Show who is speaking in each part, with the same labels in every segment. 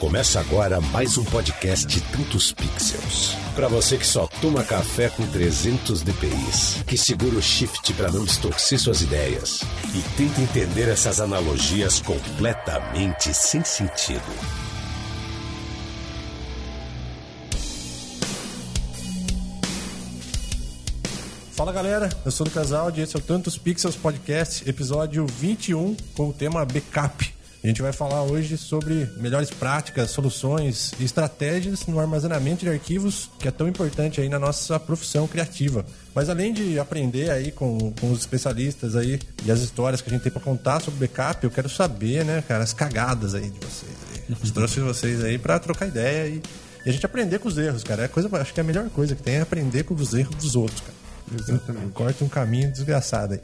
Speaker 1: Começa agora mais um podcast Tantos Pixels. Para você que só toma café com 300 dpi, que segura o shift para não distorcer suas ideias e tenta entender essas analogias completamente sem sentido.
Speaker 2: Fala galera, eu sou o Casal e esse é o Tantos Pixels Podcast, episódio 21, com o tema Backup. A gente vai falar hoje sobre melhores práticas, soluções e estratégias no armazenamento de arquivos, que é tão importante aí na nossa profissão criativa. Mas além de aprender aí com, com os especialistas aí e as histórias que a gente tem para contar sobre backup, eu quero saber, né, cara, as cagadas aí de vocês. Aí. Eu trouxe vocês aí para trocar ideia e, e, a gente aprender com os erros, cara. É coisa, acho que é a melhor coisa que tem é aprender com os erros dos outros, cara.
Speaker 3: Exatamente.
Speaker 2: Corta um caminho desgraçado aí.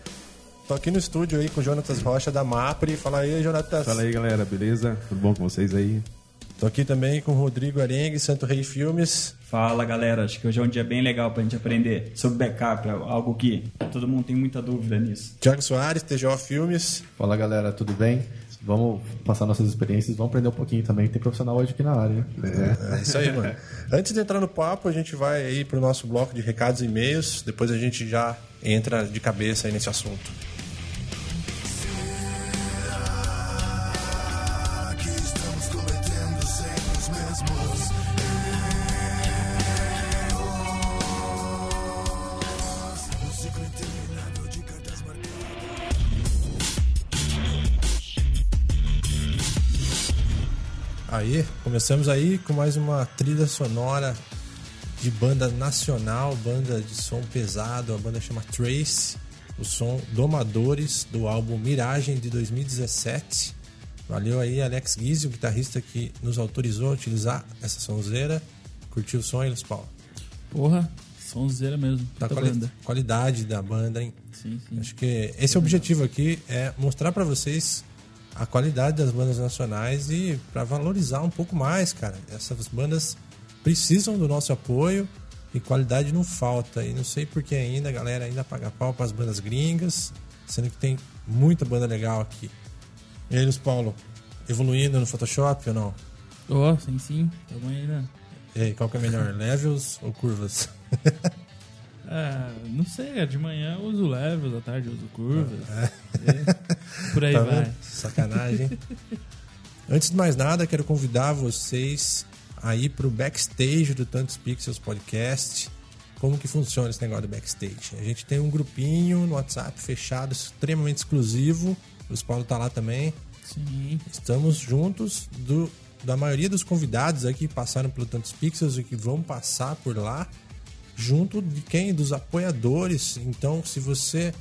Speaker 2: Tô aqui no estúdio aí com o Jonatas Rocha da Mapre. Fala aí, Jonatas.
Speaker 3: Fala aí, galera, beleza? Tudo bom com vocês aí?
Speaker 2: Tô aqui também com o Rodrigo Arengue, Santo Rei Filmes.
Speaker 4: Fala galera, acho que hoje é um dia bem legal pra gente aprender sobre backup, algo que todo mundo tem muita dúvida nisso.
Speaker 2: Tiago Soares, TGO Filmes.
Speaker 5: Fala galera, tudo bem? Vamos passar nossas experiências, vamos aprender um pouquinho também. Tem profissional hoje aqui na área.
Speaker 2: É, é isso aí, mano. Antes de entrar no papo, a gente vai aí pro nosso bloco de recados e e-mails. Depois a gente já entra de cabeça aí nesse assunto. Começamos aí com mais uma trilha sonora de banda nacional, banda de som pesado, a banda chama Trace, o som Domadores do álbum Miragem de 2017. Valeu aí Alex Guizzi, o guitarrista que nos autorizou a utilizar essa sonzeira. Curtiu o som, Elis Paulo?
Speaker 6: Porra, sonzeira mesmo.
Speaker 2: Da quali banda. qualidade da banda, hein?
Speaker 6: Sim, sim.
Speaker 2: Acho que esse é objetivo aqui, é mostrar para vocês a qualidade das bandas nacionais e para valorizar um pouco mais, cara. Essas bandas precisam do nosso apoio e qualidade não falta. E não sei porque ainda a galera ainda paga pau para as bandas gringas, sendo que tem muita banda legal aqui. E aí, Luiz Paulo, evoluindo no Photoshop ou não?
Speaker 6: Oh, sim, sim. Tamo aí, né?
Speaker 2: E aí, qual que é melhor, levels ou curvas?
Speaker 6: Ah, não sei, é de manhã eu uso levels, à tarde eu uso curvas. É. É. Por aí tá vai.
Speaker 2: Sacanagem. Antes de mais nada, quero convidar vocês aí pro backstage do Tantos Pixels Podcast. Como que funciona esse negócio do backstage? A gente tem um grupinho no WhatsApp fechado, extremamente exclusivo. O Paulo tá lá também.
Speaker 6: Sim.
Speaker 2: Estamos juntos do, da maioria dos convidados aqui que passaram pelo Tantos Pixels e que vão passar por lá junto de quem? Dos apoiadores. Então, se você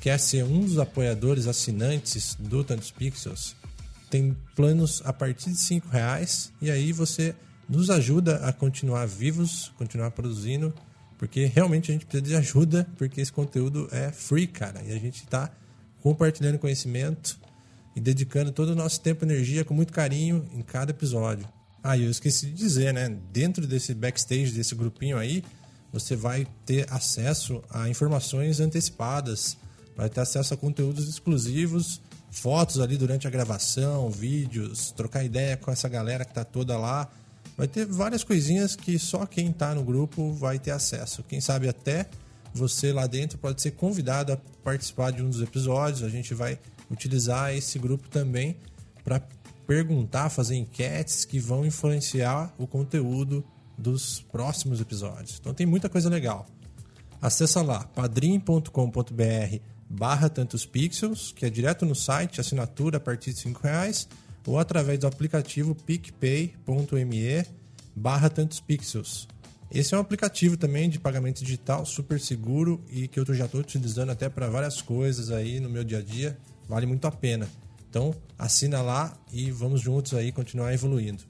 Speaker 2: quer ser um dos apoiadores assinantes do Tantos Pixels, tem planos a partir de cinco reais e aí você nos ajuda a continuar vivos, continuar produzindo, porque realmente a gente precisa de ajuda, porque esse conteúdo é free, cara, e a gente está compartilhando conhecimento e dedicando todo o nosso tempo e energia com muito carinho em cada episódio. Ah, eu esqueci de dizer, né? Dentro desse backstage, desse grupinho aí, você vai ter acesso a informações antecipadas, vai ter acesso a conteúdos exclusivos, fotos ali durante a gravação, vídeos, trocar ideia com essa galera que está toda lá. Vai ter várias coisinhas que só quem está no grupo vai ter acesso. Quem sabe até você lá dentro pode ser convidado a participar de um dos episódios. A gente vai utilizar esse grupo também para perguntar, fazer enquetes que vão influenciar o conteúdo dos próximos episódios. Então tem muita coisa legal. Acesse lá padrim.com.br barra tantos pixels, que é direto no site, assinatura a partir de 5 reais, ou através do aplicativo picpay.me barra tantos pixels. Esse é um aplicativo também de pagamento digital super seguro e que eu já estou utilizando até para várias coisas aí no meu dia a dia. Vale muito a pena. Então assina lá e vamos juntos aí continuar evoluindo.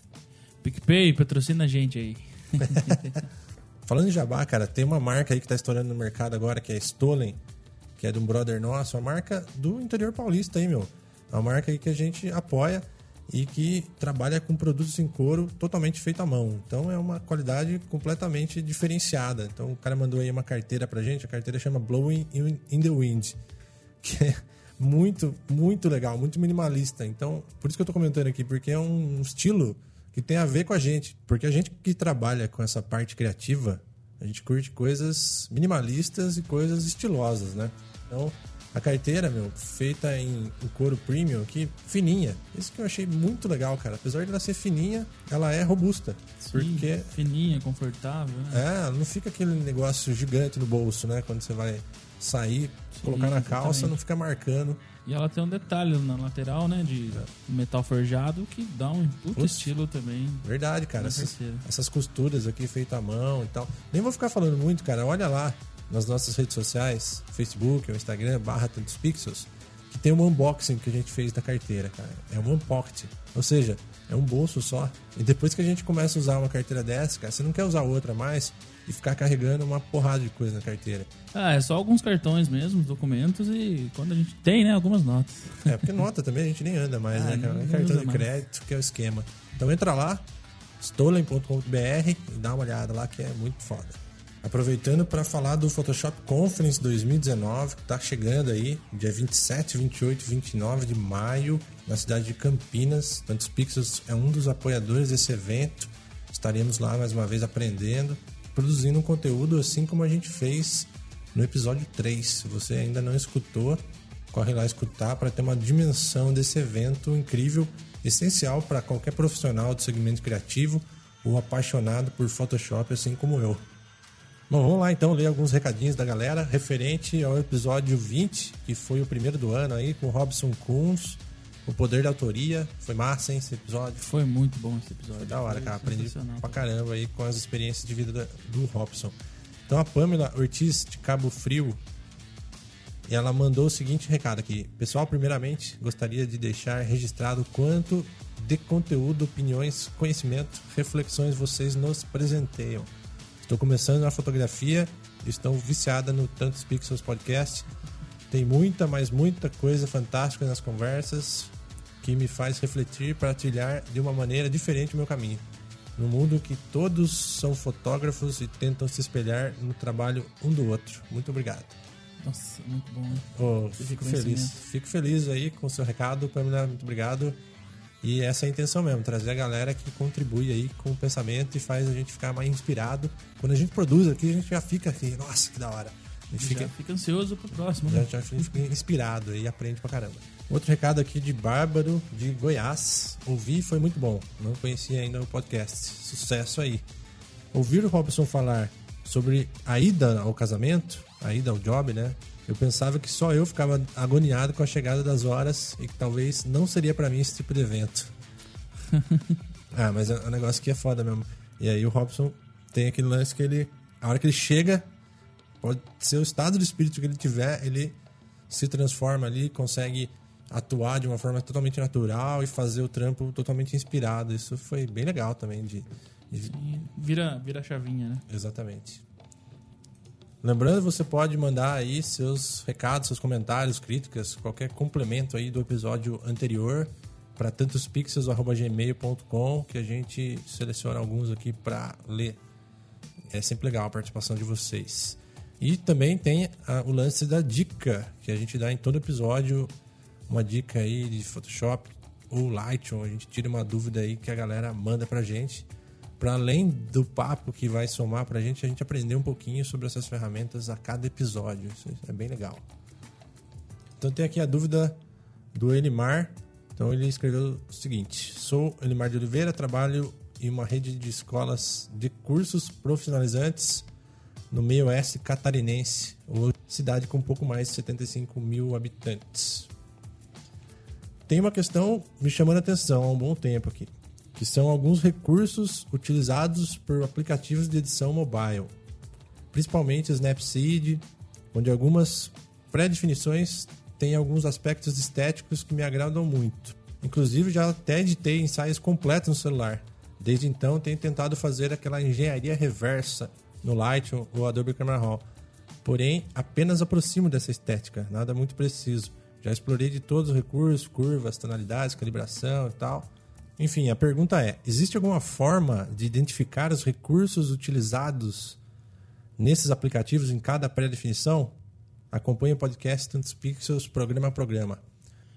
Speaker 6: PicPay, patrocina a gente aí.
Speaker 2: Falando em jabá, cara, tem uma marca aí que tá estourando no mercado agora, que é Stolen, que é de um brother nosso, uma marca do interior paulista aí, meu. É uma marca aí que a gente apoia e que trabalha com produtos em couro totalmente feito à mão. Então é uma qualidade completamente diferenciada. Então o cara mandou aí uma carteira pra gente, a carteira chama Blowing in the Wind, que é muito, muito legal, muito minimalista. Então, por isso que eu tô comentando aqui, porque é um estilo que tem a ver com a gente. Porque a gente que trabalha com essa parte criativa, a gente curte coisas minimalistas e coisas estilosas, né? Então, a carteira, meu, feita em, em couro premium aqui, fininha. Isso que eu achei muito legal, cara. Apesar de ela ser fininha, ela é robusta.
Speaker 6: Sim,
Speaker 2: porque
Speaker 6: Fininha, confortável, né?
Speaker 2: é, não fica aquele negócio gigante no bolso, né? Quando você vai sair, colocar na calça,
Speaker 6: exatamente.
Speaker 2: não fica marcando.
Speaker 6: E ela tem um detalhe na lateral, né? De metal forjado que dá um puto estilo também.
Speaker 2: Verdade, cara. Essas, essas costuras aqui feitas à mão e tal. Nem vou ficar falando muito, cara. Olha lá nas nossas redes sociais, Facebook, Instagram, barra tantos pixels, que tem um unboxing que a gente fez da carteira, cara. É um unpocket. Ou seja, é um bolso só. E depois que a gente começa a usar uma carteira dessa, cara, você não quer usar outra mais e ficar carregando uma porrada de coisa na carteira.
Speaker 6: Ah, é só alguns cartões mesmo, documentos e quando a gente tem, né? Algumas notas.
Speaker 2: É, porque nota também a gente nem anda mais,
Speaker 6: Ah,
Speaker 2: né? cara?
Speaker 6: não
Speaker 2: É cartão de
Speaker 6: mais.
Speaker 2: crédito, que é o esquema. Então entra lá, stolen.com.br e dá uma olhada lá que é muito foda. Aproveitando para falar do Photoshop Conference 2019, que tá chegando aí, dia 27, 28 e 29 de maio, na cidade de Campinas. Tantos Pixels é um dos apoiadores desse evento. Estaremos lá mais uma vez aprendendo, produzindo um conteúdo assim como a gente fez no episódio 3. Se você ainda não escutou, corre lá escutar para ter uma dimensão desse evento incrível, essencial para qualquer profissional do segmento criativo ou apaixonado por Photoshop, assim como eu. Bom, vamos lá então ler alguns recadinhos da galera referente ao episódio 20, que foi o primeiro do ano aí, com Robson Kunz, o poder da autoria. Foi massa, hein, esse episódio?
Speaker 6: Foi muito bom esse episódio.
Speaker 2: Foi da hora,
Speaker 6: Foi
Speaker 2: cara. Aprendi pra caramba aí com as experiências de vida da- do Robson. Então a Pamela Ortiz, de Cabo Frio, ela mandou o seguinte recado aqui. Pessoal, primeiramente, gostaria de deixar registrado quanto de conteúdo, opiniões, conhecimento, reflexões vocês nos presenteiam. Estou começando na fotografia, estou viciada no Tantos Pixels Podcast. Tem muita, mas muita coisa fantástica nas conversas que me faz refletir para trilhar de uma maneira diferente o meu caminho. No mundo que todos são fotógrafos e tentam se espelhar no trabalho um do outro. Muito obrigado.
Speaker 6: Nossa, muito bom. né?
Speaker 2: Oh, fico feliz. Fico feliz aí com o seu recado, Pamela. Muito obrigado. E essa é a intenção mesmo, trazer a galera que contribui aí com o pensamento e faz a gente ficar mais inspirado. Quando a gente produz aqui, a gente já fica assim, nossa, que da hora. A gente
Speaker 6: Já
Speaker 2: fica,
Speaker 6: fica ansioso pro próximo,
Speaker 2: já,
Speaker 6: né?
Speaker 2: já a gente fica inspirado e aprende pra caramba. Outro recado aqui de Bárbaro, de Goiás. Ouvi foi muito bom. Não conhecia ainda o podcast. Sucesso aí. Ouvir o Robson falar sobre a ida ao casamento, a ida ao job, né? Eu pensava que só eu ficava agoniado com a chegada das horas e que talvez não seria pra mim esse tipo de evento. ah, mas é um negócio que é foda mesmo. E aí o Robson tem aquele lance que ele. A hora que ele chega, pode ser o estado de espírito que ele tiver, ele se transforma ali, consegue atuar de uma forma totalmente natural e fazer o trampo totalmente inspirado. Isso foi bem legal também de, de-
Speaker 6: vira, vira a chavinha, né?
Speaker 2: Exatamente. Lembrando, você pode mandar aí seus recados, seus comentários, críticas, qualquer complemento aí do episódio anterior para tantospixels.gmail.com que a gente seleciona alguns aqui para ler. É sempre legal a participação de vocês. E também tem ah, o lance da dica, que a gente dá em todo episódio uma dica aí de Photoshop ou Lightroom. A gente tira uma dúvida aí que a galera manda pra gente. Para além do papo que vai somar pra gente, a gente aprender um pouquinho sobre essas ferramentas a cada episódio. Isso é bem legal. Então tem aqui a dúvida do Elimar. Então ele escreveu o seguinte: Sou Elimar de Oliveira, trabalho em uma rede de escolas de cursos profissionalizantes no meio oeste catarinense, cidade com pouco mais de 75 mil habitantes. Tem uma questão me chamando a atenção há um bom tempo aqui, que são alguns recursos utilizados por aplicativos de edição mobile, principalmente Snapseed, onde algumas pré-definições têm alguns aspectos estéticos que me agradam muito. Inclusive, já até editei ensaios completos no celular. Desde então, tenho tentado fazer aquela engenharia reversa no Lightroom ou Adobe Camera Raw. Porém, apenas aproximo dessa estética, nada muito preciso. Já explorei de todos os recursos, curvas, tonalidades, calibração e tal. Enfim, a pergunta é: existe alguma forma de identificar os recursos utilizados nesses aplicativos em cada pré-definição? Acompanhe o podcast Tantos Pixels, programa a programa.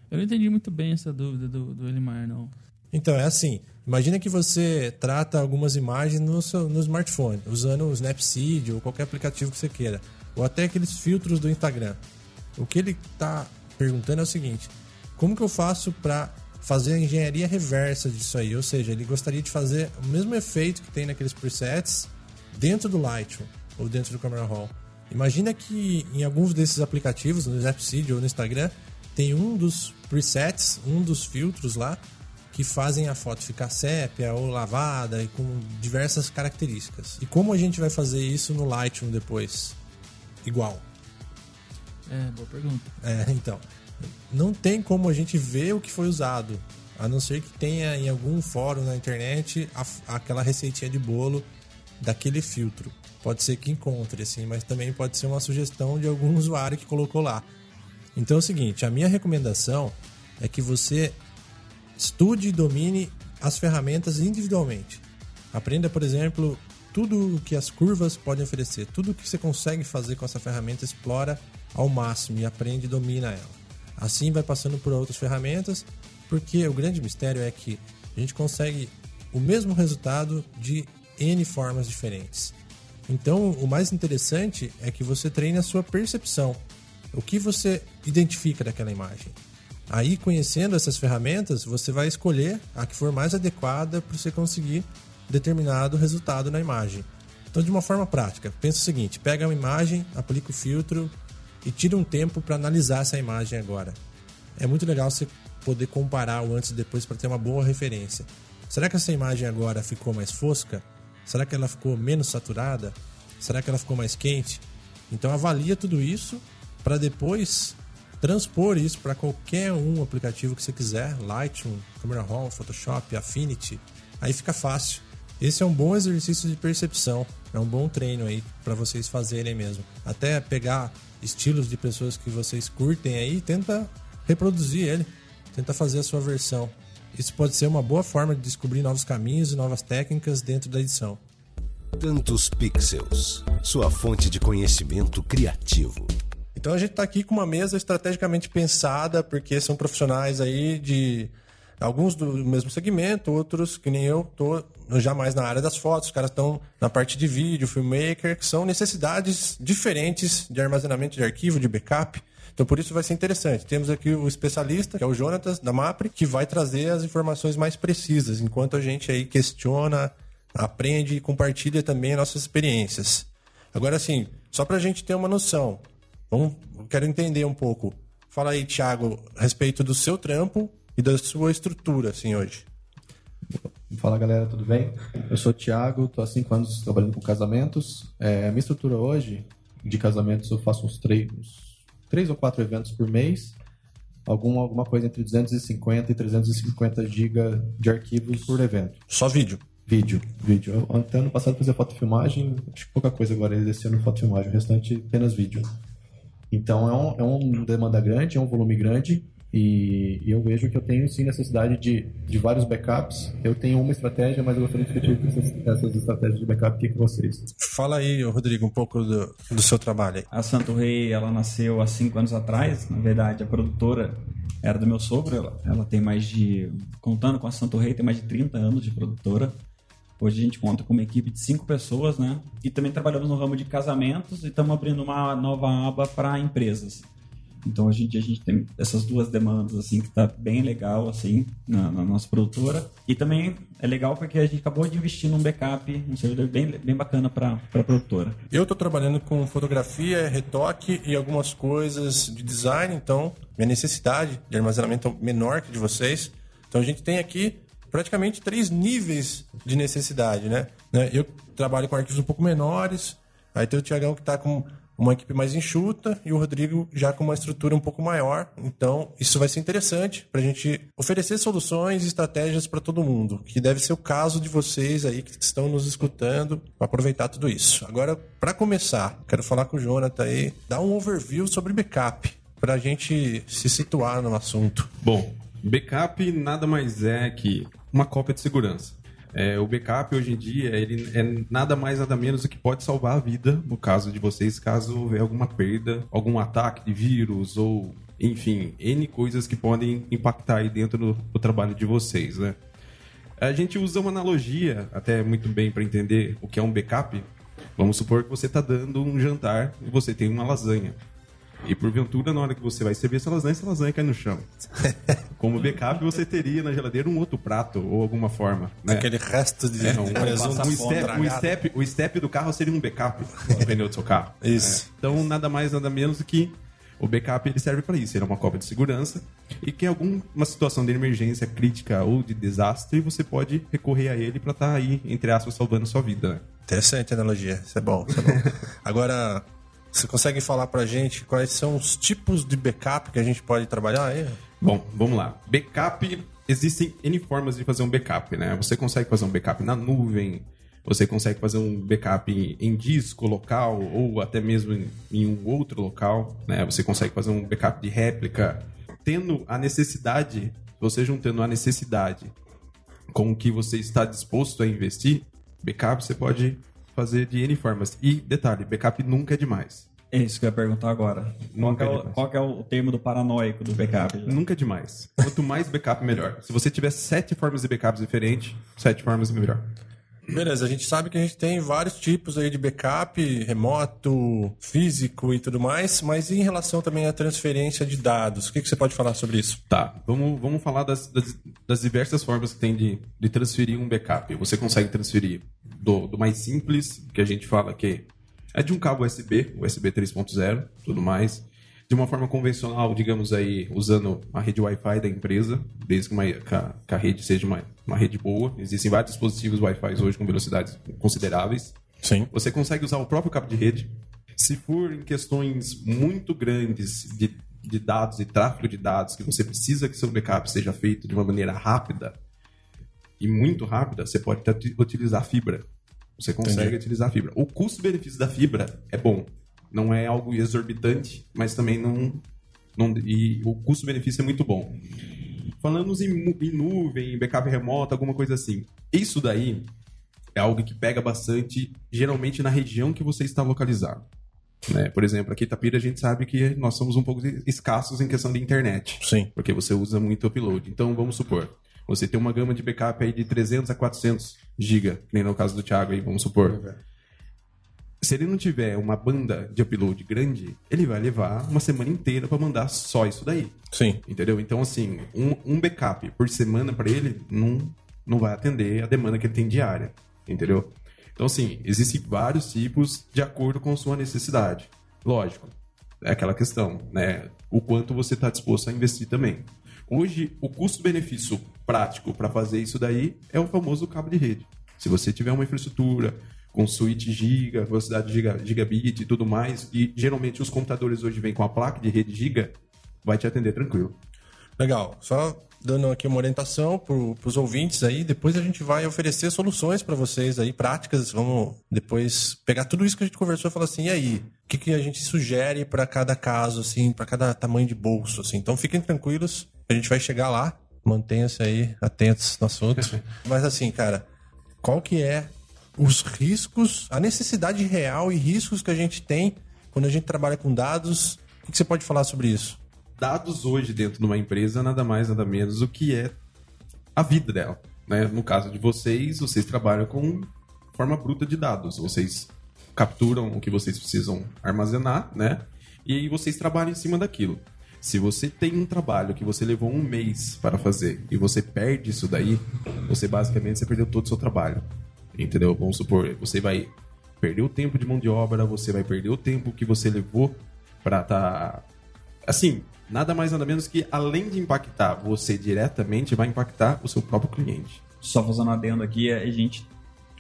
Speaker 6: Eu não entendi muito bem essa dúvida do, do Elimar, não.
Speaker 2: Então, é assim: Imagina que você trata algumas imagens no, seu, no smartphone, usando o Snapseed ou qualquer aplicativo que você queira, ou até aqueles filtros do Instagram. O que ele está perguntando é o seguinte: como que eu faço para fazer a engenharia reversa disso aí? Ou seja, ele gostaria de fazer o mesmo efeito que tem naqueles presets dentro do Lightroom ou dentro do Camera Raw. Imagina que em alguns desses aplicativos, no Snapseed ou no Instagram, tem um dos presets, um dos filtros lá, que fazem a foto ficar sépia ou lavada e com diversas características. E como a gente vai fazer isso no Lightroom depois? Igual.
Speaker 6: É, boa pergunta.
Speaker 2: É, então. Não tem como a gente ver o que foi usado. A não ser que tenha em algum fórum na internet a- aquela receitinha de bolo daquele filtro. Pode ser que encontre, assim, mas também pode ser uma sugestão de algum usuário que colocou lá. Então é o seguinte, a minha recomendação é que você estude e domine as ferramentas individualmente. Aprenda, por exemplo, tudo o que as curvas podem oferecer, tudo o que você consegue fazer com essa ferramenta, explora ao máximo e aprende e domina ela. Assim vai passando por outras ferramentas, porque o grande mistério é que a gente consegue o mesmo resultado de N formas diferentes. Então, o mais interessante é que você treine a sua percepção. O que você identifica daquela imagem. Aí, conhecendo essas ferramentas, você vai escolher a que for mais adequada para você conseguir determinado resultado na imagem. Então, de uma forma prática, pensa o seguinte: pega uma imagem, aplica o filtro e tira um tempo para analisar essa imagem agora. É muito legal você poder comparar o antes e depois para ter uma boa referência. Será que essa imagem agora ficou mais fosca? Será que ela ficou menos saturada? Será que ela ficou mais quente? Então avalia tudo isso para depois transpor isso para qualquer um aplicativo que você quiser, Lightroom, Camera Raw, Photoshop, Affinity. Aí fica fácil. Esse é um bom exercício de percepção, é um bom treino aí para vocês fazerem mesmo. Até pegar estilos de pessoas que vocês curtem aí, e tenta reproduzir ele, tenta fazer a sua versão. Isso pode ser uma boa forma de descobrir novos caminhos e novas técnicas dentro da edição.
Speaker 1: Tantos Pixels, sua fonte de conhecimento criativo.
Speaker 2: Então a gente está aqui com uma mesa estrategicamente pensada, porque são profissionais aí de alguns do mesmo segmento, outros que nem eu tô já mais na área das fotos, os caras estão na parte de vídeo, filmmaker, que são necessidades diferentes de armazenamento de arquivo, de backup. Então por isso vai ser interessante. Temos aqui o especialista, que é o Jonatas da MAPRE, que vai trazer as informações mais precisas, enquanto a gente aí questiona, aprende e compartilha também nossas experiências. Agora assim, só para a gente ter uma noção, Vamos, quero entender um pouco. Fala aí, Thiago, a respeito do seu trampo e da sua estrutura, assim, hoje.
Speaker 5: Fala galera, tudo bem? Eu sou o Thiago, estou há 5 anos trabalhando com casamentos. É, a minha estrutura hoje de casamentos eu faço uns 3 uns três ou 4 eventos por mês, algum, alguma coisa entre 250 e 350 GB de arquivos por evento.
Speaker 2: Só vídeo.
Speaker 5: Vídeo, vídeo. Eu, até ano passado eu fazia fotofilmagem, acho que pouca coisa agora esse ano fotofilmagem, o restante apenas vídeo. Então é um, é um demanda grande, é um volume grande e, e eu vejo que eu tenho sim necessidade de, de vários backups. Eu tenho uma estratégia, mas eu gostaria de discutir essas, essas estratégias de backup aqui com vocês.
Speaker 2: Fala aí, Rodrigo, um pouco do, do seu trabalho.
Speaker 4: A Santo Rei, ela nasceu há cinco anos atrás. Na verdade, a produtora era do meu sogro. Ela, ela tem mais de, contando com a Santo Rei, tem mais de 30 anos de produtora. Hoje a gente conta com uma equipe de cinco pessoas, né? E também trabalhamos no ramo de casamentos e estamos abrindo uma nova aba para empresas. Então hoje em dia a gente tem essas duas demandas assim que tá bem legal assim na, na nossa produtora e também é legal porque a gente acabou de investir num backup, um servidor bem, bem bacana para a produtora.
Speaker 2: Eu estou trabalhando com fotografia, retoque e algumas coisas de design, então minha necessidade de armazenamento é menor que de vocês. Então a gente tem aqui praticamente três níveis de necessidade? Né? Eu trabalho com arquivos um pouco menores, aí tem o Tiagão que está com uma equipe mais enxuta e o Rodrigo já com uma estrutura um pouco maior. Então, isso vai ser interessante para a gente oferecer soluções e estratégias para todo mundo, que deve ser o caso de vocês aí que estão nos escutando aproveitar tudo isso. Agora, para começar, quero falar com o Jonathan aí, dar um overview sobre backup, para a gente se situar no assunto.
Speaker 3: Bom, backup nada mais é que uma cópia de segurança. É, o backup hoje em dia ele é nada mais nada menos do que pode salvar a vida no caso de vocês caso houver alguma perda, algum ataque de vírus ou enfim n coisas que podem impactar aí dentro do, do trabalho de vocês, né? A gente usa uma analogia, até muito bem para entender o que é um backup. Vamos supor que você está dando um jantar e você tem uma lasanha. E porventura, na hora que você vai servir essa lasanha, essa lasanha cai no chão. Como backup, você teria na geladeira um outro prato ou alguma forma. Né?
Speaker 2: Aquele resto de
Speaker 3: É, um,
Speaker 2: presunto
Speaker 3: um step, o, step, o step do carro seria um backup do pneu do seu carro.
Speaker 2: Isso.
Speaker 3: É. Então, nada mais, nada menos do que o backup ele serve para isso. Ele é uma cópia de segurança e que em alguma situação de emergência crítica ou de desastre, você pode recorrer a ele para estar aí, entre aspas, salvando sua vida. né?
Speaker 2: Interessante a analogia. Isso é bom, isso é bom. Agora, você consegue falar pra gente quais são os tipos de backup que a gente pode trabalhar aí?
Speaker 3: Bom, vamos lá. Backup, existem N formas de fazer um backup, né? Você consegue fazer um backup na nuvem, você consegue fazer um backup em, em disco local ou até mesmo em, em um outro local, né? Você consegue fazer um backup de réplica. Tendo a necessidade, você juntando a necessidade com o que você está disposto a investir, backup você pode fazer de N formas. E detalhe, backup nunca é demais.
Speaker 4: É isso que eu ia perguntar agora. Qual, que é, o,
Speaker 3: demais.
Speaker 4: qual que é o termo do paranoico do backup?
Speaker 3: Nunca é demais. Quanto mais backup, melhor. Se você tiver sete formas de backups diferentes, sete formas é melhor.
Speaker 2: Beleza, a gente sabe que a gente tem vários tipos aí de backup, remoto, físico e tudo mais, mas em relação também à transferência de dados, o que, que você pode falar sobre isso?
Speaker 3: Tá, vamos, vamos falar das, das, das diversas formas que tem de, de transferir um backup. Você consegue transferir do, do mais simples, que a gente fala que é de um cabo USB, USB 3.0, tudo mais. De uma forma convencional, digamos aí, usando a rede Wi-Fi da empresa, desde que, uma, que, a, que a rede seja uma, uma rede boa. Existem vários dispositivos Wi-Fi hoje com velocidades consideráveis.
Speaker 2: Sim.
Speaker 3: Você consegue usar o próprio cabo de rede. Se for em questões muito grandes de, de dados e tráfego de dados, que você precisa que seu backup seja feito de uma maneira rápida e muito rápida, você pode até utilizar fibra. Você consegue
Speaker 2: Entendi.
Speaker 3: utilizar fibra. O custo-benefício da fibra é bom. Não é algo exorbitante, mas também não. não e o custo-benefício é muito bom. Falando em, em nuvem, em backup remoto, alguma coisa assim. Isso daí é algo que pega bastante, geralmente na região que você está localizado. Né? Por exemplo, aqui em Itapira a gente sabe que nós somos um pouco escassos em questão de internet,
Speaker 2: Sim.
Speaker 3: porque você usa muito upload. Então, vamos supor, você tem uma gama de backup aí de 300 a 400 GB, que nem no caso do Thiago aí, vamos supor. Se ele não tiver uma banda de upload grande, ele vai levar uma semana inteira para mandar só isso daí.
Speaker 2: Sim.
Speaker 3: Entendeu? Então, assim, um, um backup por semana para ele não, não vai atender a demanda que ele tem diária. Entendeu? Então, assim, existem vários tipos de acordo com sua necessidade. Lógico, é aquela questão, né? O quanto você está disposto a investir também. Hoje, o custo-benefício prático para fazer isso daí é o famoso cabo de rede. Se você tiver uma infraestrutura com suíte giga, velocidade giga, gigabit e tudo mais, e geralmente os computadores hoje vêm com a placa de rede giga, vai te atender tranquilo.
Speaker 2: Legal. Só dando aqui uma orientação para os ouvintes aí, depois a gente vai oferecer soluções para vocês aí, práticas. Vamos depois pegar tudo isso que a gente conversou e falar assim, e aí? O que, que a gente sugere para cada caso, assim, para cada tamanho de bolso, assim? Então fiquem tranquilos, a gente vai chegar lá. Mantenha-se aí atentos no assunto. Mas assim, cara, qual que é os riscos, a necessidade real e riscos que a gente tem quando a gente trabalha com dados? O que, você pode falar sobre isso?
Speaker 3: dados hoje dentro de uma empresa nada mais nada menos do que é a vida dela. Né? No caso de vocês, vocês trabalham com forma bruta de dados. Vocês capturam o que vocês precisam armazenar, né? E vocês trabalham em cima daquilo. Se você tem um trabalho que você levou um mês para fazer e você perde isso daí, você basicamente você perdeu todo o seu trabalho. Entendeu? Vamos supor, você vai perder o tempo de mão de obra, você vai perder o tempo que você levou para estar assim, nada mais nada menos que além de impactar você diretamente, vai impactar o seu próprio cliente.
Speaker 4: Só fazendo um adendo aqui, a gente,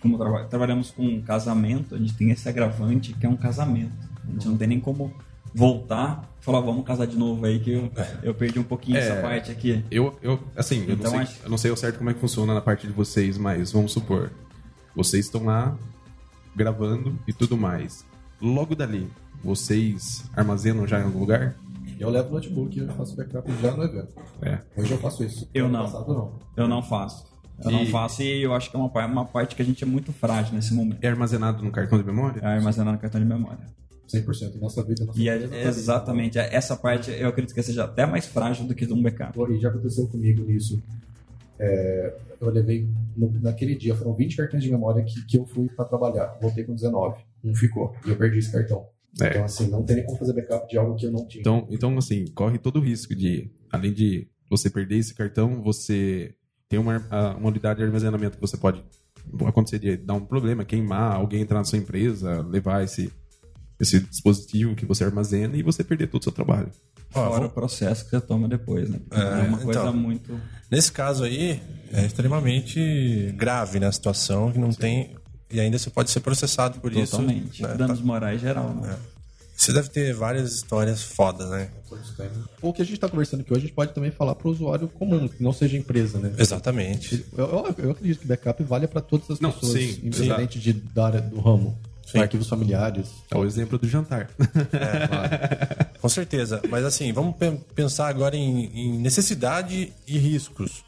Speaker 4: como traba- trabalhamos com um casamento, a gente tem esse agravante que é um casamento. A gente não tem nem como voltar e falar, vamos casar de novo aí, que eu, eu perdi um pouquinho
Speaker 3: É.
Speaker 4: essa parte aqui.
Speaker 3: Eu, eu assim, eu,
Speaker 4: Então,
Speaker 3: não sei,
Speaker 4: acho-
Speaker 3: eu não sei ao certo como é que funciona na parte de vocês, mas vamos supor, vocês estão lá gravando e tudo mais. Logo dali, vocês armazenam já em algum lugar?
Speaker 5: Eu levo o notebook e eu faço backup já no evento.
Speaker 3: É.
Speaker 5: Hoje eu faço isso.
Speaker 4: Eu não.
Speaker 5: Passado, não.
Speaker 4: Eu não faço. Eu não
Speaker 3: E-
Speaker 4: faço e eu acho que é uma, uma parte que a gente é muito frágil nesse momento.
Speaker 3: É armazenado no cartão de memória?
Speaker 4: É armazenar no cartão de memória.
Speaker 5: 100%. Nossa vida, nossa
Speaker 4: E é,
Speaker 5: empresa,
Speaker 4: exatamente, essa parte eu acredito que seja até mais frágil do que um backup.
Speaker 5: E já aconteceu comigo nisso. É, eu levei, no- naquele dia, foram 20 cartões de memória que, que eu fui para trabalhar. Voltei com 19. Um ficou. E eu perdi esse cartão.
Speaker 3: É.
Speaker 5: Então, assim, não tem nem como fazer backup de algo que eu não tinha.
Speaker 3: Então, então, assim, corre todo o risco de, além de você perder esse cartão, você tem uma, uma unidade de armazenamento que você pode acontecer de dar um problema, queimar, alguém entrar na sua empresa, levar esse, esse dispositivo que você armazena e você perder todo o seu trabalho.
Speaker 2: Ó,
Speaker 4: Fora
Speaker 2: vou-
Speaker 4: o processo que você toma depois, né? É,
Speaker 2: É,
Speaker 4: uma coisa
Speaker 2: então.
Speaker 4: muito.
Speaker 2: Nesse caso aí, é extremamente grave né, a situação, que não tem. E ainda você pode ser processado por
Speaker 4: Totalmente.
Speaker 2: isso. né?
Speaker 4: Danos morais geral, né?
Speaker 2: Você deve ter várias histórias fodas, né?
Speaker 5: O que a gente está conversando aqui hoje, a gente pode também falar para o usuário comum, que não seja empresa, né?
Speaker 2: Exatamente.
Speaker 5: Eu, eu- eu acredito que backup vale para todas as
Speaker 3: Não,
Speaker 5: pessoas,
Speaker 3: sim,
Speaker 5: independente de, da área do ramo.
Speaker 2: Sim.
Speaker 5: Arquivos familiares.
Speaker 3: É o exemplo do jantar.
Speaker 2: Com certeza. Mas assim, vamos pe- pensar agora em, em necessidade e riscos.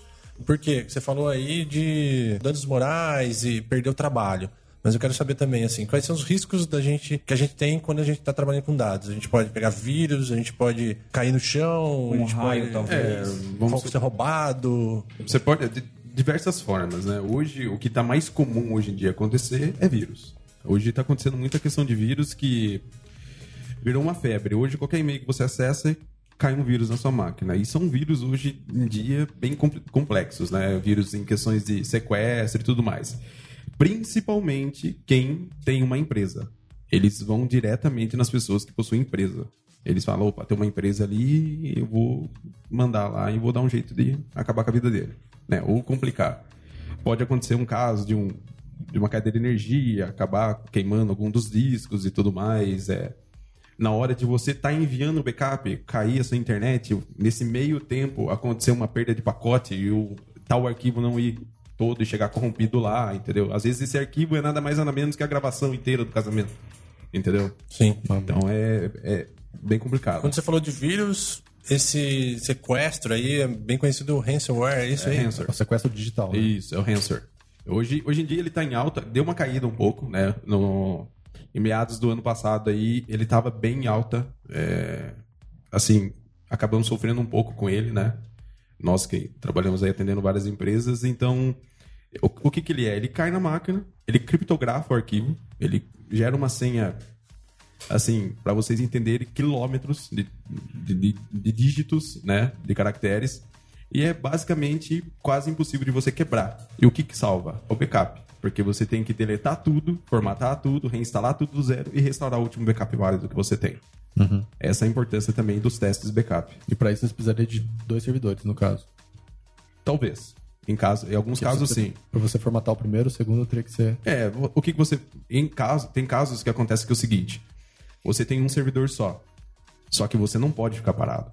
Speaker 2: Porque você falou aí de danos morais e perder o trabalho. Mas eu quero saber também, assim, quais são os riscos da gente que a gente tem quando a gente está trabalhando com dados. A gente pode pegar vírus, a gente pode cair no chão, a
Speaker 4: Um
Speaker 2: gente
Speaker 4: raio,
Speaker 2: pode
Speaker 4: talvez.
Speaker 2: é,
Speaker 3: vamos-
Speaker 2: ser roubado.
Speaker 3: Você pode, de diversas formas, né? Hoje, o que está mais comum hoje em dia acontecer é vírus. Hoje está acontecendo muita questão de vírus que virou uma febre. Hoje, qualquer e-mail que você acessa, cai um vírus na sua máquina. E são vírus, hoje em dia, bem compl- complexos, né? Vírus em questões de sequestro e tudo mais. Principalmente quem tem uma empresa. Eles vão diretamente nas pessoas que possuem empresa. Eles falam, opa, tem uma empresa ali, eu vou mandar lá e vou dar um jeito de acabar com a vida dele. Né? Ou complicar. Pode acontecer um caso de, um, de uma cadeia de energia, acabar queimando algum dos discos e tudo mais. É, na hora de você estar enviando o backup, cair a sua internet, nesse meio tempo acontecer uma perda de pacote e o tal arquivo não ir todo e chegar corrompido lá, entendeu? Às vezes esse arquivo é nada mais nada menos que a gravação inteira do casamento, entendeu?
Speaker 2: Sim.
Speaker 3: Então é, é bem complicado.
Speaker 2: Quando você falou de vírus, esse sequestro aí é bem conhecido ransomware, é isso aí?
Speaker 3: É ransomware.
Speaker 5: É o sequestro digital. né?
Speaker 3: Isso, é o ransomware. Hoje, hoje em dia ele tá em alta, deu uma caída um pouco, né? No, em meados do ano passado aí, ele tava bem em alta. é, assim, acabamos sofrendo um pouco com ele, né? Nós que trabalhamos aí atendendo várias empresas, então o, o que que ele é? Ele cai na máquina, ele criptografa o arquivo, ele gera uma senha assim, para vocês entenderem, quilômetros de, de- de dígitos, né, de caracteres, e é basicamente quase impossível de você quebrar. E o que que salva? O backup. Porque você tem que deletar tudo, formatar tudo, reinstalar tudo do zero e restaurar o último backup válido que você tem. Essa é a importância também dos testes backup.
Speaker 5: E para isso você precisaria de dois servidores, no caso.
Speaker 3: Talvez. Em, caso, em alguns casos, sim.
Speaker 5: Para você formatar o primeiro, o segundo teria que ser.
Speaker 3: É, o que que você. Em caso, tem casos que acontece que é o seguinte: você tem um servidor só. Só que você não pode ficar parado.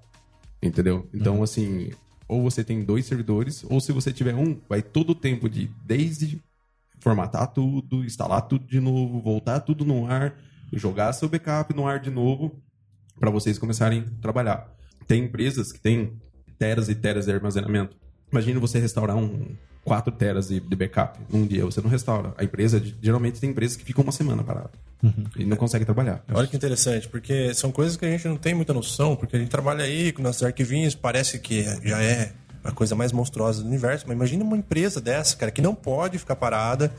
Speaker 3: Entendeu? Então, assim, ou você tem dois servidores, ou se você tiver um, vai todo o tempo de desde formatar tudo, instalar tudo de novo, voltar tudo no ar, jogar seu backup no ar de novo, para vocês começarem a trabalhar. Tem empresas que têm teras e teras de armazenamento. Imagina você restaurar um 4 teras de, de backup num dia, você não restaura. A empresa, geralmente tem empresas que ficam uma semana parada e não consegue trabalhar.
Speaker 2: Olha que interessante, porque são coisas que a gente não tem muita noção, porque a gente trabalha aí com nossos arquivinhos, parece que já é a coisa mais monstruosa do universo, mas imagina uma empresa dessa, cara, que não pode ficar parada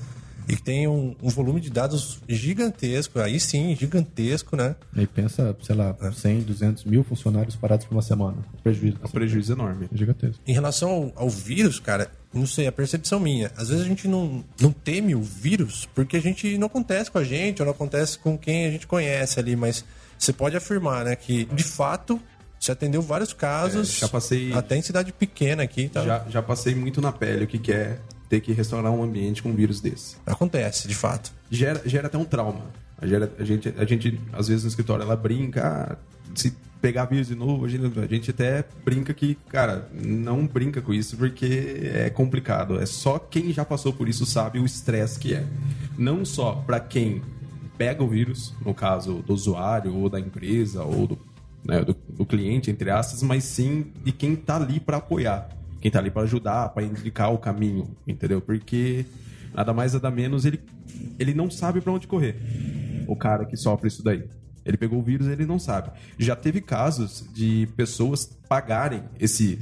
Speaker 2: e que tem um, um volume de dados gigantesco, aí sim, gigantesco, né?
Speaker 5: Aí pensa, sei lá, 100, 200 mil funcionários parados por uma semana. O prejuízo.
Speaker 3: É um prejuízo enorme.
Speaker 5: É gigantesco.
Speaker 2: Em relação ao, ao vírus, cara, não sei, a percepção minha. Às vezes a gente não, não teme o vírus porque a gente não acontece com a gente ou não acontece com quem a gente conhece ali, mas você pode afirmar, né, que de fato você atendeu vários casos,
Speaker 3: É, já passei-
Speaker 2: até em cidade pequena aqui, tá?
Speaker 3: Já, já passei muito na pele o que, que é ter que restaurar um ambiente com um vírus desse.
Speaker 2: Acontece, de fato.
Speaker 3: Gera, gera até um trauma. Gera, a, gente, a gente, às vezes no escritório, ela brinca, ah, se pegar vírus de novo, a gente, a gente até brinca que, cara, não brinca com isso porque é complicado. É só quem já passou por isso sabe o estresse que é. Não só para quem pega o vírus, no caso do usuário ou da empresa ou do, né, do, do cliente, entre aspas, mas sim de quem tá ali para apoiar, quem tá ali para ajudar, para indicar o caminho, entendeu? Porque nada mais nada menos ele ele não sabe para onde correr. O cara que sofre isso daí. Ele pegou o vírus, ele não sabe. Já teve casos de pessoas pagarem esse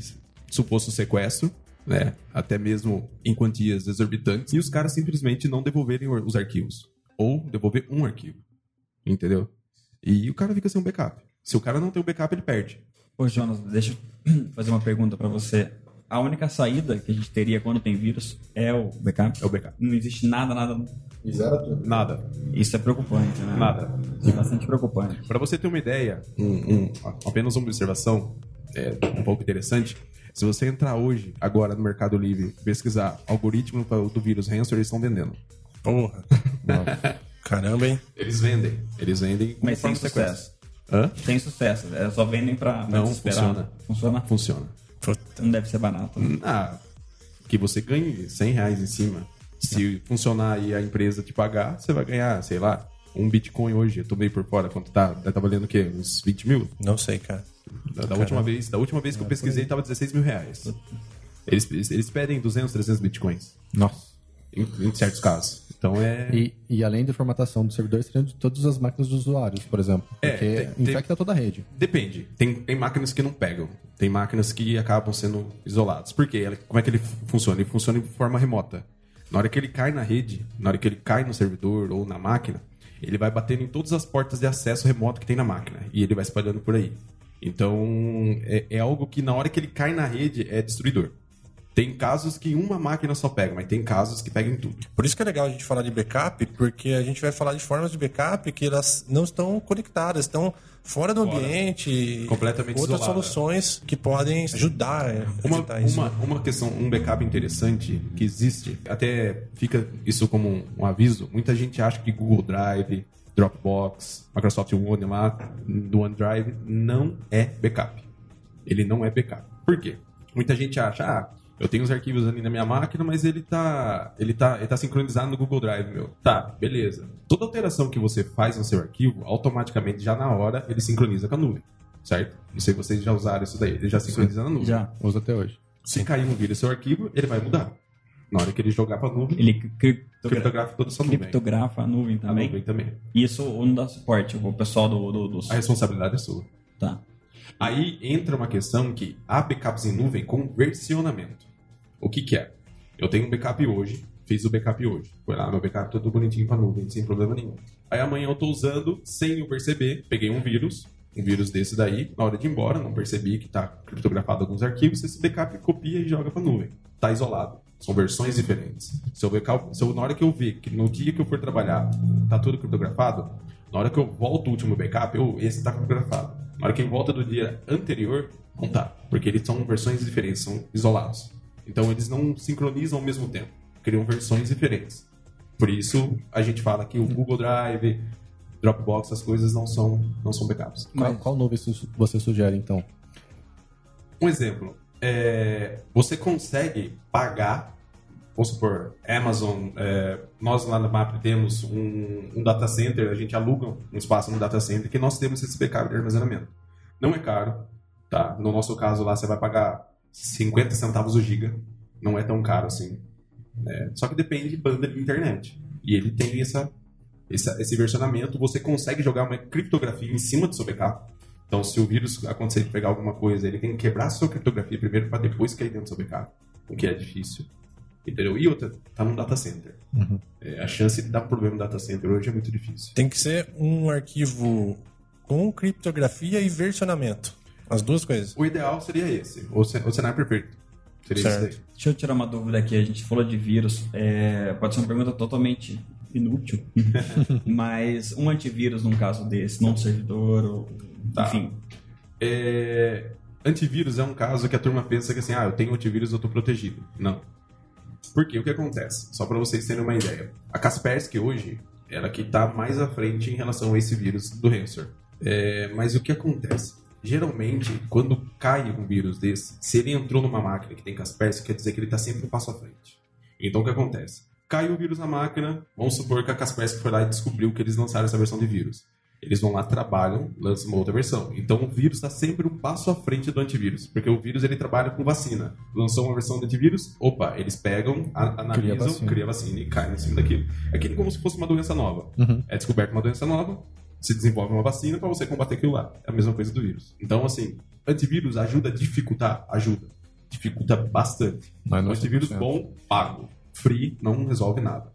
Speaker 3: suposto sequestro né? Até mesmo em quantias exorbitantes, e os caras simplesmente não devolverem os arquivos. Ou devolver um arquivo. Entendeu? E o cara fica sem um backup. Se o cara não tem o um backup, ele perde.
Speaker 4: Ô, Jonas, deixa eu fazer uma pergunta para você. A única saída que a gente teria quando tem vírus é o backup?
Speaker 3: É o backup.
Speaker 4: Não existe nada, nada.
Speaker 5: E zero tudo.
Speaker 3: Nada.
Speaker 4: Isso é preocupante, né?
Speaker 3: Nada.
Speaker 4: Isso é bastante preocupante.
Speaker 3: Para você ter uma ideia, um, um, apenas uma observação é, um pouco interessante. Se você entrar hoje, agora no Mercado Livre, pesquisar algoritmo do vírus Ransomware, eles estão vendendo.
Speaker 2: Porra. Caramba, hein?
Speaker 3: Eles vendem. Eles vendem
Speaker 4: Mas sem
Speaker 3: conforme sequência.
Speaker 4: sucesso.
Speaker 3: Hã?
Speaker 4: Tem sucesso. É só vendem pra,
Speaker 3: Não,
Speaker 4: desesperar.
Speaker 3: funciona.
Speaker 4: Funciona?
Speaker 3: Funciona.
Speaker 2: Puta.
Speaker 4: Não deve ser barato. né?
Speaker 3: Ah, que você ganhe 100 reais em cima. Se funcionar e a empresa te pagar, você vai ganhar, sei lá, um Bitcoin hoje. Eu tomei por fora. Quanto tá? Tá valendo o quê? Uns 20 mil?
Speaker 2: Não sei, cara.
Speaker 3: Da, da última vez, da última vez que eu pesquisei, tava 16 mil reais. Eles, eles, eles pedem 200, 300 Bitcoins.
Speaker 5: Nossa.
Speaker 3: Em, em certos casos. Então é...
Speaker 5: E, e além da formatação do servidor, seriam de todas as máquinas dos usuários, por exemplo.
Speaker 3: É,
Speaker 5: Porque
Speaker 3: tem- tem-
Speaker 5: infecta toda a rede.
Speaker 3: Depende. Tem, tem máquinas que não pegam. Tem máquinas que acabam sendo isoladas. Por quê? Como é que ele fu- funciona? Ele funciona de forma remota. Na hora que ele cai na rede, na hora que ele cai no servidor ou na máquina, ele vai batendo em todas as portas de acesso remoto que tem na máquina. E ele vai espalhando por aí. Então, é, é algo que na hora que ele cai na rede é destruidor. Tem casos que uma máquina só pega, mas tem casos que pegam tudo.
Speaker 2: Por isso que é legal a gente falar de backup, porque a gente vai falar de formas de backup que elas não estão conectadas, estão fora do
Speaker 3: Fora.
Speaker 2: ambiente.
Speaker 3: Completamente
Speaker 2: Outras
Speaker 3: isolada.
Speaker 2: soluções que podem ajudar a
Speaker 3: Uma, uma, uma questão, um backup interessante que existe, até fica isso como um, um aviso, muita gente acha que Google Drive, Dropbox, Microsoft One lá, do OneDrive, não é backup. Ele não é backup. Por quê? Muita gente acha, ah, eu tenho os arquivos ali na minha máquina, mas ele tá, ele tá, ele tá sincronizado no Google Drive, meu. Tá, beleza. Toda alteração que você faz no seu arquivo, automaticamente, já na hora, ele sincroniza com a nuvem. Certo? Não sei se vocês já usaram isso daí. Ele já sincroniza na nuvem.
Speaker 4: Já.
Speaker 5: Usa até hoje.
Speaker 3: Se cair um vírus no seu arquivo, ele vai mudar. Na hora que ele jogar pra nuvem,
Speaker 4: Ele criptogra
Speaker 3: criptografa toda a sua nuvem.
Speaker 4: criptografa a nuvem
Speaker 3: A
Speaker 4: também.
Speaker 3: nuvem também.
Speaker 4: Isso não dá suporte. O pessoal do. do, do...
Speaker 3: A responsabilidade é sua.
Speaker 4: Tá.
Speaker 3: Aí entra uma questão que há backups em nuvem com versionamento. O que que é? Eu tenho um backup hoje, fiz o backup hoje. Foi lá, meu backup todo bonitinho pra nuvem, sem problema nenhum. Aí amanhã eu tô usando, sem eu perceber, peguei um vírus, um vírus desse daí, na hora de ir embora, não percebi que tá criptografado alguns arquivos, esse backup copia e joga pra nuvem. Tá isolado. São versões diferentes. Se eu, backup, se eu- na hora que eu ver que no dia que eu for trabalhar tá tudo criptografado, na hora que eu volto o último backup, eu, esse tá criptografado. Na hora que eu volta do dia anterior, não tá. Porque eles são versões diferentes, são isolados. Então eles não sincronizam ao mesmo tempo. Criam versões diferentes. Por isso a gente fala que o Google Drive, Dropbox, essas coisas não são, não são backups.
Speaker 5: Qual, qual nuvem su- você sugere, então?
Speaker 3: Um exemplo, é, você consegue pagar, vamos supor, Amazon, é, nós lá na MAP temos um, um data center, a gente aluga um espaço no data center que nós temos esse backup de armazenamento. Não é caro, tá? No nosso caso lá você vai pagar 50 centavos o giga, não é tão caro assim. né? Só que depende de banda de internet. E ele tem essa, essa- esse versionamento, você consegue jogar uma criptografia em cima do seu backup. Então, se o vírus acontecer de pegar alguma coisa, ele tem que quebrar a sua criptografia primeiro para depois cair dentro do seu backup. O que é difícil. Entendeu? E outra, tá num data center. É, a chance de dar problema no data center hoje é muito difícil.
Speaker 2: Tem que ser um arquivo com criptografia e versionamento. As duas coisas.
Speaker 3: O ideal seria esse. O, ce- o cenário perfeito. Seria
Speaker 2: Certo.
Speaker 3: esse daí.
Speaker 4: Deixa eu tirar uma dúvida aqui. A gente falou de vírus. É, pode ser uma pergunta totalmente inútil. Mas um antivírus num caso desse, num servidor, ou,
Speaker 3: Tá.
Speaker 4: enfim.
Speaker 3: É, Antivírus é um caso que a turma pensa que assim, ah, eu tenho antivírus, eu tô protegido. Não. Por quê? O que acontece? Só para vocês terem uma ideia. A Kaspersky hoje, ela que tá mais à frente em relação a esse vírus do ransomware. É, mas o que acontece? Geralmente, quando cai um vírus desse, se ele entrou numa máquina que tem Kaspersky, quer dizer que ele está sempre um passo à frente. Então, o que acontece? Caiu o vírus na máquina, vamos supor que a Kaspersky foi lá e descobriu que eles lançaram essa versão de vírus. Eles vão lá, trabalham, lançam uma outra versão. Então, o vírus está sempre um passo à frente do antivírus, porque o vírus ele trabalha com vacina. Lançou uma versão do antivírus, opa, eles pegam, analisam,
Speaker 5: vacina.
Speaker 3: cria vacina e caem em cima daquilo. É aquilo como se fosse uma doença nova.
Speaker 5: Uhum.
Speaker 3: É descoberta uma doença nova, se desenvolve uma vacina para você combater aquilo lá. É a mesma coisa do vírus. Então, assim, antivírus ajuda a dificultar? Ajuda. dificulta bastante.
Speaker 5: Mas não
Speaker 3: um antivírus
Speaker 5: 100%.
Speaker 3: bom, pago. Free não resolve nada.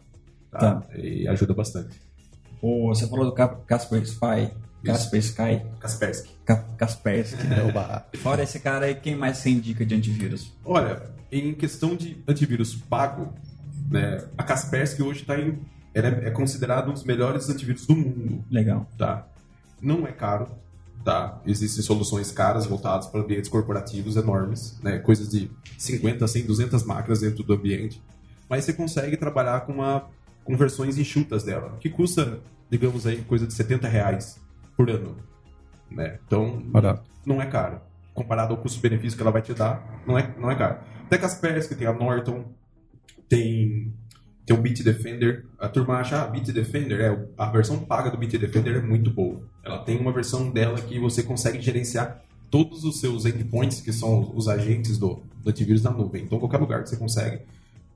Speaker 3: Tá?
Speaker 4: Tá.
Speaker 3: E ajuda bastante.
Speaker 4: O, você falou do Kaspersky. Kaspersky.
Speaker 3: Kaspersky.
Speaker 4: Ka- Kaspersky.
Speaker 5: É o ba-
Speaker 4: Fora esse cara aí, quem mais você indica de antivírus?
Speaker 3: Olha, em questão de antivírus pago, né, a Kaspersky hoje está em. É, é considerada um dos melhores antivírus do mundo.
Speaker 4: Legal.
Speaker 3: Tá? Não é caro. Tá? Existem soluções caras voltadas para ambientes corporativos enormes, né? coisas de 50, 100, 200 máquinas dentro do ambiente. Mas você consegue trabalhar com, uma, com versões enxutas dela, que custa, digamos aí, coisa de 70 reais por ano. Né? Então,
Speaker 5: Barato.
Speaker 3: não é caro. Comparado ao custo-benefício que ela vai te dar, não é, não é caro. Tem a Kaspersky, tem a Norton, tem, tem o Beat Defender. A turma acha, ah, Beat Defender, é, a versão paga do Beat Defender é muito boa. Ela tem uma versão dela que você consegue gerenciar todos os seus endpoints, que são os agentes do, do antivírus na nuvem. Então, qualquer lugar que você consegue.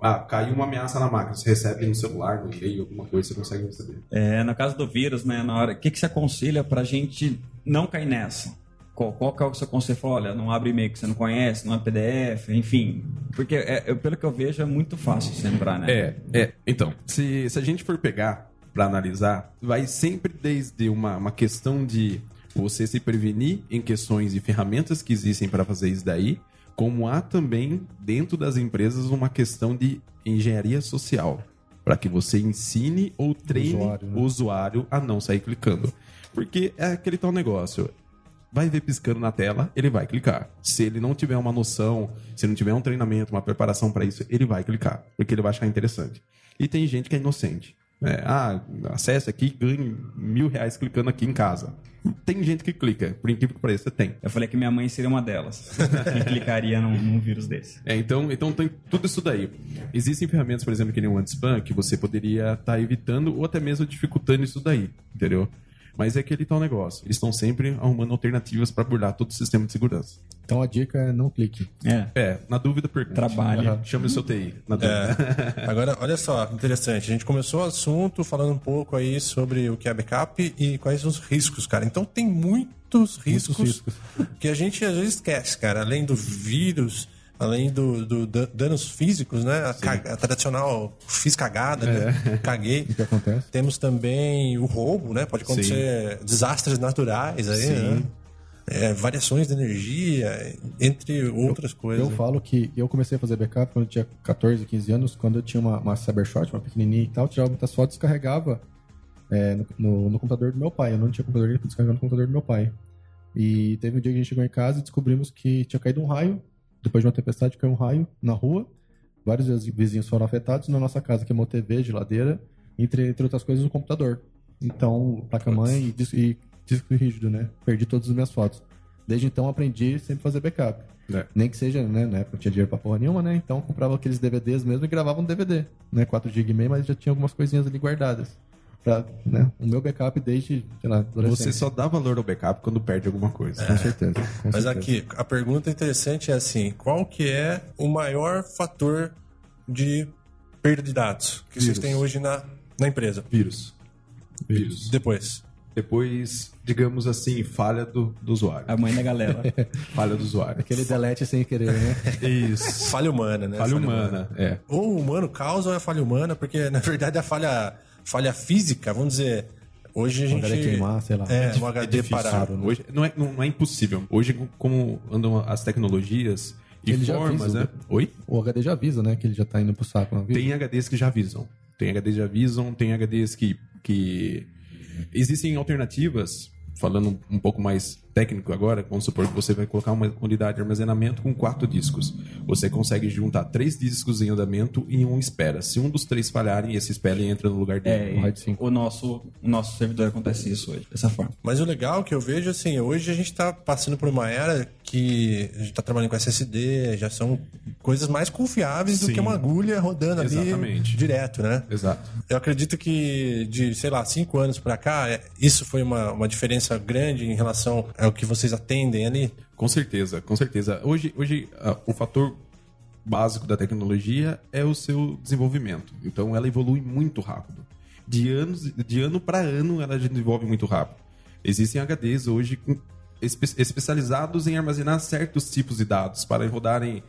Speaker 3: Ah, caiu uma ameaça na máquina, você recebe no celular, no e-mail, alguma coisa, você consegue receber.
Speaker 4: É, no caso do vírus, né, na hora, o que, que você aconselha pra gente não cair nessa? Qual, qual que é o seu conselho? Fala, Olha, não abre e-mail que você não conhece, não é PDF, enfim. Porque, é, é, pelo que eu vejo, é muito fácil você entrar, né?
Speaker 3: É, é. Então, se, se a gente for pegar para analisar, vai sempre desde uma, uma questão de você se prevenir em questões de ferramentas que existem para fazer isso daí, como há também dentro das empresas uma questão de engenharia social, para que você ensine ou treine
Speaker 5: usuário, né?
Speaker 3: o usuário a não sair clicando. Porque é aquele tal negócio. Vai ver piscando na tela, ele vai clicar. Se ele não tiver uma noção, se não tiver um treinamento, uma preparação para isso, ele vai clicar, porque ele vai achar interessante. E tem gente que é inocente. né? ah, acesse aqui e ganhe mil reais clicando aqui em casa. Tem gente que clica, por incrível que pareça, tem.
Speaker 4: Eu falei que minha mãe seria uma delas. que clicaria num, num vírus desse.
Speaker 3: É, então, então tem tudo isso daí. Existem ferramentas, por exemplo, que nem o anti-spam, que você poderia estar evitando ou até mesmo dificultando isso daí, entendeu? Mas é aquele tal negócio. Eles estão sempre arrumando alternativas para burlar todo o sistema de segurança.
Speaker 5: Então a dica é não clique.
Speaker 4: É.
Speaker 3: É, na dúvida, pergunte.
Speaker 4: Trabalha.
Speaker 3: Chame o seu TI. Na dúvida.
Speaker 2: Agora, olha só, interessante. A gente começou o assunto falando um pouco aí sobre o que é backup e quais os riscos, cara. Então tem muitos riscos,
Speaker 5: riscos.
Speaker 2: que a gente às vezes esquece, cara. Além do vírus, além do, do dan- danos físicos, né? A, ca- a tradicional fiz cagada, né? Caguei.
Speaker 5: O que acontece?
Speaker 2: Temos também o roubo, né? Pode acontecer desastres naturais aí,
Speaker 3: Sim.
Speaker 2: né? É, variações de energia, entre outras coisas.
Speaker 5: Eu falo que eu comecei a fazer backup quando eu tinha 14, 15 anos, quando eu tinha uma, uma Cybershot, uma pequenininha e tal, tirava muitas fotos e descarregava é, no, no- no computador do meu pai. Eu não tinha computador, eu descarregava no computador do meu pai. E teve um dia que a gente chegou em casa e descobrimos que tinha caído um raio, depois de uma tempestade caiu um raio na rua, vários vizinhos foram afetados, na nossa casa queimou TV, geladeira, entre, entre outras coisas o computador. Então, placa-mãe e disco, e disco rígido, né? Perdi todas as minhas fotos. Desde então aprendi sempre a fazer backup.
Speaker 3: É.
Speaker 5: Nem que seja, né? Na época não tinha dinheiro pra porra nenhuma, né? Então comprava aqueles DVDs mesmo e gravava um DVD, né? 4 GB e meio, mas já tinha algumas coisinhas ali guardadas. Pra, né? O meu backup desde, sei lá, adolescente.
Speaker 3: Você só dá valor ao backup quando perde alguma coisa.
Speaker 5: Com certeza. com
Speaker 2: Mas
Speaker 5: certeza.
Speaker 2: aqui, a pergunta interessante é assim: qual que é o maior fator de perda de dados que vocês
Speaker 3: Vírus.
Speaker 2: têm hoje na, na empresa?
Speaker 3: Vírus. Vírus.
Speaker 2: Depois.
Speaker 3: Depois, digamos assim, falha do, do usuário.
Speaker 4: A mãe da galera.
Speaker 3: Falha do usuário.
Speaker 5: Aquele delete sem querer, né?
Speaker 3: Isso.
Speaker 2: Falha humana, né?
Speaker 3: Falha humana, é.
Speaker 2: Ou o humano causa ou é falha humana, porque na verdade a falha, falha física, vamos dizer, hoje a
Speaker 5: Um
Speaker 2: gente.
Speaker 5: HD queimar, sei lá.
Speaker 2: É, um HD
Speaker 3: difícil.
Speaker 2: parado. né?
Speaker 3: Hoje, não, é, não, não é impossível. Hoje, como andam as tecnologias e
Speaker 5: Ele já
Speaker 3: formas,
Speaker 5: avisa,
Speaker 3: né?
Speaker 5: né?
Speaker 3: Oi?
Speaker 5: O HD já avisa, né? Que ele já tá indo pro saco. Não avisa?
Speaker 3: Tem HDs que já avisam. Tem HDs que já avisam, tem HDs que, que... Existem alternativas, falando um pouco mais técnico agora, vamos supor que você vai colocar uma unidade de armazenamento com quatro discos. Você consegue juntar três discos em andamento e um espera. Se um dos três falharem, esse espera e entra no lugar dele.
Speaker 4: É,
Speaker 5: O RAID 5.
Speaker 4: o nosso, o nosso servidor acontece isso hoje, dessa forma.
Speaker 2: Mas o legal que eu vejo, assim, hoje a gente está passando por uma era que a gente está trabalhando com SSD, já são coisas mais confiáveis do
Speaker 3: Sim.
Speaker 2: que uma agulha rodando ali
Speaker 3: Exatamente.
Speaker 2: direto, né?
Speaker 3: Exato.
Speaker 2: Eu acredito que de, sei lá, cinco anos para cá, é- isso foi uma, uma diferença grande em relação ao que vocês atendem ali.
Speaker 3: Com certeza, com certeza. Hoje, hoje ah, o fator básico da tecnologia é o seu desenvolvimento. Então ela evolui muito rápido. De, anos, de ano para ano ela desenvolve muito rápido. Existem HDs hoje espe- especializados em armazenar certos tipos de dados para rodarem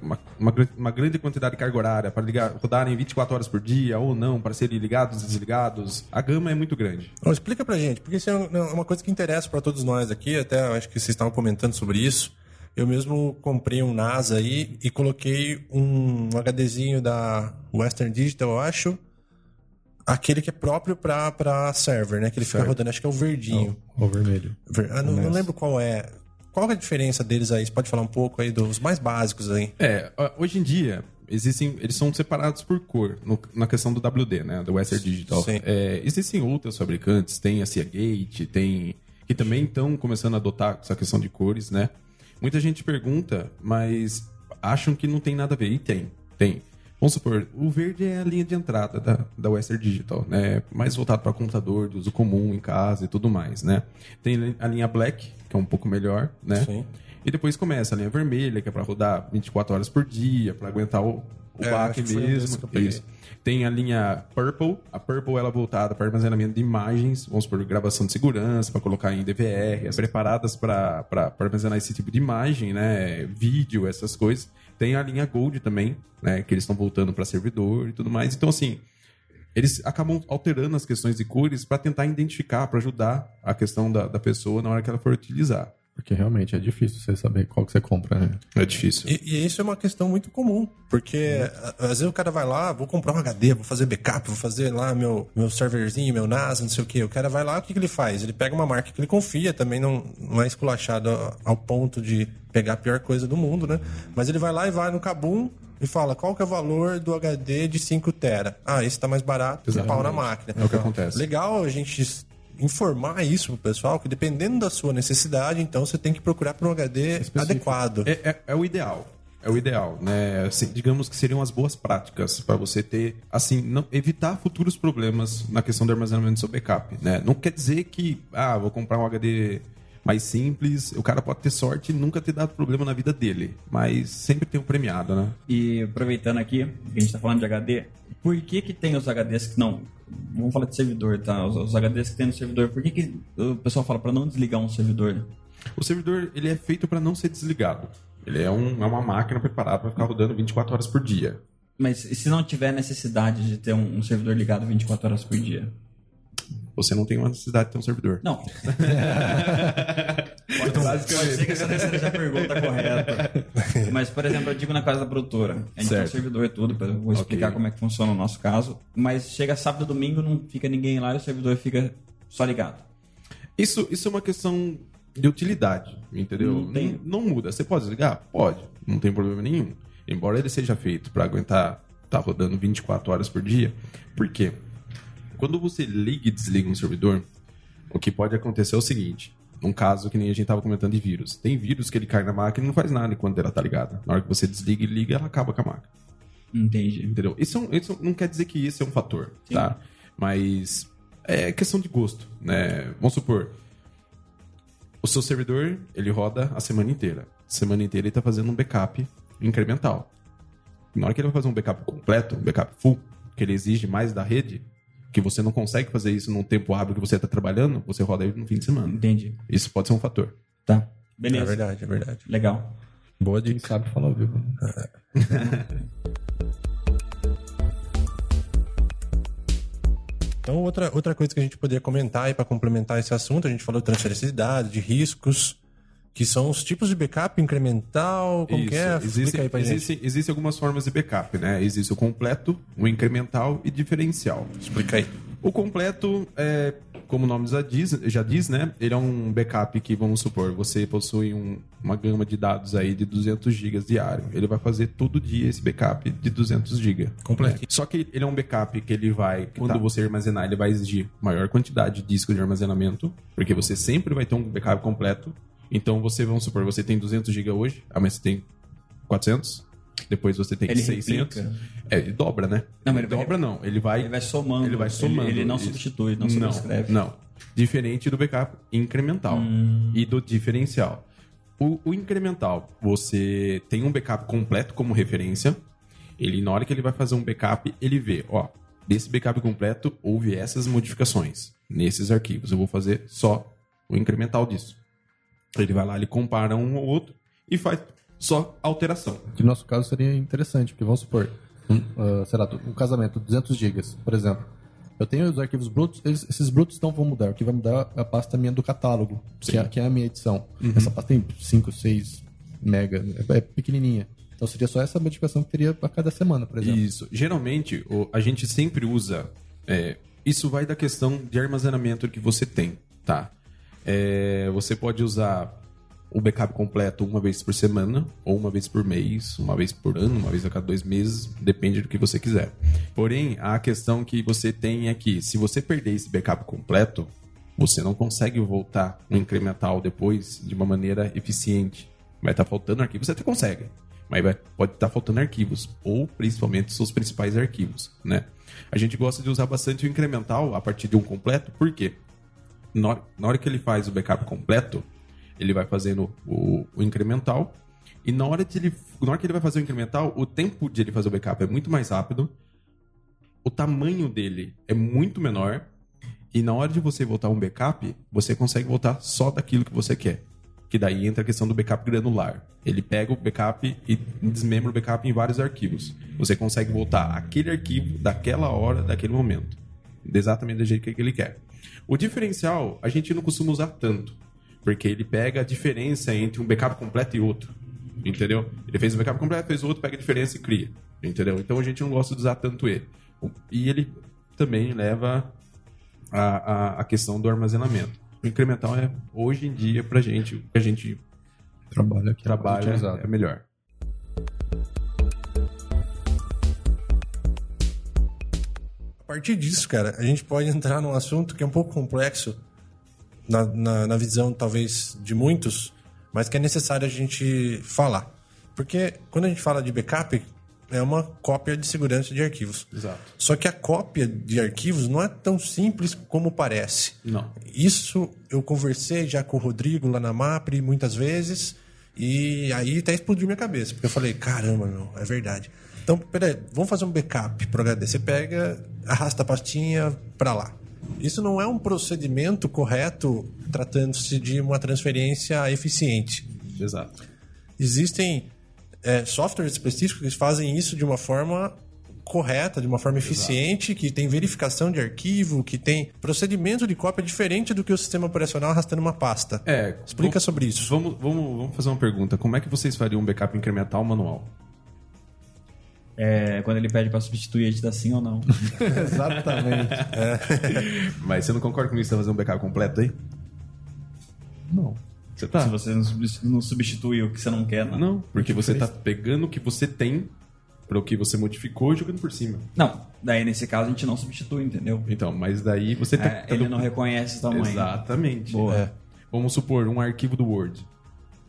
Speaker 3: uma, uma, uma, grande quantidade de carga horária para ligar, rodarem 24 horas por dia ou não, para serem ligados e desligados. A gama é muito grande.
Speaker 2: Então, explica pra gente, porque isso é, é uma coisa que interessa para todos nós aqui, até acho que vocês estavam comentando sobre isso. Eu mesmo comprei um NAS aí e coloquei um HDzinho da Western Digital, eu acho, aquele que é próprio para server, né? Que ele fica certo. rodando, acho que é o verdinho.
Speaker 5: o vermelho.
Speaker 2: Ver, ah, não, não, lembro qual é. Qual é a diferença deles aí? Você pode falar um pouco aí dos mais básicos aí?
Speaker 3: É, hoje em dia, existem, eles são separados por cor no, na questão do WD, né? Do Western Digital. É, existem outros fabricantes, tem a Seagate, tem que também estão começando a adotar essa questão de cores, né? Muita gente pergunta, mas acham que não tem nada a ver. E tem, tem. Vamos supor, o verde é a linha de entrada da, da Western Digital, né? Mais voltado para computador, de uso comum, em casa e tudo mais, né? Tem a linha Black, que é um pouco melhor, né? Sim. E depois começa a linha vermelha, que é para rodar 24 horas por dia, para aguentar o, o é, baque mesmo. Isso. Tem a linha Purple. A Purple ela é voltada para armazenamento de imagens, vamos por gravação de segurança, para colocar em DVR, preparadas para armazenar esse tipo de imagem, né? Vídeo, essas coisas. Tem a linha Gold também, né? Que eles estão voltando para servidor e tudo mais. Então, assim, eles acabam alterando as questões de cores para tentar identificar, para ajudar a questão da, da pessoa na hora que ela for utilizar.
Speaker 5: Porque realmente é difícil você saber qual que você compra, né?
Speaker 3: É difícil.
Speaker 2: E, e isso é uma questão muito comum. Porque às vezes o cara vai lá, vou comprar um HD, vou fazer backup, vou fazer lá meu, meu serverzinho, meu NAS, não sei o que. O cara vai lá, o que, que ele faz? Ele pega uma marca que ele confia, também não, não é esculachado ao ponto de pegar a pior coisa do mundo, né? Mas ele vai lá e vai no Kabum, e fala qual que é o valor do HD de 5 tera. Ah, esse tá mais barato, Exatamente. pau na máquina.
Speaker 3: É o que acontece.
Speaker 2: Legal a gente informar isso pro pessoal, que dependendo da sua necessidade, então você tem que procurar por um HD Específico. adequado.
Speaker 3: É, é, é, o ideal. É o ideal, né? Assim, digamos que seriam as boas práticas para você ter, assim, não, evitar futuros problemas na questão do armazenamento do seu backup, né? Não quer dizer que, ah, vou comprar um HD mais simples, o cara pode ter sorte e nunca ter dado problema na vida dele, mas sempre tem um premiado, né?
Speaker 4: E aproveitando aqui, que a gente tá falando de HD, por que que tem os HDs que não vamos falar de servidor, tá? Os, os HDs que tem no servidor, por que, que o pessoal fala para não desligar um servidor?
Speaker 3: O servidor ele é feito para não ser desligado. Ele é, um, é uma máquina preparada para ficar rodando 24 horas por dia.
Speaker 4: Mas e se não tiver necessidade de ter um, um servidor ligado 24 horas por dia?
Speaker 3: Você não tem uma necessidade de ter um servidor.
Speaker 4: Não. pode, pode ser que essa seja a pergunta correta. Mas, por exemplo, eu digo na casa da produtora. A gente certo. tem um servidor e tudo, eu vou explicar okay. como é que funciona o nosso caso. Mas chega sábado e domingo, não fica ninguém lá e o servidor fica só ligado.
Speaker 3: Isso, isso é uma questão de utilidade, entendeu? Não, não, não muda. Você pode desligar? Pode. Não tem problema nenhum. Embora ele seja feito para aguentar estar tá rodando 24 horas por dia. Por quê? Quando você liga e desliga um servidor, o que pode acontecer é o seguinte: um caso que nem a gente estava comentando de vírus. Tem vírus que ele cai na máquina e não faz nada enquanto ela tá ligada. Na hora que você desliga e liga, ela acaba com a máquina.
Speaker 4: Entendi.
Speaker 3: Entendeu? Isso, é um, isso não quer dizer que isso é um fator, Sim. tá? Mas é questão de gosto, né? Vamos supor, o seu servidor, ele roda a semana inteira. semana inteira ele está fazendo um backup incremental. Na hora que ele vai fazer um backup completo, um backup full, que ele exige mais da rede, que você não consegue fazer isso num tempo hábil que você está trabalhando, você roda ele no fim de semana.
Speaker 4: Entendi.
Speaker 3: Isso pode ser um fator.
Speaker 4: Tá. Beleza.
Speaker 2: É verdade, é verdade.
Speaker 4: Legal.
Speaker 5: Boa dica. sabe falar vivo.
Speaker 2: Então, outra, outra coisa que a gente poderia comentar aí para complementar esse assunto, a gente falou de transferência de dados, de riscos, que são os tipos de backup incremental, como Isso. que é?
Speaker 3: Existe, aí pra existe, gente. Existem algumas formas de backup, né? Existe o completo, o incremental e diferencial.
Speaker 2: Explica aí.
Speaker 3: O completo, é, como o nome já diz, já diz, né? Ele é um backup que, vamos supor, você possui um, uma gama de dados aí de 200 GB diário. Ele vai fazer todo dia esse backup de 200 GB.
Speaker 2: Completo.
Speaker 3: Né? Só que ele é um backup que ele vai, quando tá. você armazenar, ele vai exigir maior quantidade de disco de armazenamento, porque você sempre vai ter um backup completo então você, vamos supor, você tem 200 GB hoje, amanhã você tem 400, depois você tem ele 600. Replica. É, ele dobra, né?
Speaker 4: Não, mas
Speaker 3: ele dobra vai, não, ele vai
Speaker 4: ele vai somando.
Speaker 3: Ele vai somando.
Speaker 4: Ele, ele não substitui, não, não subscreve.
Speaker 3: Não. Diferente do backup incremental hum. e do diferencial. O, o, incremental, você tem um backup completo como referência. Ele na hora que ele vai fazer um backup, ele vê, ó, desse backup completo houve essas modificações nesses arquivos. Eu vou fazer só o incremental disso. Ele vai lá, ele compara um ou outro e faz só alteração.
Speaker 5: Que no nosso caso seria interessante, porque vamos supor, um, uh, sei lá, um casamento, 200 gigas, por exemplo. Eu tenho os arquivos brutos, eles- esses brutos não vão mudar. O que vai mudar é a pasta minha do catálogo, que é, que é a minha edição. Essa pasta tem 5, 6 mega, é, é pequenininha. Então seria só essa modificação que teria a cada semana, por exemplo.
Speaker 3: Isso. Geralmente, o- a gente sempre usa. é, isso vai da questão de armazenamento que você tem, tá? É, você pode usar o backup completo uma vez por semana, ou uma vez por mês, uma vez por ano, uma vez a cada dois meses, depende do que você quiser. Porém, a questão que você tem é que, se você perder esse backup completo, você não consegue voltar no incremental depois de uma maneira eficiente. Vai estar faltando arquivos, você até consegue, mas vai- pode estar faltando arquivos, ou principalmente seus principais arquivos, né? A gente gosta de usar bastante o incremental a partir de um completo, por quê? Na hora, na hora que ele faz o backup completo, ele vai fazendo o, o incremental, e na hora, de ele, na hora que ele vai fazer o incremental, o tempo de ele fazer o backup é muito mais rápido, o tamanho dele é muito menor, e na hora de você voltar um backup, você consegue voltar só daquilo que você quer. Que daí entra a questão do backup granular. Ele pega o backup e desmembra o backup em vários arquivos. Você consegue voltar aquele arquivo daquela hora, daquele momento. Exatamente do jeito que ele quer. O diferencial, a gente não costuma usar tanto. Porque ele pega a diferença entre um backup completo e outro. Entendeu? Ele fez o backup completo, fez o outro, pega a diferença e cria. Entendeu? Então a gente não gosta de usar tanto ele. E ele também leva a, a, a questão do armazenamento. O incremental é, hoje em dia, pra gente, o que a gente
Speaker 5: aqui.
Speaker 3: trabalha
Speaker 5: utilizado.
Speaker 3: é melhor.
Speaker 2: Partir disso, cara, a gente pode entrar num assunto que é um pouco complexo na, na, na visão, talvez, de muitos, mas que é necessário a gente falar. Porque quando a gente fala de backup, é uma cópia de segurança de arquivos.
Speaker 3: Exato.
Speaker 2: Só que a cópia de arquivos não é tão simples como parece.
Speaker 3: Não.
Speaker 2: Isso eu conversei já com o Rodrigo lá na MAPRE muitas vezes e aí até explodiu minha cabeça, porque eu falei, caramba, meu, é verdade. Então, peraí, vamos fazer um backup pro HD. Você pega, arrasta a pastinha para lá. Isso não é um procedimento correto tratando-se de uma transferência eficiente.
Speaker 3: Exato.
Speaker 2: Existem é, softwares específicos que fazem isso de uma forma correta, de uma forma eficiente, que tem verificação de arquivo, que tem procedimento de cópia diferente do que o sistema operacional arrastando uma pasta.
Speaker 3: É,
Speaker 2: Explica
Speaker 3: vamos-
Speaker 2: sobre isso.
Speaker 3: Vamos, vamos, vamos fazer uma pergunta. Como é que vocês fariam um backup incremental manual?
Speaker 4: É, quando ele pede pra substituir, a gente dá sim ou não.
Speaker 5: Exatamente.
Speaker 3: Mas você não concorda comigo que você vai fazer um backup completo aí?
Speaker 5: Não.
Speaker 3: Você tá?
Speaker 4: Se você não substitu- não substitui o que você não quer, não.
Speaker 3: Não, porque você tá pegando o que você tem para o que você modificou e jogando por cima.
Speaker 4: Não, daí nesse caso a gente não substitui, entendeu?
Speaker 3: Então, mas daí você tá.
Speaker 4: É, ele não reconhece o tamanho.
Speaker 3: Exatamente.
Speaker 4: Boa.
Speaker 3: É. Vamos supor um arquivo do Word.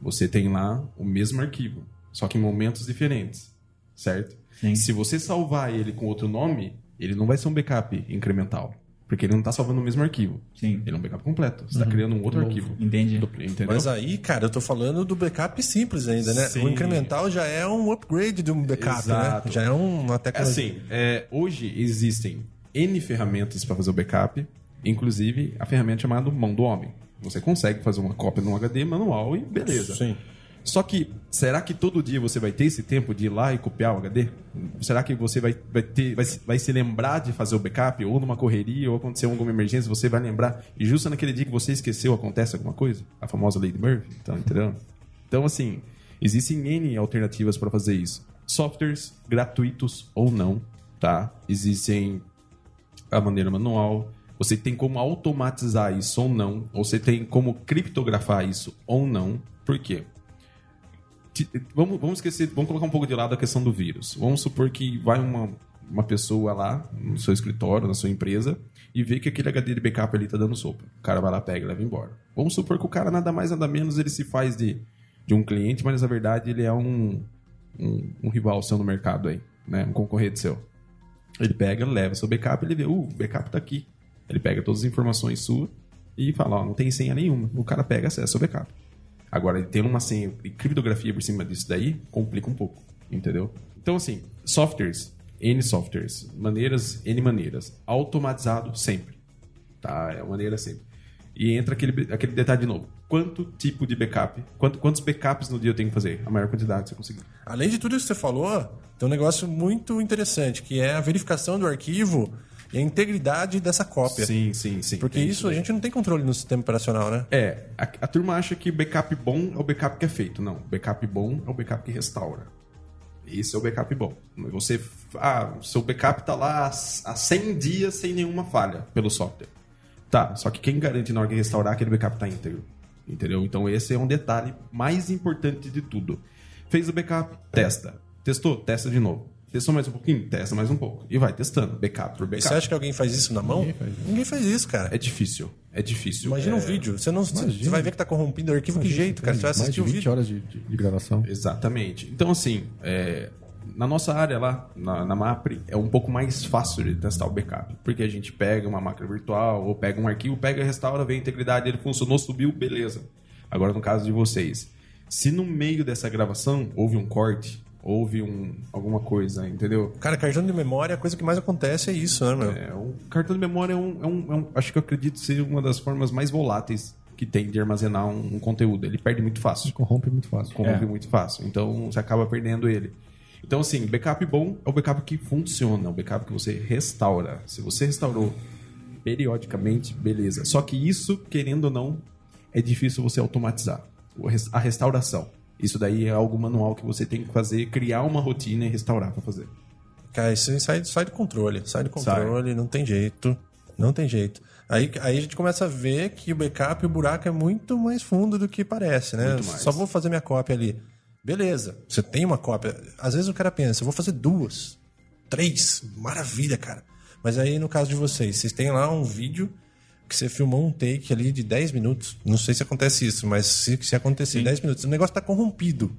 Speaker 3: Você tem lá o mesmo arquivo, só que em momentos diferentes, certo?
Speaker 4: Sim.
Speaker 3: Se você salvar ele com outro nome, ele não vai ser um backup incremental, porque ele não está salvando o mesmo arquivo.
Speaker 4: Sim.
Speaker 3: Ele é um backup completo. Você está criando um outro arquivo.
Speaker 4: Entendi.
Speaker 2: Mas aí, cara, eu tô falando do backup simples ainda, né?
Speaker 3: Sim.
Speaker 2: O incremental já é um upgrade de um backup,
Speaker 3: Exato.
Speaker 2: né? Já é uma
Speaker 3: É
Speaker 2: tecnologia.
Speaker 3: assim, é, hoje existem N ferramentas para fazer o backup, inclusive a ferramenta chamada mão do homem. Você consegue fazer uma cópia no HD manual e beleza.
Speaker 2: Sim.
Speaker 3: Só que, será que todo dia você vai ter esse tempo de ir lá e copiar o HD? Será que você vai, vai, ter, vai, se- vai se lembrar de fazer o backup? Ou numa correria, ou aconteceu alguma emergência, você vai lembrar. E justo naquele dia que você esqueceu, acontece alguma coisa? A famosa lei de Murphy, tá entendendo? Então, assim, existem N alternativas para fazer isso. Softwares gratuitos ou não, tá? Existem a maneira manual. Você tem como automatizar isso ou não. Você tem como criptografar isso ou não. Por quê? Vamos, vamos esquecer, vamos colocar um pouco de lado a questão do vírus. Vamos supor que vai uma, uma pessoa lá no seu escritório, na sua empresa, e vê que aquele HD de backup ali tá dando sopa. O cara vai lá, pega e leva embora. Vamos supor que o cara nada mais, nada menos, ele se faz de, de um cliente, mas na verdade ele é um, um, um rival seu no mercado aí, né? Um concorrente seu. Ele pega, leva seu backup, ele vê, uh, o backup tá aqui. Ele pega todas as informações suas e fala, ó, não tem senha nenhuma. O cara pega, acessa o backup. Agora, ele tem uma senha e criptografia por cima disso daí, complica um pouco, entendeu? Então, assim, softwares, N softwares, maneiras, N maneiras. Automatizado sempre, tá? É maneira sempre. E entra aquele, aquele detalhe de novo. quanto tipo de backup, quanto, quantos backups no dia eu tenho que fazer, a maior quantidade você conseguir.
Speaker 2: Além de tudo isso que você falou, tem um negócio muito interessante, que é a verificação do arquivo e a integridade dessa cópia.
Speaker 3: Sim, sim, sim.
Speaker 2: Porque
Speaker 3: Tem
Speaker 2: isso a gente não tem controle no sistema operacional, né?
Speaker 3: É, a, a turma acha que backup bom é o backup que é feito. Não, backup bom é o backup que restaura. Esse é o backup bom. Você, ah, seu backup tá lá há há 100 dias sem nenhuma falha pelo software. Tá, só que quem garante na hora de restaurar que aquele backup tá íntegro? Entendeu? Então esse é um detalhe mais importante de tudo. Fez o backup, testa. Testou, testa de novo. Testou mais um pouquinho, testa mais um pouco. E vai testando, backup por backup.
Speaker 2: você acha que alguém faz isso na mão? Ninguém faz isso, cara.
Speaker 3: É difícil, é difícil.
Speaker 2: Imagina
Speaker 3: é...
Speaker 2: um vídeo. Você, não, você vai ver que tá corrompido o arquivo, que jeito, cara. Você vai
Speaker 5: Mais
Speaker 2: assistir
Speaker 5: de
Speaker 2: o
Speaker 5: 20
Speaker 2: vídeo.
Speaker 5: horas de, de- de gravação.
Speaker 3: Exatamente. Então, assim, é, na nossa área lá, na, na MAPRE, é um pouco mais fácil de testar o backup. Porque a gente pega uma máquina virtual, ou pega um arquivo, pega, restaura, vê a integridade, ele funcionou, subiu, beleza. Agora, no caso de vocês, se no meio dessa gravação houve um corte, houve um, alguma coisa, entendeu?
Speaker 2: Cara, cartão de memória, a coisa que mais acontece é isso, né, meu?
Speaker 3: É, o cartão de memória é um, é um- é um- acho que eu acredito ser uma das formas mais voláteis que tem de armazenar um, um conteúdo. Ele perde muito fácil.
Speaker 5: Corrompe muito fácil.
Speaker 3: corrompe
Speaker 4: É.
Speaker 3: muito fácil. Então você acaba perdendo ele. Então, assim, backup bom é o backup que funciona, é o backup que você restaura. Se você restaurou periodicamente, beleza. Só que isso, querendo ou não, é difícil você automatizar. A restauração. Isso daí é algo manual que você tem que fazer, criar uma rotina e restaurar para fazer.
Speaker 2: Cara, isso sai, sai do controle. Sai do controle, não tem jeito. Não tem jeito. Aí, aí a gente começa a ver que o backup, o buraco é muito mais fundo do que parece, né? Só vou fazer minha cópia ali. Beleza, você tem uma cópia. Às vezes o cara pensa, eu vou fazer duas, três, maravilha, cara. Mas aí no caso de vocês, vocês têm lá um vídeo que você filmou um take ali de 10 minutos. Não sei se acontece isso, mas se, se acontecer 10 minutos, o negócio tá corrompido.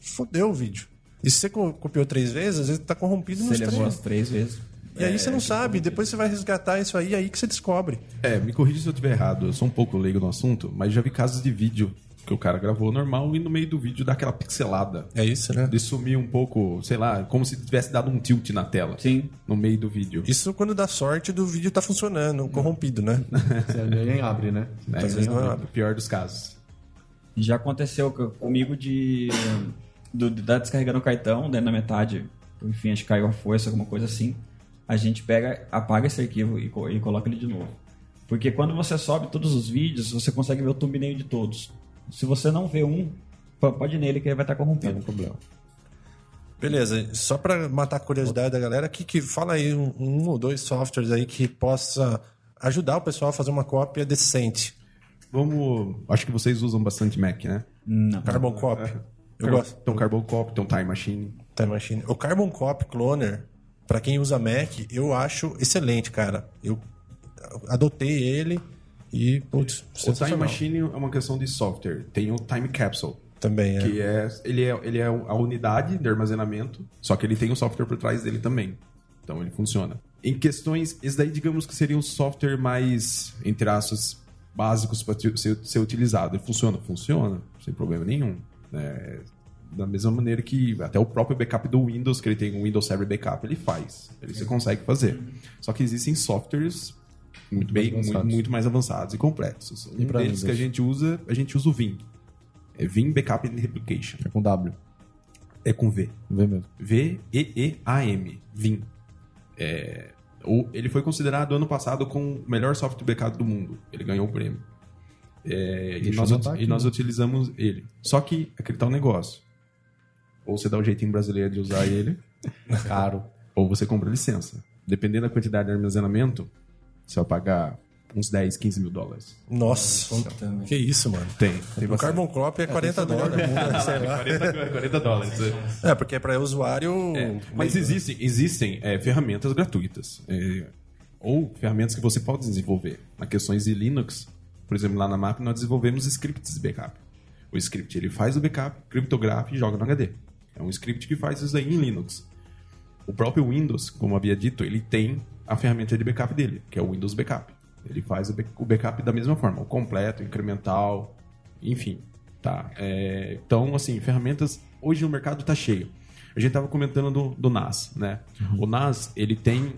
Speaker 2: Fodeu o vídeo. E se você co- copiou três vezes, às vezes tá corrompido
Speaker 4: Você
Speaker 2: nos
Speaker 4: levou
Speaker 2: três.
Speaker 4: as três vezes.
Speaker 2: E aí você não sabe, depois você vai resgatar isso aí, aí que você descobre.
Speaker 3: É, me corrija se eu estiver errado, eu sou um pouco leigo no assunto, mas já vi casos de vídeo que o cara gravou normal e no meio do vídeo dá aquela pixelada.
Speaker 2: É isso, né?
Speaker 3: De sumir um pouco, sei lá, como se tivesse dado um tilt na tela.
Speaker 4: Sim.
Speaker 3: No meio do vídeo.
Speaker 2: Isso quando dá sorte do vídeo tá funcionando, corrompido, né?
Speaker 5: Nem abre, né?
Speaker 3: É,
Speaker 2: Às vezes não
Speaker 3: é
Speaker 2: abre.
Speaker 3: o pior dos casos.
Speaker 4: Já aconteceu co- comigo de do, de dar descarregando o cartão, daí na metade, enfim, acho que caiu a força, alguma coisa assim. A gente pega, apaga esse arquivo e, e coloca ele de novo. Porque quando você sobe todos os vídeos, você consegue ver o thumbnail de todos. Se você não vê um, pode ir nele que ele vai estar
Speaker 5: Não
Speaker 4: corrompido.
Speaker 5: tem problema.
Speaker 2: Beleza, só pra matar a curiosidade da galera, que, que fala aí um, um ou dois softwares aí que possa ajudar o pessoal a fazer uma cópia decente.
Speaker 3: Vamos. Acho que vocês usam bastante Mac, né?
Speaker 4: Não.
Speaker 2: Carbon Copy. Eu
Speaker 3: Car-
Speaker 2: gosto.
Speaker 3: Então, Carbon Copy, então Time Machine.
Speaker 2: Time Machine. O Carbon Copy Cloner, pra quem usa Mac, eu acho excelente, cara. Eu adotei ele e, putz,
Speaker 3: O Time. Machine é uma questão de software. Tem o Time Capsule.
Speaker 2: Também, é.
Speaker 3: Que é, ele é, ele é a unidade de armazenamento, só que ele tem o software por trás dele também. Então ele funciona. Em questões, esse daí digamos que seria um software mais, entre aspas, básicos para ser, ser utilizado. Ele funciona? Funciona, sem problema nenhum. É, da mesma maneira que até o próprio backup do Windows, que ele tem um Windows Server Backup, ele faz. Ele você consegue fazer. Só que existem softwares muito, bem,
Speaker 5: mais
Speaker 3: muito, muito mais avançados e complexos. Um
Speaker 5: E
Speaker 3: deles que a gente usa, a gente usa o Vim. É Vim Backup and Replication.
Speaker 5: É com W.
Speaker 3: É com V.
Speaker 5: Vê mesmo.
Speaker 3: V-E-E-A-M. Vim. É, ele foi considerado ano passado com o melhor software backup do mundo. Ele ganhou o prêmio. É, e nós,
Speaker 5: eu anotar
Speaker 3: e
Speaker 5: aqui,
Speaker 3: nós
Speaker 5: né?
Speaker 3: utilizamos ele. Só que aquele tal negócio. Ou você dá o jeitinho brasileiro de usar ele, caro, ou você compra licença. Dependendo da quantidade de armazenamento, você vai pagar uns 10, 15 mil dólares.
Speaker 2: Nossa, que isso, mano.
Speaker 3: Tem. tem
Speaker 2: O. Carbon Copy é 40 dólares. sei lá.
Speaker 3: 40, 40 dólares. é.
Speaker 2: É, porque é pra usuário...
Speaker 3: Mas existem, existem é, ferramentas gratuitas. é, ou ferramentas que você pode desenvolver. Na questões de Linux, por exemplo, lá na MAP nós desenvolvemos scripts de backup. O script ele faz o backup, criptografa e joga no HD. É um script que faz isso aí em Linux. O próprio Windows, como havia dito, ele tem a ferramenta de backup dele, que é o Windows Backup. Ele faz o back- o backup da mesma forma, o completo, incremental, enfim. Tá. É, então, assim, ferramentas hoje no mercado está cheio. A gente estava comentando do, do NAS, né? O NAS ele tem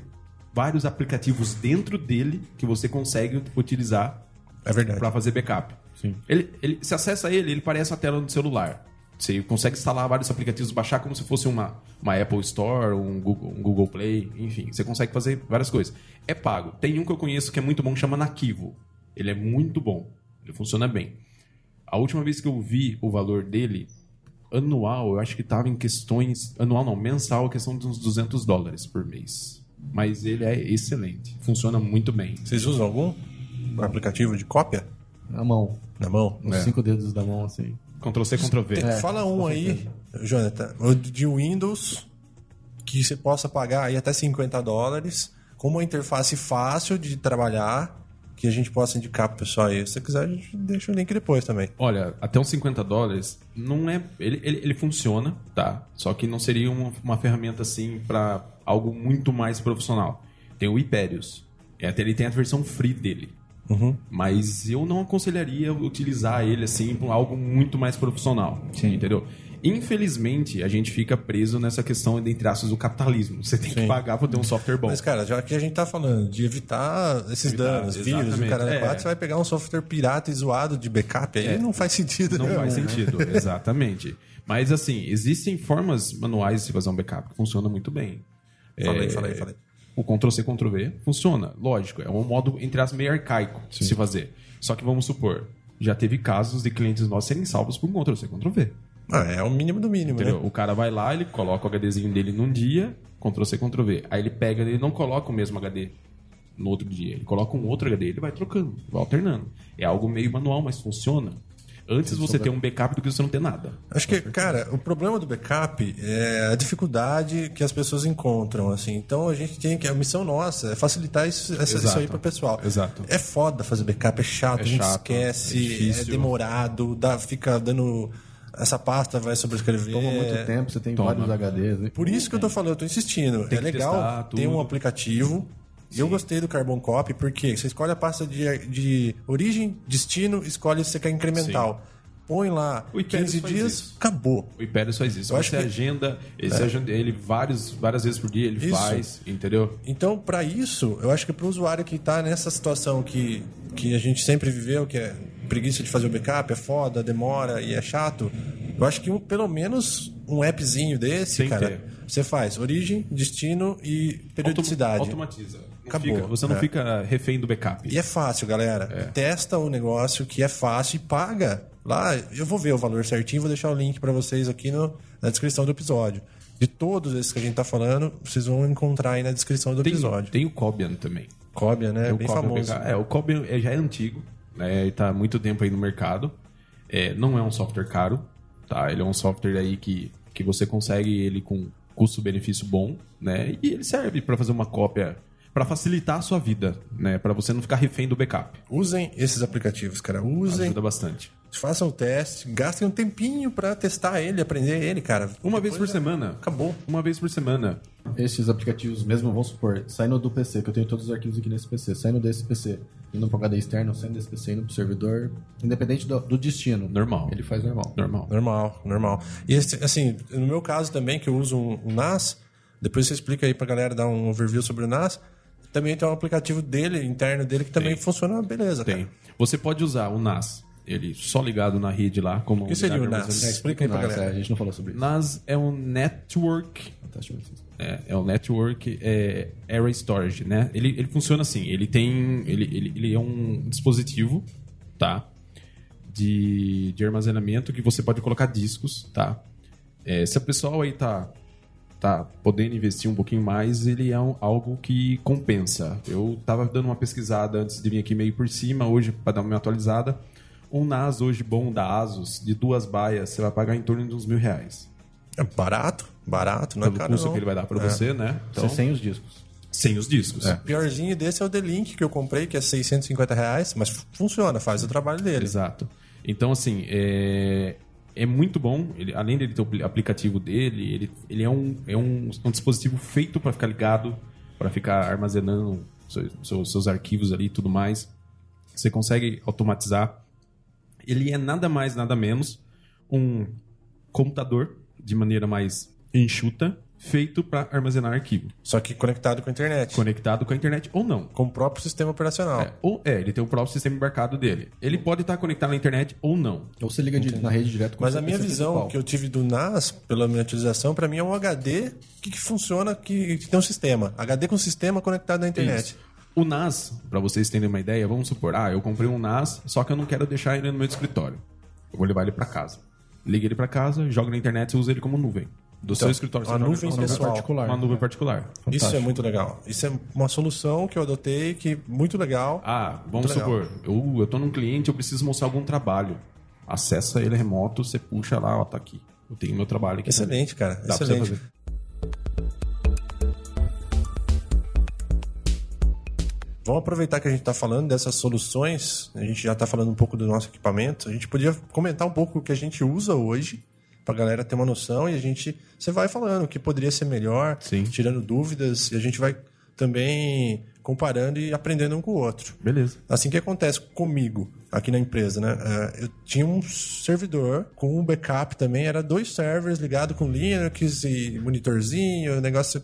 Speaker 3: vários aplicativos dentro dele que você consegue utilizar
Speaker 2: É
Speaker 3: para fazer backup.
Speaker 5: Sim.
Speaker 3: Ele, ele, se acessa ele, ele parece a tela do celular. Você consegue instalar vários aplicativos, baixar como se fosse uma, uma Apple Store, um Google, um Google Play, enfim. Você consegue fazer várias coisas. É pago. Tem um que eu conheço que é muito bom, chama Nakivo. Ele é muito bom. Ele funciona bem. A última vez que eu vi o valor dele, anual, eu acho que estava em questões. Anual não, mensal, a questão de uns 200 dólares por mês. Mas ele é excelente. Funciona muito bem.
Speaker 2: Vocês usam algum aplicativo de cópia?
Speaker 5: Na mão.
Speaker 2: Na mão?
Speaker 5: Os
Speaker 3: É.
Speaker 5: cinco dedos da mão, assim.
Speaker 3: Ctrl C, Ctrl V.
Speaker 2: Tem-
Speaker 5: É,
Speaker 2: Fala um aí, Jonathan, de Windows, que você possa pagar aí até 50 dólares, com uma interface fácil de trabalhar, que a gente possa indicar pro pessoal aí. Se você quiser, a gente deixa o link depois também.
Speaker 3: Olha, até uns 50 dólares não é. Ele, ele, ele funciona, tá? Só que não seria uma, uma ferramenta assim para algo muito mais profissional. Tem o Hyperios. É, até ele tem a versão free dele. Mas eu não aconselharia utilizar ele assim para algo muito mais profissional.
Speaker 4: Sim.
Speaker 3: Entendeu? Infelizmente, a gente fica preso nessa questão, entre aspas, do capitalismo. Você tem que
Speaker 2: Sim.
Speaker 3: pagar para ter um software bom.
Speaker 2: Mas, cara, já que a gente tá falando de evitar esses
Speaker 3: Evitar,
Speaker 2: danos, vírus, o cara
Speaker 3: É.
Speaker 2: quatro, você vai pegar um software pirata e zoado de backup, aí
Speaker 3: É.
Speaker 2: não faz sentido.
Speaker 3: Não
Speaker 2: né?
Speaker 3: faz sentido, exatamente. Mas assim, existem formas manuais de fazer um backup que funcionam muito bem.
Speaker 2: Fala aí,
Speaker 3: É,
Speaker 2: fala aí, fala aí.
Speaker 3: O Ctrl-C, Ctrl-V funciona, lógico. É um modo, entre as meio arcaico de se fazer. Só que vamos supor, já teve casos de clientes nossos serem salvos por Ctrl-C, Ctrl-V.
Speaker 2: Ah, é o mínimo do mínimo,
Speaker 3: Entendeu?
Speaker 2: né?
Speaker 3: O cara vai lá, ele coloca o HDzinho dele num dia, Ctrl-C, Ctrl-V. Aí ele pega, ele não coloca o mesmo HD no outro dia. Ele coloca um outro HD, ele vai trocando, vai alternando. É algo meio manual, mas funciona. Antes você ter um backup do que você não ter nada.
Speaker 2: Acho que, cara, o problema do backup é a dificuldade que as pessoas encontram, assim. Então a gente tem que. A missão nossa é facilitar isso, essa- isso
Speaker 3: Exato.
Speaker 2: aí pro pessoal.
Speaker 3: Exato.
Speaker 2: É foda fazer backup, é chato,
Speaker 3: É
Speaker 2: a gente
Speaker 3: chato,
Speaker 2: esquece,
Speaker 3: é
Speaker 2: é, demorado, dá, fica dando. Essa pasta vai sobrescrever.
Speaker 5: Toma muito tempo, você tem
Speaker 3: Toma.
Speaker 5: vários HDs. né?
Speaker 2: Por isso que eu tô falando, eu tô insistindo.
Speaker 3: Tem
Speaker 2: é legal ter um
Speaker 3: tudo.
Speaker 2: Aplicativo. Eu gostei do Carbon Copy porque você escolhe a pasta de, de origem, destino, escolhe se você quer incremental. Põe lá
Speaker 3: O Hyperios
Speaker 2: 15
Speaker 3: faz
Speaker 2: dias,
Speaker 3: isso.
Speaker 2: acabou.
Speaker 3: O Hyperios faz isso.
Speaker 2: Eu acho
Speaker 3: Você
Speaker 2: que- É.
Speaker 3: agenda, ele, agenda ele vários, várias vezes por dia, ele
Speaker 2: Isso.
Speaker 3: faz, entendeu?
Speaker 2: Então, para isso, eu acho que para o usuário que está nessa situação que, que a gente sempre viveu, que é preguiça de fazer o backup, é foda, demora e é chato, eu acho que um- pelo menos um appzinho desse, cara,
Speaker 3: ter.
Speaker 2: você faz origem, destino e periodicidade.
Speaker 3: Autom- Automatiza.
Speaker 2: Acabou.
Speaker 3: fica- você não
Speaker 2: É.
Speaker 3: fica refém do backup.
Speaker 2: E é fácil, galera. Testa o negócio que é fácil e paga. Lá, eu vou ver o valor certinho, vou deixar o link para vocês aqui no- na descrição do episódio. De todos esses que a gente tá falando, vocês vão encontrar aí na descrição do
Speaker 3: Tem,
Speaker 2: episódio.
Speaker 3: tem o Cobian também.
Speaker 2: Cóbia, né?
Speaker 3: O
Speaker 2: Bem
Speaker 3: Cobian
Speaker 2: famoso.
Speaker 3: BK. É, o Cobian é- já é antigo, né? Ele tá há muito tempo aí no mercado. É, não é um software caro, tá? Ele é um software aí que, que você consegue ele com custo-benefício bom, né? E ele serve para fazer uma cópia para facilitar a sua vida, né? Para você não ficar refém do backup.
Speaker 2: Usem esses aplicativos, cara. Usem,
Speaker 3: Ajuda bastante.
Speaker 2: façam o teste, gastem um tempinho pra testar ele, aprender ele, cara.
Speaker 3: Uma vez por
Speaker 2: Depois,
Speaker 3: semana.
Speaker 2: Acabou.
Speaker 3: Uma vez por semana.
Speaker 5: Esses aplicativos mesmo, vamos supor, saindo do PC, que eu tenho todos os arquivos aqui nesse PC, saindo desse PC, indo pro HD externo, saindo desse PC, indo pro servidor, independente do, do destino.
Speaker 3: Normal.
Speaker 5: Ele faz normal.
Speaker 3: Normal.
Speaker 2: Normal, normal. E esse, assim, no meu caso também, que eu uso um, um NAS, depois você explica aí pra galera dar um overview sobre o NAS. Também tem um aplicativo dele, interno dele, que também
Speaker 3: Tem.
Speaker 2: funciona beleza,
Speaker 3: Tem.
Speaker 2: cara.
Speaker 3: Você pode usar o NAS, ele só ligado na rede lá, como
Speaker 2: O que seria o NAS?
Speaker 3: armazenamento.
Speaker 2: Explica aí pra galera.
Speaker 5: é, a gente não falou sobre isso.
Speaker 3: NAS é um network. É, é o Network é, Array Storage, né? Ele, ele funciona assim, ele tem... Ele, ele, ele é um dispositivo, tá? De, de armazenamento que você pode colocar discos, tá? É, se a pessoa aí tá, tá podendo investir um pouquinho mais, ele é um- algo que compensa. Eu tava dando uma pesquisada antes de vir aqui meio por cima, hoje, para dar uma atualizada. Um NAS hoje bom da Asus, de duas baias, você vai pagar em torno de uns mil reais.
Speaker 2: É barato, barato, não é
Speaker 3: Pelo
Speaker 2: caro
Speaker 3: custo
Speaker 2: não.
Speaker 3: que ele vai dar para
Speaker 2: É.
Speaker 3: você, né? Então,
Speaker 5: Você sem os discos.
Speaker 3: sem os discos.
Speaker 2: O piorzinho desse é o The-Link que eu comprei, que é 650 reais, mas fu- funciona, faz o trabalho dele.
Speaker 3: Exato. Então, assim, é, é muito bom. Ele, além dele ter o aplicativo dele, ele, ele é, um, é um, um dispositivo feito para ficar ligado, para ficar armazenando seus, seus, seus arquivos ali e tudo mais. Você consegue automatizar. Ele é nada mais, nada menos um computador de maneira mais enxuta, feito para armazenar arquivo,
Speaker 2: Só que conectado com a internet.
Speaker 3: conectado com a internet ou não.
Speaker 2: Com o próprio sistema operacional.
Speaker 3: É, ou é, ele tem o próprio sistema embarcado dele. Ele pode estar conectado na internet ou não.
Speaker 5: Ou você liga de- na rede direto com
Speaker 2: Mas a minha visão
Speaker 5: principal.
Speaker 2: que eu tive do NAS, pela minha utilização, para mim é um HD que, que funciona, que, que tem um sistema. HD com sistema conectado na internet.
Speaker 3: Isso. O NAS, para vocês terem uma ideia, vamos supor, ah, eu comprei um NAS, só que eu não quero deixar ele no meu escritório. Eu vou levar ele para casa. Liga ele para casa, joga na internet e usa ele como nuvem. Do seu escritório,
Speaker 2: uma nuvem pessoal.
Speaker 5: particular.
Speaker 3: Uma nuvem particular.
Speaker 2: Isso é muito legal. Isso é uma solução que eu adotei, que muito legal.
Speaker 3: Ah, vamos
Speaker 2: legal.
Speaker 3: supor, eu, eu tô num cliente, eu preciso mostrar algum trabalho. Acessa ele remoto, você puxa lá, ó, tá aqui. Eu tenho meu trabalho aqui.
Speaker 2: Excelente, cara.
Speaker 3: Dá pra você
Speaker 2: Excelente.
Speaker 3: fazer.
Speaker 2: Vamos aproveitar que a gente está falando dessas soluções, a gente já está falando um pouco do nosso equipamento, a gente podia comentar um pouco o que a gente usa hoje, para a galera ter uma noção, e a gente, você vai falando o que poderia ser melhor,
Speaker 3: Sim.
Speaker 2: tirando dúvidas, e a gente vai também comparando e aprendendo um com o outro.
Speaker 3: Beleza.
Speaker 2: Assim que acontece comigo aqui na empresa, né? Eh, Eu tinha um servidor com um backup também, era dois servers ligados com Linux e monitorzinho, negócio.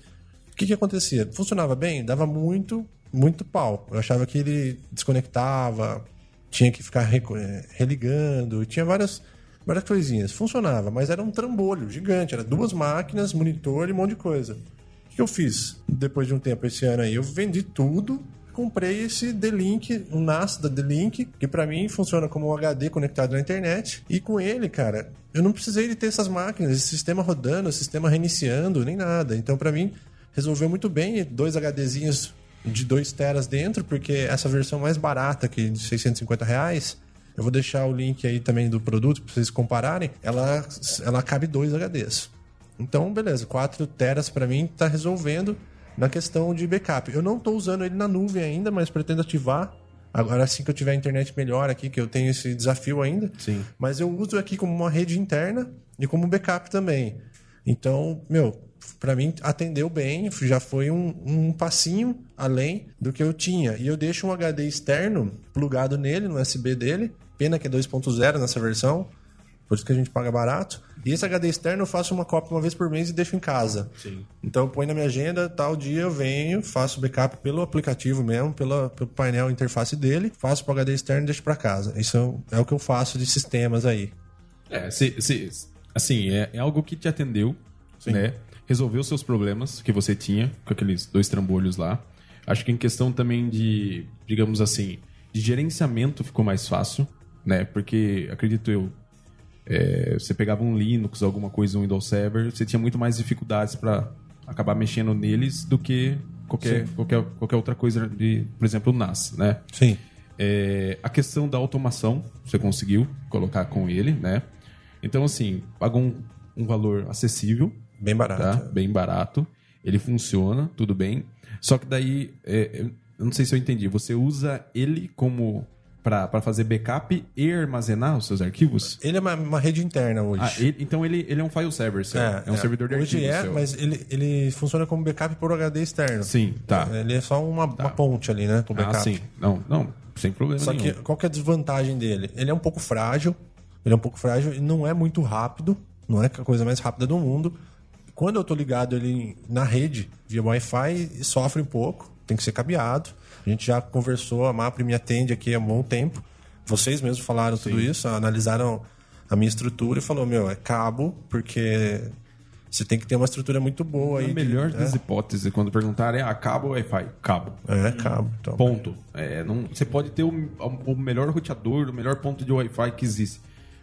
Speaker 2: O que que acontecia? Funcionava bem, dava muito, muito pau. Eu achava que ele desconectava, tinha que ficar eh, religando, tinha várias várias coisinhas. Funcionava, mas era um trambolho gigante, era duas máquinas, monitor e um monte de coisa. O que eu fiz depois de um tempo esse ano aí? Eu vendi tudo, comprei esse D-Link, um NAS da D-Link, que pra mim funciona como um HD conectado na internet. E com ele, cara, eu não precisei de ter essas máquinas, esse sistema rodando, sistema reiniciando, nem nada. Então, pra mim, resolveu muito bem dois HDzinhos de 2 teras dentro, porque essa versão mais barata, que de 650 reais, eu vou deixar o link aí também do produto para vocês compararem, ela, ela cabe dois HDs. Então, beleza, 4 teras para mim tá resolvendo na questão de backup. Eu não tô usando ele na nuvem ainda, mas pretendo ativar. Agora assim que eu tiver a internet melhor aqui, que eu tenho esse desafio ainda.
Speaker 3: Sim.
Speaker 2: Mas eu uso aqui como uma rede interna e como backup também. Então, meu, para mim atendeu bem, já foi um, um passinho além do que eu tinha. E eu deixo um HD externo plugado nele, no USB dele. Pena que é 2.0 nessa versão. Por isso que a gente paga barato. E esse HD externo eu faço uma cópia uma vez por mês e deixo em casa.
Speaker 3: Sim.
Speaker 2: Então eu ponho na minha agenda, tal dia eu venho, faço backup pelo aplicativo mesmo, pela, pelo painel interface dele, faço pro HD externo e deixo para casa. Isso é o que eu faço de sistemas aí.
Speaker 3: É, se, se- assim, é, é algo que te atendeu, né? Resolveu seus problemas que você tinha com aqueles dois trambolhos lá. Acho que em questão também de, digamos assim, de gerenciamento ficou mais fácil, né? Porque, acredito eu, é, você pegava um Linux, alguma coisa, um Windows Server, você tinha muito mais dificuldades para acabar mexendo neles do que qualquer, qualquer, qualquer outra coisa, de, por exemplo, o NAS, né?
Speaker 2: Sim.
Speaker 3: É, a questão da automação, você conseguiu colocar com ele, né? Então, assim, pagou um, um valor acessível,
Speaker 2: Bem barato.
Speaker 3: tá? Bem barato. Ele funciona, tudo bem. Só que daí, é, eu não sei se eu entendi. Você usa ele como para fazer backup e armazenar os seus arquivos?
Speaker 2: Ele é uma, uma rede interna hoje.
Speaker 3: Ah, ele- então ele, ele é um file server, seu. É, um servidor de
Speaker 2: Hoje
Speaker 3: arquivos.
Speaker 2: é,
Speaker 3: seu.
Speaker 2: mas ele, ele funciona como backup por HD externo.
Speaker 3: Sim, tá.
Speaker 2: Ele é só uma, uma ponte ali, né? Com backup.
Speaker 3: Ah, sim. Não, não, sem problema
Speaker 2: Só
Speaker 3: nenhum.
Speaker 2: que qual que é a desvantagem dele? Ele é um pouco frágil, ele é um pouco frágil e não é muito rápido, não é a coisa mais rápida do mundo. Quando eu tô ligado ele na rede, via Wi-Fi, sofre um pouco, tem que ser cabeado. A gente já conversou, a MAPRE me atende aqui há um bom tempo. Vocês mesmos falaram tudo isso, analisaram a minha estrutura e falou, meu, é cabo, porque você tem que ter uma estrutura muito boa
Speaker 3: A
Speaker 2: aí. de-
Speaker 3: melhor
Speaker 2: é,
Speaker 3: das hipóteses, quando perguntarem, ah, cabo ou Wi-Fi? Cabo.
Speaker 2: É, cabo. Então,
Speaker 3: Ponto. É, não, você pode ter o, o melhor roteador, o melhor ponto de Wi-Fi que existe.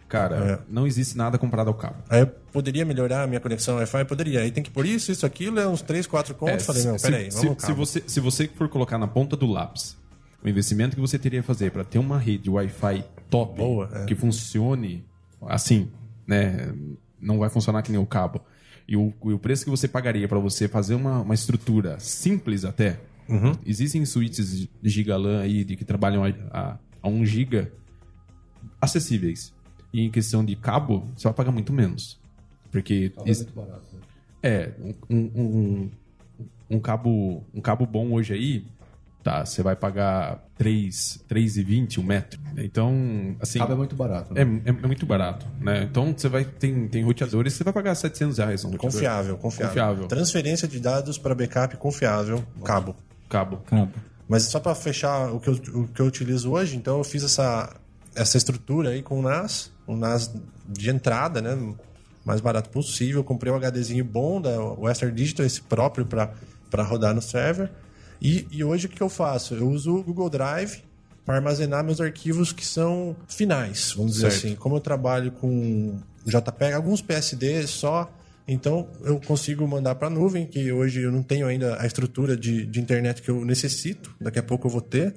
Speaker 3: Cara,
Speaker 2: É.
Speaker 3: não existe nada comparado ao cabo.
Speaker 2: Aí eu poderia melhorar a minha conexão Wi-Fi? Poderia. Aí tem que por isso, isso, aquilo, é uns 3, 4 contos.
Speaker 3: É,
Speaker 2: Falei, não,
Speaker 3: se-
Speaker 2: peraí,
Speaker 3: se,
Speaker 2: vamos
Speaker 3: se,
Speaker 2: cabo.
Speaker 3: você, se você for colocar na ponta do lápis o investimento que você teria que fazer para ter uma rede Wi-Fi top,
Speaker 2: Boa, é.
Speaker 3: que funcione assim, né? Não vai funcionar que nem o cabo. E o, e o preço que você pagaria para você fazer uma, uma estrutura simples até.
Speaker 2: Uhum.
Speaker 3: Existem suítes de gigalan aí de que trabalham a, a, a 1 giga acessíveis. E em questão de cabo, você vai pagar muito menos. Porque is- é, um, um, um, um cabo, um cabo bom hoje aí Tá, você vai pagar 3, 3,20 um metro. Então, assim...
Speaker 5: Cabo é muito barato.
Speaker 3: É,
Speaker 5: Né?
Speaker 3: é, é muito barato, né? Então, você vai... Tem, tem roteadores, você vai pagar 700 reais um.
Speaker 2: Confiável, confiável,
Speaker 3: Confiável.
Speaker 2: Transferência de dados para backup confiável, cabo.
Speaker 3: Cabo.
Speaker 4: Cabo.
Speaker 2: Mas só para fechar o que, eu, o que eu utilizo hoje, então eu fiz essa, essa estrutura aí com o NAS, um NAS de entrada, né? Mais barato possível. Comprei um HDzinho bom da Western Digital, esse próprio para rodar no server. E, e hoje o que eu faço? Eu uso o Google Drive para armazenar meus arquivos que são finais, vamos dizer
Speaker 3: Certo.
Speaker 2: assim. Como eu trabalho com JPEG, alguns PSD só, então eu consigo mandar para a nuvem, que hoje eu não tenho ainda a estrutura de, de internet que eu necessito, daqui a pouco eu vou ter.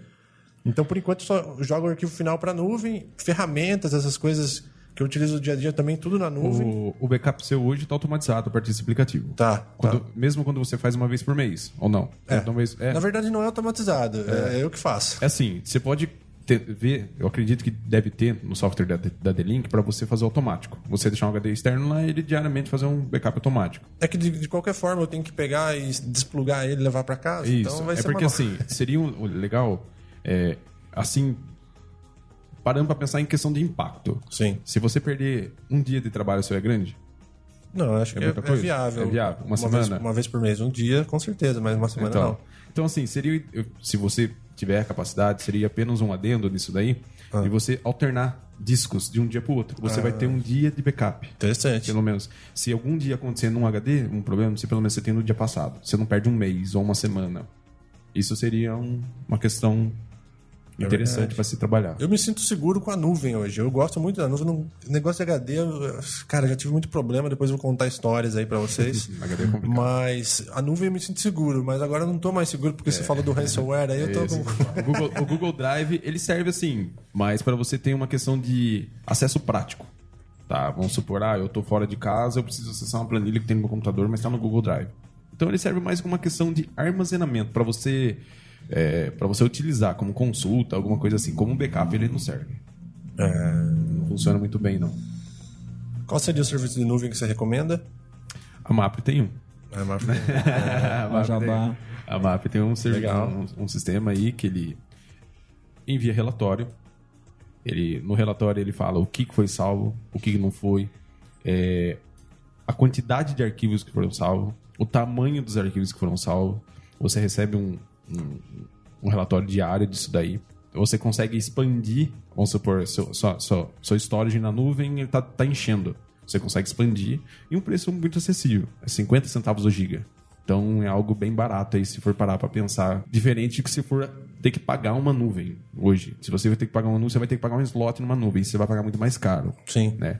Speaker 2: Então, por enquanto, só jogo o arquivo final para a nuvem, ferramentas, essas coisas que eu utilizo no dia a dia também, tudo na nuvem.
Speaker 3: O, o backup seu hoje está automatizado a partir desse aplicativo.
Speaker 2: Tá,
Speaker 3: Quando-
Speaker 2: tá.
Speaker 3: Mesmo quando você faz uma vez por mês, ou não?
Speaker 2: É.
Speaker 3: Uma vez- é.
Speaker 2: Na verdade, não é automatizado, é, eu que faço.
Speaker 3: É assim, você pode ter- ver, eu acredito que deve ter no software da, da D-Link para você fazer automático. Você deixar um HD externo lá e ele diariamente fazer um backup automático.
Speaker 2: É que de, de qualquer forma eu tenho que pegar e desplugar ele e levar para casa.
Speaker 3: Isso.
Speaker 2: Então vai
Speaker 3: é
Speaker 2: ser
Speaker 3: porque
Speaker 2: uma...
Speaker 3: assim, seria um- legal, é, assim, parando para pensar em questão de impacto.
Speaker 2: Sim.
Speaker 3: Se você perder um dia de trabalho seu é grande,
Speaker 2: Não, acho que é,
Speaker 3: muita
Speaker 2: é
Speaker 3: coisa?
Speaker 2: viável.
Speaker 3: É viável. Uma
Speaker 2: vez,
Speaker 3: semana?
Speaker 2: uma vez por mês. Um dia, com certeza, mas uma semana
Speaker 3: Então,
Speaker 2: não.
Speaker 3: então assim, seria se você tiver a capacidade, seria apenas um adendo nisso daí,
Speaker 2: Ah.
Speaker 3: e você alternar discos de um dia para o outro. Você vai ter um dia de backup.
Speaker 2: Interessante.
Speaker 3: Pelo menos. Se algum dia acontecer num HD, um problema, você pelo menos você tem no dia passado. Você não perde um mês ou uma semana. Isso seria um- uma questão interessante
Speaker 2: verdade.
Speaker 3: para se trabalhar.
Speaker 2: Eu me sinto seguro com a nuvem hoje. Eu gosto muito da nuvem. Não- Negócio de HD, eu- cara, já tive muito problema. Depois eu vou contar histórias aí pra vocês.
Speaker 3: HD é complicado.
Speaker 2: mas a nuvem eu me sinto seguro. Mas agora eu não tô mais seguro porque você falou do ransomware. Aí eu tô
Speaker 3: Esse-
Speaker 2: com.
Speaker 3: o, Google, o Google Drive, ele serve assim, mas para você ter uma questão de acesso prático. Tá, vamos supor, ah, eu tô fora de casa, eu preciso acessar uma planilha que tem no meu computador, mas está no Google Drive. Então ele serve mais como uma questão de armazenamento para você para você utilizar como consulta, alguma coisa assim, como um backup ele não serve. Não funciona muito bem não.
Speaker 2: Qual seria o serviço de nuvem que você recomenda?
Speaker 3: A MAP tem um.
Speaker 2: É, mas...
Speaker 3: a
Speaker 4: Ó, jabá.
Speaker 3: A MAP tem um, servi-
Speaker 2: Legal.
Speaker 3: um, um sistema aí que ele envia relatório. Ele, no relatório ele fala o que foi salvo, o que que não foi, é, a quantidade de arquivos que foram salvos, o tamanho dos arquivos que foram salvos. Você recebe um, um, relatório diário disso daí. Você consegue expandir, vamos supor, seu, sua, sua, seu storage na nuvem ele tá, tá enchendo. Você consegue expandir e um preço muito acessível. É 50 centavos o giga. Então é algo bem barato aí se for parar para pensar. Diferente que se for ter que pagar uma nuvem hoje. Se você vai ter que pagar uma nuvem, você vai ter que pagar um slot numa nuvem. Você vai pagar muito mais caro.
Speaker 2: Sim.
Speaker 3: Né?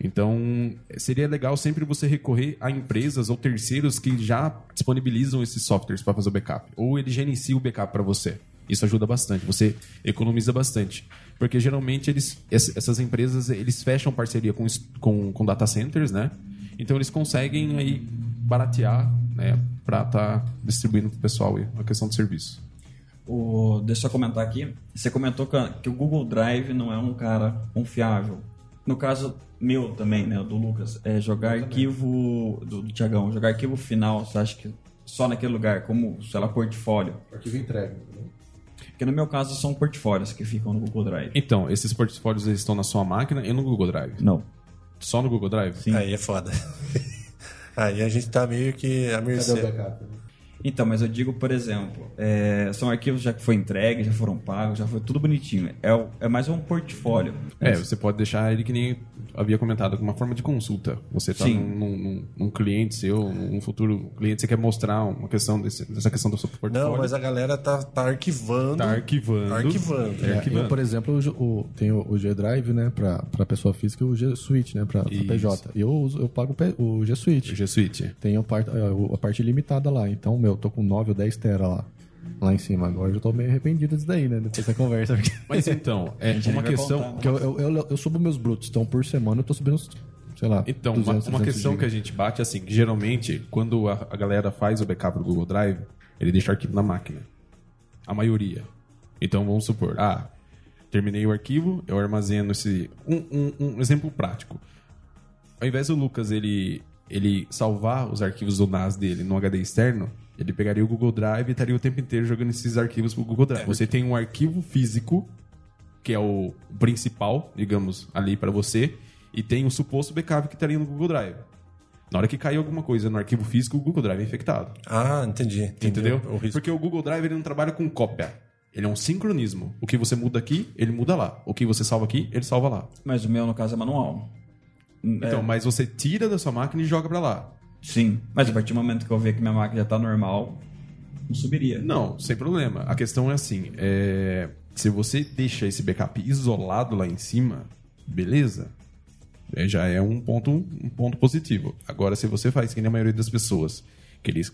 Speaker 3: Então, seria legal sempre você recorrer a empresas ou terceiros que já disponibilizam esses softwares para fazer o backup. Ou ele gerencia o backup para você. Isso ajuda bastante, você economiza bastante. Porque geralmente eles, ess- essas empresas eles fecham parceria com, com, com data centers, né? Então eles conseguem aí baratear, né? Para estar distribuindo para o pessoal a questão do serviço.
Speaker 4: O, deixa eu comentar aqui. Você comentou que o Google Drive não é um cara confiável. No caso meu também, né? Do Lucas, é jogar arquivo. Do, do Tiagão, jogar arquivo final, você acha que só naquele lugar, como, sei lá, portfólio?
Speaker 5: Arquivo entregue. entendeu?
Speaker 4: Porque no meu caso são portfólios que ficam no Google Drive.
Speaker 3: Então, esses portfólios eles estão na sua máquina e no Google Drive.
Speaker 4: Não.
Speaker 3: Só no Google Drive?
Speaker 4: Sim.
Speaker 2: Aí é foda. Aí a gente tá meio que a
Speaker 5: Cadê o
Speaker 2: mercê.
Speaker 5: backup?
Speaker 4: Então, mas eu digo, por exemplo, é, são arquivos já que foi entregue, já foram pagos, já foi tudo bonitinho. É, o- é mais um portfólio.
Speaker 3: É, você pode deixar ele que nem havia comentado, com uma forma de consulta. Você está num, num- num cliente seu, num futuro cliente, você quer mostrar uma questão desse- dessa questão do seu portfólio.
Speaker 2: Não, mas a galera tá, tá arquivando.
Speaker 3: Tá arquivando.
Speaker 2: Arquivando.
Speaker 3: É,
Speaker 5: É,
Speaker 3: arquivando.
Speaker 5: eu, por exemplo, o, o- tem o, o G Drive, né, pra, pra pessoa física e o G Suite, né, pra, pra
Speaker 3: Isso.
Speaker 5: PJ. E eu, uso- eu pago o o G Suite.
Speaker 3: G Suite.
Speaker 5: Tem a parte, a, a parte limitada lá. Então, meu, eu tô com 9 ou 10 tera lá. Lá em cima. Agora eu já tô meio arrependido disso daí, né? Depois dessa conversa. Porque,
Speaker 3: Mas então, é uma questão.
Speaker 4: contar.
Speaker 5: porque eu, eu, eu, eu subo meus brutos. Então, por semana eu tô subindo, uns, sei lá.
Speaker 3: Então,
Speaker 5: 200,
Speaker 3: uma, uma
Speaker 5: 300
Speaker 3: questão que a gente bate é assim, que geralmente, quando a, a galera faz o backup do Google Drive, ele deixa o arquivo na máquina. A maioria. Então, vamos supor, ah, terminei o arquivo, eu armazeno esse... Um, um- um exemplo prático. Ao invés do Lucas, ele, ele salvar os arquivos do NAS dele no HD externo, Ele pegaria o Google Drive e estaria o tempo inteiro jogando esses arquivos pro Google Drive. Você tem um arquivo físico, que é o principal, digamos, ali para você, e tem o suposto backup que estaria no Google Drive. Na hora que cair alguma coisa no arquivo físico, o Google Drive é infectado.
Speaker 2: Ah, entendi.
Speaker 3: Entendeu?
Speaker 2: O risco.
Speaker 3: Porque o Google Drive ele não trabalha com cópia. Ele é um sincronismo. O que você muda aqui, ele muda lá. O que você salva aqui, ele salva lá.
Speaker 4: Mas o meu, no caso, é manual.
Speaker 3: Então, mas você tira da sua máquina e joga pra lá.
Speaker 4: Sim. Mas a partir do momento que eu ver que minha máquina já tá normal, não subiria.
Speaker 3: Não, sem problema. A questão é assim: é, se você deixa esse backup isolado lá em cima, beleza. É, já é um ponto, um ponto positivo. Agora, se você faz que nem a maioria das pessoas, que eles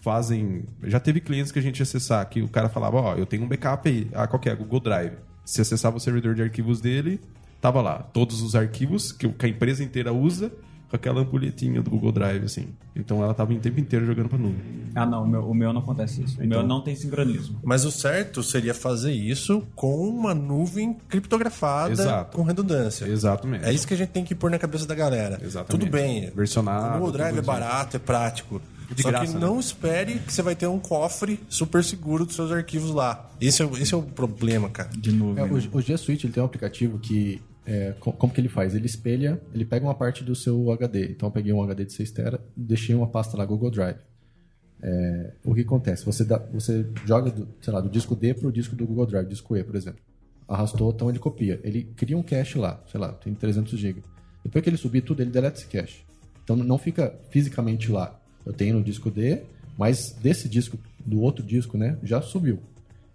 Speaker 3: fazem. Já teve clientes que a gente acessar que o cara falava: Ó, eu tenho um backup aí. Ah, qual que é? Google Drive. Se acessava o servidor de arquivos dele, tava lá. Todos os arquivos que a empresa inteira usa com aquela ampulhetinha do Google Drive, assim. Então ela tava o tempo inteiro jogando pra nuvem.
Speaker 4: Ah, não. O meu, o meu não acontece isso. O
Speaker 3: Então-
Speaker 4: meu não tem sincronismo.
Speaker 2: Mas o certo seria fazer isso com uma nuvem criptografada
Speaker 3: Exato.
Speaker 2: com redundância.
Speaker 3: Exatamente.
Speaker 2: É isso que a gente tem que pôr na cabeça da galera.
Speaker 3: Exatamente.
Speaker 2: Tudo bem.
Speaker 3: Versionado,
Speaker 2: O Google Drive é barato, é prático.
Speaker 3: De
Speaker 2: Só
Speaker 3: graça,
Speaker 2: que
Speaker 3: né?
Speaker 2: não espere que você vai ter um cofre super seguro dos seus arquivos lá. Esse é, o- esse é o problema, cara.
Speaker 4: De nuvem.
Speaker 5: É, o, o G Suite ele tem um aplicativo que. É, co- como que ele faz? Ele espelha, ele pega uma parte do seu HD. Então eu peguei um HD de 6 TB, deixei uma pasta lá Google Drive. É, o que acontece? Você, dá- você joga do, sei lá, do disco D para o disco do Google Drive, disco E, por exemplo. Arrastou, então ele copia. Ele cria um cache lá, sei lá, tem 300 GB. Depois que ele subir tudo, ele deleta esse cache. Então não fica fisicamente lá. Eu tenho no disco D, mas desse disco, do outro disco, né, já subiu.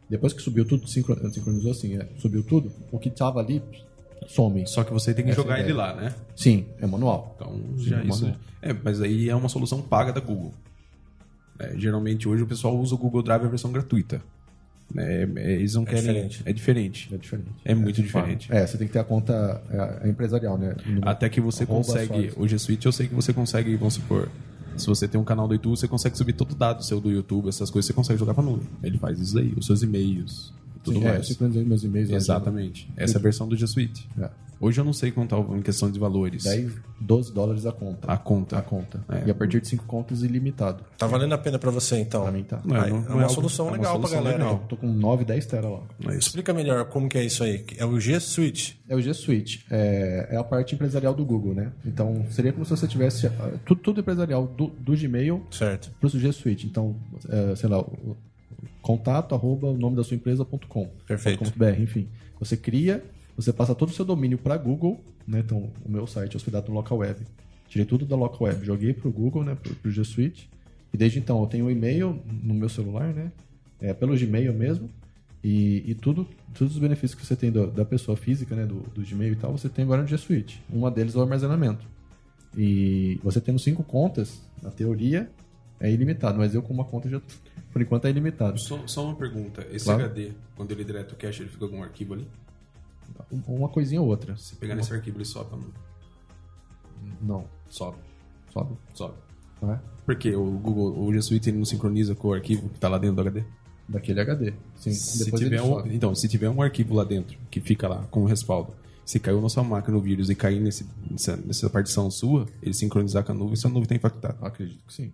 Speaker 5: Depois que subiu tudo, sincro- sincronizou assim, é, subiu tudo, o que estava ali some.
Speaker 3: Só que você tem que
Speaker 5: Essa
Speaker 3: jogar
Speaker 5: é a
Speaker 3: ele
Speaker 5: ideia.
Speaker 3: lá, né?
Speaker 5: Sim, é manual.
Speaker 3: Então, já
Speaker 5: Sim,
Speaker 3: isso.
Speaker 5: manual.
Speaker 3: É, mas aí é uma solução paga da Google. É, geralmente hoje o pessoal usa o Google Drive a versão gratuita. É, é, eles não querem.
Speaker 2: diferente.
Speaker 3: É diferente.
Speaker 5: É diferente.
Speaker 3: É muito diferente.
Speaker 5: É, você tem que ter a conta é, é empresarial, né? No-
Speaker 3: Até que você consegue. O G Suite eu sei que você consegue, vamos supor. Se você tem um canal do YouTube, você consegue subir todo o dado seu do YouTube, essas coisas, você consegue jogar pra nuvem. Ele faz isso daí, os seus e-mails, tudo
Speaker 5: Sim, é, eu
Speaker 3: mais.
Speaker 5: sincronizei meus e-mails. lá,
Speaker 3: Exatamente. Essa é a versão do G Suite.
Speaker 5: É.
Speaker 3: Hoje eu não sei quanto tá em questão de valores.
Speaker 5: 10, 12 dólares a conta.
Speaker 3: A conta.
Speaker 5: A conta.
Speaker 3: É.
Speaker 5: E a partir de 5 contas, ilimitado.
Speaker 2: Tá valendo a pena pra você, então.
Speaker 5: Pra mim tá.
Speaker 3: Não,
Speaker 2: Aí,
Speaker 3: não-
Speaker 2: é
Speaker 3: não
Speaker 2: uma
Speaker 3: algo-
Speaker 2: solução
Speaker 3: é uma
Speaker 2: legal
Speaker 3: solução
Speaker 2: pra galera.
Speaker 3: legal.
Speaker 5: Tô com 9, 10 tera lá.
Speaker 3: É.
Speaker 2: Explica melhor como que é isso aí. É o G Suite.
Speaker 5: É o G Suite. É, é a parte empresarial do Google, né? Então, seria como se você tivesse tudo, tudo empresarial do, do Gmail
Speaker 2: Certo.
Speaker 5: para o G Suite. Então, é, sei lá, contato arroba o nome da sua empresa.com.
Speaker 2: Perfeito.
Speaker 5: .br, enfim. Você cria, você passa todo o seu domínio para Google, né? Então, o meu site é hospedado no local web. Tirei tudo da local web, joguei para o Google, né? Para o G Suite. E desde então, eu tenho um e-mail no meu celular, né? É, pelo Gmail mesmo. E, e tudo, todos os benefícios que você tem do- da pessoa física, né? Do, do Gmail e tal, você tem agora no G Suite. Uma deles é o armazenamento. E você tendo cinco contas, na teoria, é ilimitado. Mas eu com uma conta já, por enquanto, é ilimitado.
Speaker 3: Só, só uma pergunta. Esse
Speaker 5: Claro.
Speaker 3: HD, quando ele deleta o cache, ele fica com algum arquivo ali?
Speaker 5: Um- Uma coisinha ou outra.
Speaker 3: Se pegar nesse arquivo, ele sobe. Não.
Speaker 5: Não,
Speaker 3: Sobe.
Speaker 5: sobe.
Speaker 3: Sobe.
Speaker 5: Não é?
Speaker 3: Porque o Google, o G Suite ele não sincroniza com o arquivo que tá lá dentro do HD.
Speaker 5: Daquele HD. Sim,
Speaker 3: Se
Speaker 5: depois
Speaker 3: tiver um, então, se tiver um arquivo lá dentro que fica lá com o respaldo, se caiu na sua máquina o vírus e cair nesse, nessa, nessa partição sua, ele sincronizar com a nuvem, sua nuvem tá infectada.
Speaker 5: Eu acredito que sim.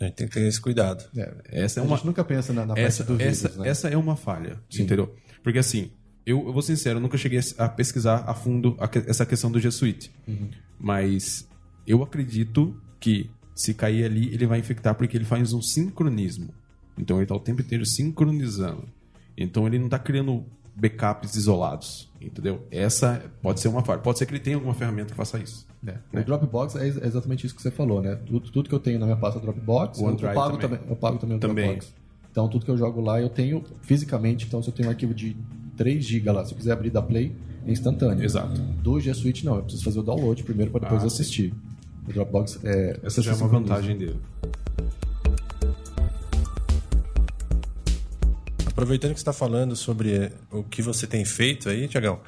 Speaker 2: A gente tem que ter esse cuidado.
Speaker 5: É,
Speaker 3: Essa é
Speaker 5: a
Speaker 3: uma,
Speaker 5: gente nunca pensa na, na
Speaker 3: essa,
Speaker 5: do vírus,
Speaker 3: essa,
Speaker 5: né?
Speaker 3: essa é uma falha,
Speaker 5: Sim.
Speaker 3: entendeu? Porque assim, eu, eu vou ser sincero, eu nunca cheguei a pesquisar a fundo a que- essa questão do G Suite.
Speaker 5: Uhum.
Speaker 3: Mas eu acredito que se cair ali, ele vai infectar porque ele faz um sincronismo. Então ele está o tempo inteiro sincronizando. Então ele não está criando backups isolados, entendeu? Essa pode ser uma falha. Pode ser que ele tenha alguma ferramenta que faça isso.
Speaker 5: É.
Speaker 3: né?
Speaker 5: O Dropbox é ex- exatamente isso que você falou, né? Tudo, tudo que eu tenho na minha pasta Dropbox,
Speaker 3: O
Speaker 5: eu, eu pago
Speaker 3: também.
Speaker 5: também. Eu pago também o
Speaker 3: Também.
Speaker 5: Dropbox. Então tudo que eu jogo lá eu tenho fisicamente. Então se eu tenho um arquivo de 3 GB lá, se eu quiser abrir da Play, é instantâneo.
Speaker 3: Exato.
Speaker 5: Do G Suite não, eu preciso fazer o download primeiro para depois
Speaker 3: Ah,
Speaker 5: assistir. O Dropbox é.
Speaker 3: Essa já é uma vantagem dele.
Speaker 2: Aproveitando que você está falando sobre o que você tem feito aí, Tiagão,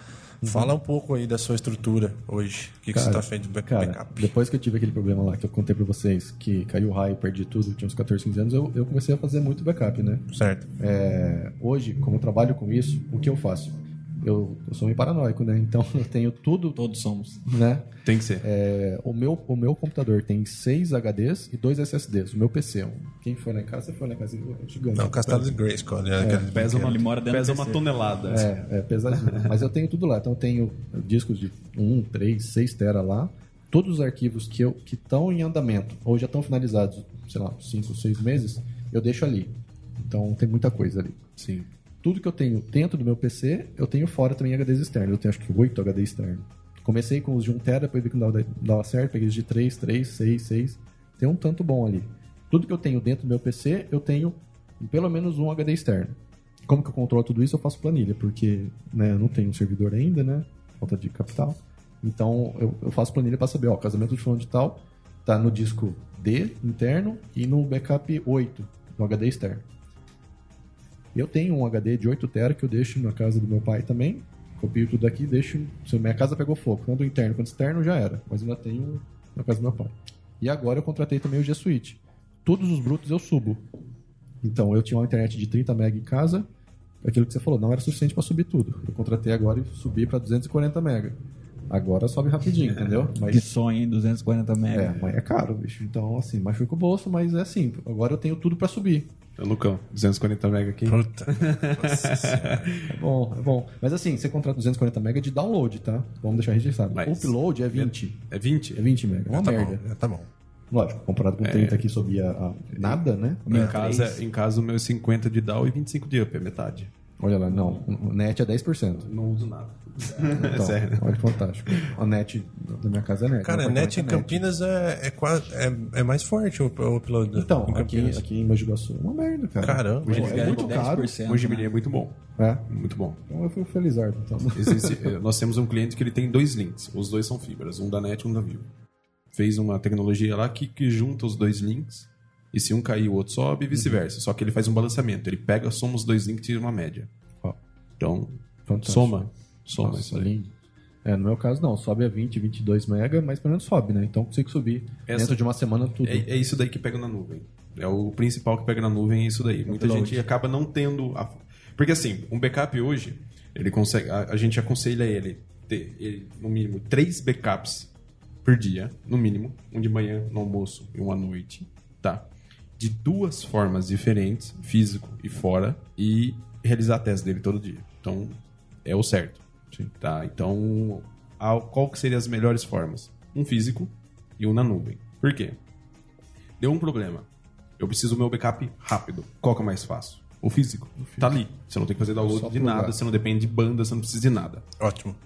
Speaker 2: fala um pouco aí da sua estrutura hoje. O que, que você está feito de back-
Speaker 5: Cara,
Speaker 2: backup?
Speaker 5: depois que eu tive aquele problema lá que eu contei pra vocês, que caiu o raio, perdi tudo, tinha uns 14, 15 anos, eu, eu comecei a fazer muito backup, né?
Speaker 2: Certo.
Speaker 5: É, hoje, como eu trabalho com isso, o que eu faço? Eu, eu sou meio paranoico, né? Então eu tenho tudo,
Speaker 4: Todos somos.
Speaker 5: né?
Speaker 3: Tem que ser.
Speaker 5: É, o, meu, o meu computador tem 6 HDs e 2 SSDs. O meu PC. um- Quem foi lá em casa, você foi lá em casa. É gigante.
Speaker 2: Não, Castelo de Grayskull. Né? Aquele
Speaker 3: Pesa uma,
Speaker 4: Ele mora dentro
Speaker 3: pesa uma tonelada.
Speaker 5: É, é pesadinho. Mas eu tenho tudo lá. Então eu tenho discos de 1, 3, 6 tera lá. Todos os arquivos que estão que estão em andamento ou já estão finalizados, sei lá, 5, 6 meses, eu deixo ali. Então tem muita coisa ali.
Speaker 3: Sim.
Speaker 5: Tudo que eu tenho dentro do meu PC, eu tenho fora também HDs externos. Eu tenho acho que 8 HD externos. Comecei com os de 1 tera, depois vi que não dava, dava certo, peguei os de 3, 3, 6, 6. Tem um tanto bom ali. Tudo que eu tenho dentro do meu PC, eu tenho pelo menos um HD externo. Como que eu controlo tudo isso? Eu faço planilha, porque né, eu não tenho um servidor ainda, né? Falta de capital. Então eu, eu faço planilha para saber, ó, casamento de fulano de tal tá no disco D interno e no backup 8, no HD externo. Eu tenho um HD de 8 TB que eu deixo na casa do meu pai também. Copio tudo aqui e deixo. Se minha casa pegou fogo, tanto interno quanto externo já era. Mas ainda tenho na casa do meu pai. E agora eu contratei também o G Suite. Todos os brutos eu subo. Então eu tinha uma internet de 30 MB em casa. Aquilo que você falou, não era suficiente para subir tudo. Eu contratei agora e subi para 240 MB. Agora sobe rapidinho, entendeu?
Speaker 4: Que
Speaker 5: Mas
Speaker 4: sonho, hein? 240 mega.
Speaker 5: é, mas é caro, bicho. Então, assim, machuca o bolso, mas é assim. Agora eu tenho tudo para subir.
Speaker 3: Ô, Lucão, 240 mega aqui.
Speaker 2: Puta.
Speaker 5: É bom, é bom. Mas assim, você contrata 240 MB de download, tá? Vamos deixar registrado.
Speaker 3: Mas-
Speaker 5: Upload é 20.
Speaker 3: É 20?
Speaker 5: É 20 MB. É uma
Speaker 2: tá
Speaker 5: merda.
Speaker 2: bom, já tá bom.
Speaker 5: Lógico, comparado com 30 que subia a nada, né?
Speaker 3: Em casa, em casa, o meu é 50 de down e 25 de up, é metade.
Speaker 5: Olha lá, não. O net é 10%.
Speaker 3: Não uso nada.
Speaker 5: Então,
Speaker 3: Sério.
Speaker 5: olha que fantástico. A net da minha casa é net.
Speaker 2: Cara,
Speaker 5: Meu
Speaker 2: net em
Speaker 5: é
Speaker 2: Campinas é, é, quase, é, é mais forte o, o upload.
Speaker 5: Então,
Speaker 2: em
Speaker 5: aqui, aqui em Mogi Guaçu é uma merda, cara.
Speaker 2: Caramba.
Speaker 5: É, é muito caro.
Speaker 4: 10%,
Speaker 3: O Gemini
Speaker 4: né?
Speaker 3: é muito bom.
Speaker 5: É.
Speaker 3: Muito bom.
Speaker 5: Então eu fui felizardo. Então.
Speaker 3: Existe- eh, nós temos um cliente que ele tem dois links. Os dois são fibras, um da NET e um da Vivo. Fez uma tecnologia lá que, que junta os dois links. E se um cair, o outro sobe e vice-versa. Só que ele faz um balanceamento. Ele pega, soma os dois links e tira uma média.
Speaker 5: Ó,
Speaker 3: Então,
Speaker 5: fantástico.
Speaker 3: soma. Soma
Speaker 5: Nossa,
Speaker 3: isso aí.
Speaker 5: É, no meu caso não, sobe a 20, 22 mega, mas pelo menos sobe, né? Então consigo subir
Speaker 3: Essa-
Speaker 5: dentro de uma semana tudo.
Speaker 3: É, é isso daí que pega na nuvem. É o principal que pega na nuvem, é isso daí. Muita
Speaker 5: Upload.
Speaker 3: gente acaba não tendo. A... Porque assim, um backup hoje, ele consegue. A, a gente aconselha ele ter ele, no mínimo três backups por dia, no mínimo, um de manhã, no almoço e um à noite, tá? De duas formas diferentes, físico e fora, e realizar a tese dele todo dia. Então, é o certo. Tá? Então, qual que seriam as melhores formas? Um físico e um na nuvem. Por quê? Deu um problema. Eu preciso do meu backup rápido. Qual que é mais fácil? O físico. Tá ali. Você não tem que fazer download de nada, você não depende de banda, você não precisa de nada.
Speaker 2: Ótimo.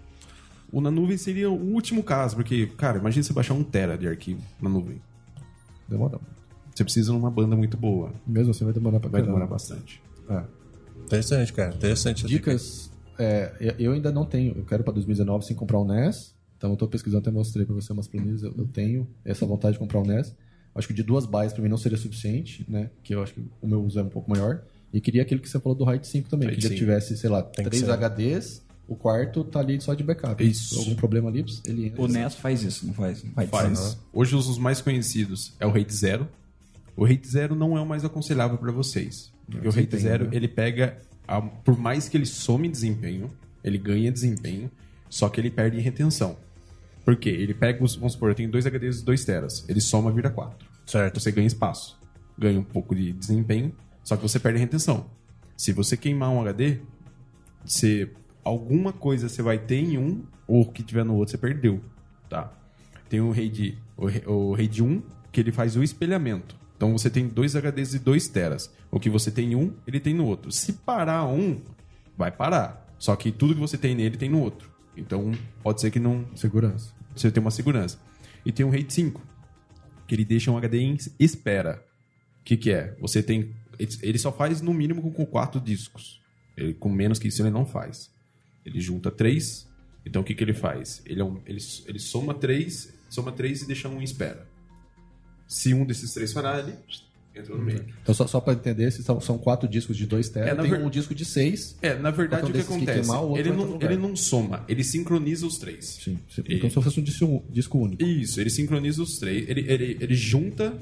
Speaker 3: O na nuvem seria o último caso, porque, cara, imagina você baixar um tera de arquivo na nuvem.
Speaker 5: Demora.
Speaker 3: Você precisa de uma banda muito boa.
Speaker 5: Mesmo assim vai demorar pra
Speaker 3: Vai
Speaker 5: caramba.
Speaker 3: demorar bastante.
Speaker 5: É.
Speaker 2: Interessante, cara. Interessante. essa dica.
Speaker 5: Dicas. é, eu ainda não tenho. Eu quero para 2019 sim comprar um NES. Então eu tô pesquisando, até mostrei para você umas planilhas. Eu, eu tenho essa vontade de comprar um NES. Acho que de duas bases para mim não seria suficiente, né? Que eu acho que o meu uso é um pouco maior. E queria aquele que você falou do RAID 5 também,
Speaker 3: RAID
Speaker 5: que já
Speaker 3: 5.
Speaker 5: tivesse, sei lá,
Speaker 2: que
Speaker 5: três
Speaker 2: ser.
Speaker 5: HDs, o quarto tá ali só de backup.
Speaker 3: Isso.
Speaker 5: Algum problema ali, ele entra.
Speaker 4: O NES faz isso, não faz? Faz.
Speaker 3: Faz. Hoje os os mais conhecidos é o RAID Zero. O RAID Zero não é o mais aconselhável para vocês. Porque o
Speaker 5: desempenho,
Speaker 3: Zero,
Speaker 5: né?
Speaker 3: ele pega, a- por mais que ele some desempenho, ele ganha desempenho, só que ele perde retenção. Por quê? Ele pega, os, vamos supor, eu tenho dois HDs de 2 teras, ele soma vira 4.
Speaker 2: Certo.
Speaker 3: Você ganha espaço, ganha um pouco de desempenho, só que você perde retenção. Se você queimar um HD, você, alguma coisa você vai ter em um, ou o que tiver no outro você perdeu, tá? Tem o RAID, o, o RAID 1, que ele faz o espelhamento. Então você tem dois HDs de 2 teras. O que você tem em um, ele tem no outro. Se parar um, vai parar. Só que tudo que você tem nele tem no outro. Então pode ser que não
Speaker 5: Segurança.
Speaker 3: você tem uma segurança. E tem um RAID 5, que ele deixa um HD em espera. O que, que é? Você tem. Ele só faz no mínimo com, com quatro discos. Ele, com menos que isso ele não faz. Ele junta três. Então o que, que ele faz? Ele, é um- ele, ele soma três, soma três e deixa um em espera. Se um desses três parar, ele entra no meio.
Speaker 5: Então, só, só para entender, esses são, são quatro discos de 2 teras.
Speaker 3: É,
Speaker 5: tem
Speaker 3: ver-
Speaker 5: um disco de 6.
Speaker 3: É, na verdade o que
Speaker 5: desses que
Speaker 3: acontece?
Speaker 5: queimar, o
Speaker 3: ele, não, ele não soma, ele sincroniza os três.
Speaker 5: Sim. Então, se fosse um disco, disco único.
Speaker 3: Isso, ele sincroniza os três. Ele, ele, ele junta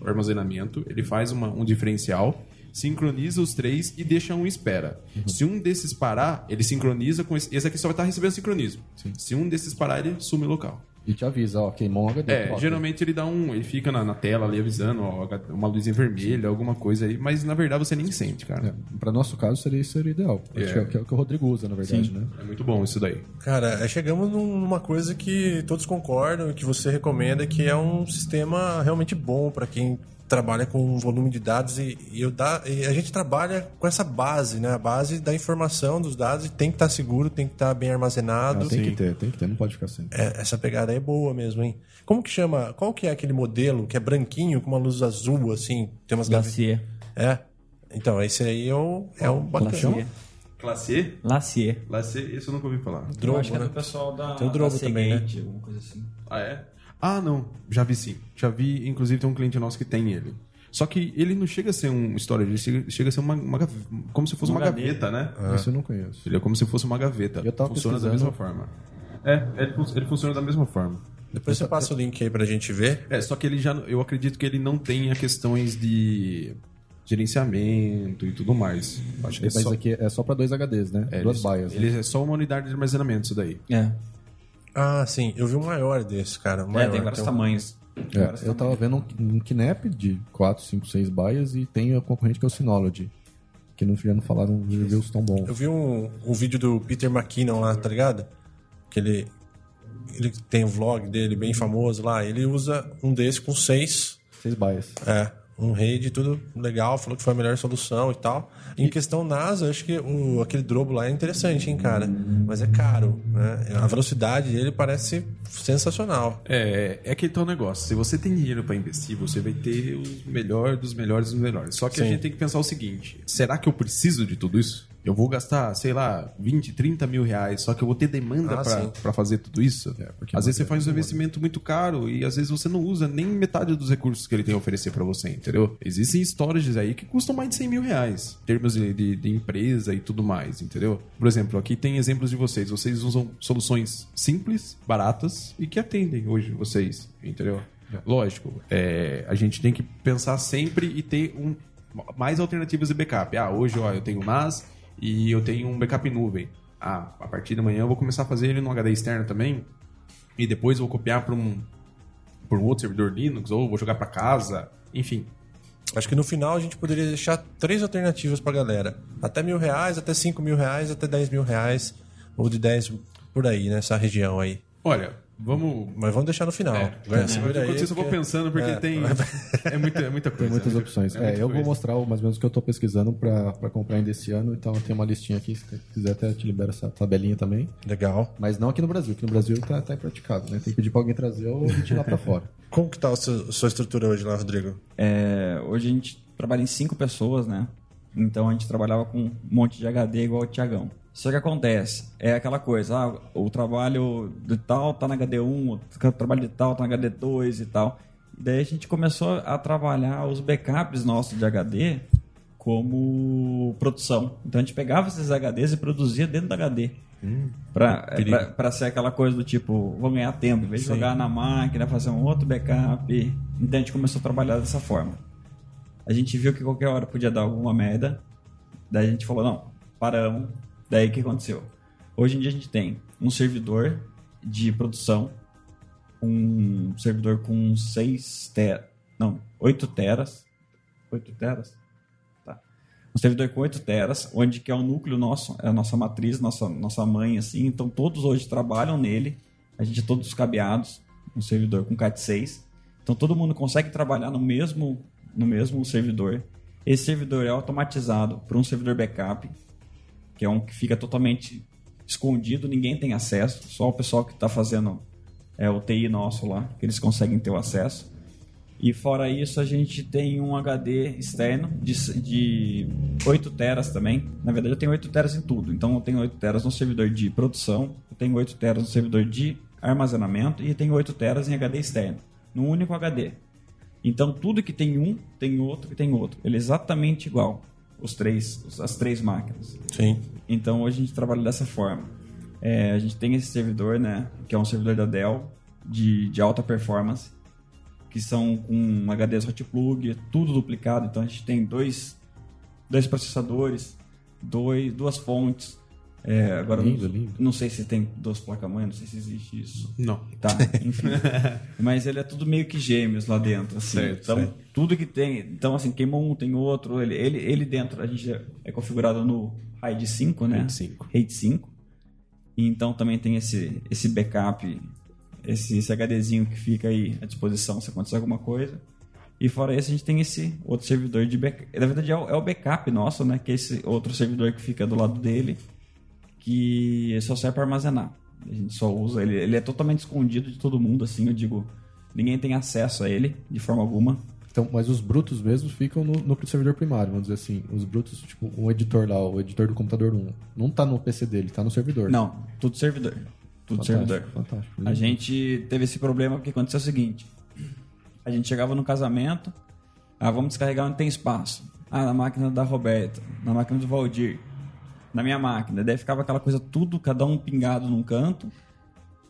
Speaker 3: o armazenamento, ele faz uma- um diferencial sincroniza os três e deixa um espera.
Speaker 5: Uhum.
Speaker 3: Se um desses parar, ele sincroniza com esse. Esse aqui só vai estar recebendo sincronismo. Se um desses parar, ele sume o local.
Speaker 5: E te avisa, ó, queimou um HD.
Speaker 3: É, geralmente ele dá um. Ele fica na, na tela ali avisando, ó, uma luzinha vermelha, alguma coisa aí, mas na verdade você nem sente, cara.
Speaker 5: É, pra nosso caso seria isso seria ideal. Acho
Speaker 3: É.
Speaker 5: que é, que é o que o Rodrigo usa, na verdade, né?
Speaker 3: É muito bom isso daí.
Speaker 2: Cara, aí chegamos num- numa coisa que todos concordam e que você recomenda, que é um sistema realmente bom para quem trabalha com volume de dados e, e eu dá, e a gente trabalha com essa base, né? A base da informação dos dados e tem que estar seguro, tem que estar bem armazenado.
Speaker 5: Ah, tem que ter, tem que ter, não pode ficar sem.
Speaker 2: É, essa pegada aí é boa mesmo, hein? Como que chama? Qual que é aquele modelo que é branquinho com uma luz azul, assim? Tem umas gavetas.
Speaker 4: Lacier.
Speaker 2: É. Então, esse aí é o, é o bacana.
Speaker 4: Lacier.
Speaker 3: Classe E?
Speaker 4: Lacier.
Speaker 3: Classe E, esse eu nunca ouvi falar.
Speaker 4: Eu
Speaker 2: Drobo,
Speaker 4: acho que é
Speaker 2: né?
Speaker 4: do pessoal da,
Speaker 2: Tem o Drobo
Speaker 4: da
Speaker 2: também, né?
Speaker 4: Alguma coisa assim.
Speaker 3: Ah, é? Ah, não. Já vi sim. Já vi, inclusive tem um cliente nosso que tem ele. Só que ele não chega a ser um storage, ele chega, chega a ser uma, uma como se fosse
Speaker 4: Uma
Speaker 3: uma, gaveta, né?
Speaker 5: Isso eu não conheço.
Speaker 3: Ele é como se fosse uma gaveta.
Speaker 5: Eu tava
Speaker 3: funciona da mesma forma. É, ele, fun- ele funciona da mesma forma.
Speaker 2: Depois você passa o link aí pra gente ver.
Speaker 3: É, só que ele já, eu acredito que ele não tenha questões de gerenciamento e tudo mais. Acho que é
Speaker 5: Mas
Speaker 3: só,
Speaker 5: aqui é só pra dois HDs, né?
Speaker 3: é,
Speaker 5: Duas
Speaker 3: ele,
Speaker 5: baias. né?
Speaker 3: Ele é só uma unidade de armazenamento, isso daí.
Speaker 4: É.
Speaker 2: Ah, sim. Eu vi um maior desse, cara. Um
Speaker 4: É,
Speaker 2: maior.
Speaker 4: tem vários
Speaker 2: um-
Speaker 4: tamanhos. Tem
Speaker 5: É,
Speaker 4: vários
Speaker 5: eu tava vendo um, um Kinep de 4, 5, 6 baias e tem a concorrente que é o Synology. Que não, já não falaram reviews tão bons.
Speaker 2: Eu vi um, um vídeo do Peter McKinnon lá, tá ligado? Que ele, ele tem um vlog dele bem famoso lá. Ele usa um desse com seis,
Speaker 5: 6 baias.
Speaker 2: é, um RAID, tudo legal. Falou que foi a melhor solução e tal. Em questão NASA, acho que o, aquele drobo lá é interessante, hein, cara? Mas é caro, né? A velocidade dele parece sensacional.
Speaker 3: É, é aquele tal negócio. Se você tem dinheiro para investir, você vai ter os melhores dos melhores dos melhores. Só que a
Speaker 2: Sim.
Speaker 3: gente tem que pensar o seguinte: será que eu preciso de tudo isso? Eu vou gastar, sei lá, 20, 30 mil reais, só que eu vou ter demanda
Speaker 2: Ah,
Speaker 3: para fazer tudo isso?
Speaker 5: porque
Speaker 3: às vezes você faz um investimento muito caro e às vezes você não usa nem metade dos recursos que ele tem a oferecer para você, entendeu? Existem storages aí que custam mais de 100 mil reais, em termos de, de- de empresa e tudo mais, entendeu? Por exemplo, aqui tem exemplos de vocês. Vocês usam soluções simples, baratas e que atendem hoje vocês, entendeu? Lógico, é, a gente tem que pensar sempre e ter um, mais alternativas de backup. Ah, hoje ó, eu tenho NAS e eu tenho um backup em nuvem. Ah, a partir da manhã eu vou começar a fazer ele no HD externo também e depois eu vou copiar para um, pra um outro servidor Linux ou vou jogar para casa, enfim.
Speaker 2: Acho que no final a gente poderia deixar três alternativas pra galera. Até mil reais, até cinco mil reais, até dez mil reais. Ou de dez por aí, nessa região aí.
Speaker 3: Olha, vamos
Speaker 2: Mas vamos deixar no final. Segura aí,
Speaker 3: Enquanto isso eu vou pensando, porque
Speaker 2: É.
Speaker 3: tem. É muita, é muita coisa.
Speaker 5: Tem muitas
Speaker 3: né?
Speaker 5: opções. É,
Speaker 3: muita
Speaker 5: eu vou
Speaker 3: coisa.
Speaker 5: mostrar o- mais ou menos o que eu tô pesquisando pra, pra comprar ainda esse ano. Então tem uma listinha aqui, se quiser até te libero essa tabelinha também.
Speaker 2: Legal.
Speaker 5: Mas não aqui no Brasil, que no Brasil tá, tá impraticável, né? Tem que pedir pra alguém trazer ou a gente ir lá pra fora.
Speaker 2: Como que tá a sua, a sua estrutura hoje lá, Rodrigo?
Speaker 4: É, hoje a gente trabalha em cinco pessoas, né? Então a gente trabalhava com um monte de HD igual o Tiagão. Só que acontece, é aquela coisa, ah, o trabalho de tal tá na HD1, o trabalho de tal tá na HD2 e tal. Daí a gente começou a trabalhar os backups nossos de HD como produção. Então a gente pegava esses HDs e produzia dentro do HD. Pra,
Speaker 2: perigo.
Speaker 4: pra, pra ser aquela coisa do tipo, vou ganhar tempo, em vez de jogar na máquina, fazer um outro backup. Então a gente começou a trabalhar dessa forma. A gente viu que qualquer hora podia dar alguma merda. Daí a gente falou, não, paramos. Daí o que aconteceu? Hoje em dia a gente tem um servidor de produção, um servidor com 6 teras, não, 8 teras. 8 teras? Tá. Um servidor com 8 teras, onde que é o núcleo nosso, é a nossa matriz, nossa, nossa mãe, assim. Então todos hoje trabalham nele. A gente é todos cabeados. Um servidor com CAT6. Então todo mundo consegue trabalhar no mesmo, no mesmo servidor. Esse servidor é automatizado para um servidor backup, que é um que fica totalmente escondido, ninguém tem acesso, só o pessoal que está fazendo é, o TI nosso lá, que eles conseguem ter o acesso. E fora isso, a gente tem um HD externo de, de 8 teras também. Na verdade, eu tenho 8 teras em tudo. Então, eu tenho 8 teras no servidor de produção, eu tenho 8 teras no servidor de armazenamento e tenho 8 teras em HD externo, num único HD. Então, tudo que tem um, tem outro que tem outro. Ele é exatamente igual, os três, as três máquinas.
Speaker 2: Sim.
Speaker 4: Então hoje a gente trabalha dessa forma. É, a gente tem esse servidor, né, que é um servidor da Dell de, de alta performance, que são com HDs hot plug, tudo duplicado. Então a gente tem dois dois processadores, dois, duas fontes. É, agora,
Speaker 5: Lindo,
Speaker 4: não,
Speaker 5: lindo.
Speaker 4: não sei se tem duas placas-mãe, não sei se existe isso.
Speaker 3: Não.
Speaker 4: Tá, enfim. Mas ele é tudo meio que gêmeos lá dentro, assim.
Speaker 3: Certo,
Speaker 4: então,
Speaker 3: certo.
Speaker 4: tudo que tem. Então, assim, queimou um, tem outro. Ele, ele, ele dentro, a gente é- configurado no RAID 5, né?
Speaker 3: RAID 5.
Speaker 4: RAID 5. E então também tem esse, esse backup, esse, esse HDzinho que fica aí à disposição se acontecer alguma coisa. E fora esse, a gente tem esse outro servidor de backup. Na verdade, é o, é o backup nosso, né? Que é esse outro servidor que fica do lado dele, que só serve para armazenar. A gente só usa ele. Ele é totalmente escondido de todo mundo, assim, eu digo. Ninguém tem acesso a ele, de forma alguma.
Speaker 5: Então, mas os brutos mesmo ficam no núcleo do servidor primário, vamos dizer assim. Os brutos, tipo, o editor lá, o editor do computador 1, não tá no PC dele, tá no servidor.
Speaker 4: Não, tudo servidor. Tudo
Speaker 5: Fantástico,
Speaker 4: servidor.
Speaker 5: fantástico.
Speaker 4: A gente teve esse problema porque aconteceu o seguinte: a gente chegava no casamento, ah, vamos descarregar onde tem espaço. Ah, na máquina da Roberta, na máquina do Valdir, na minha máquina. Daí ficava aquela coisa tudo, cada um pingado num canto.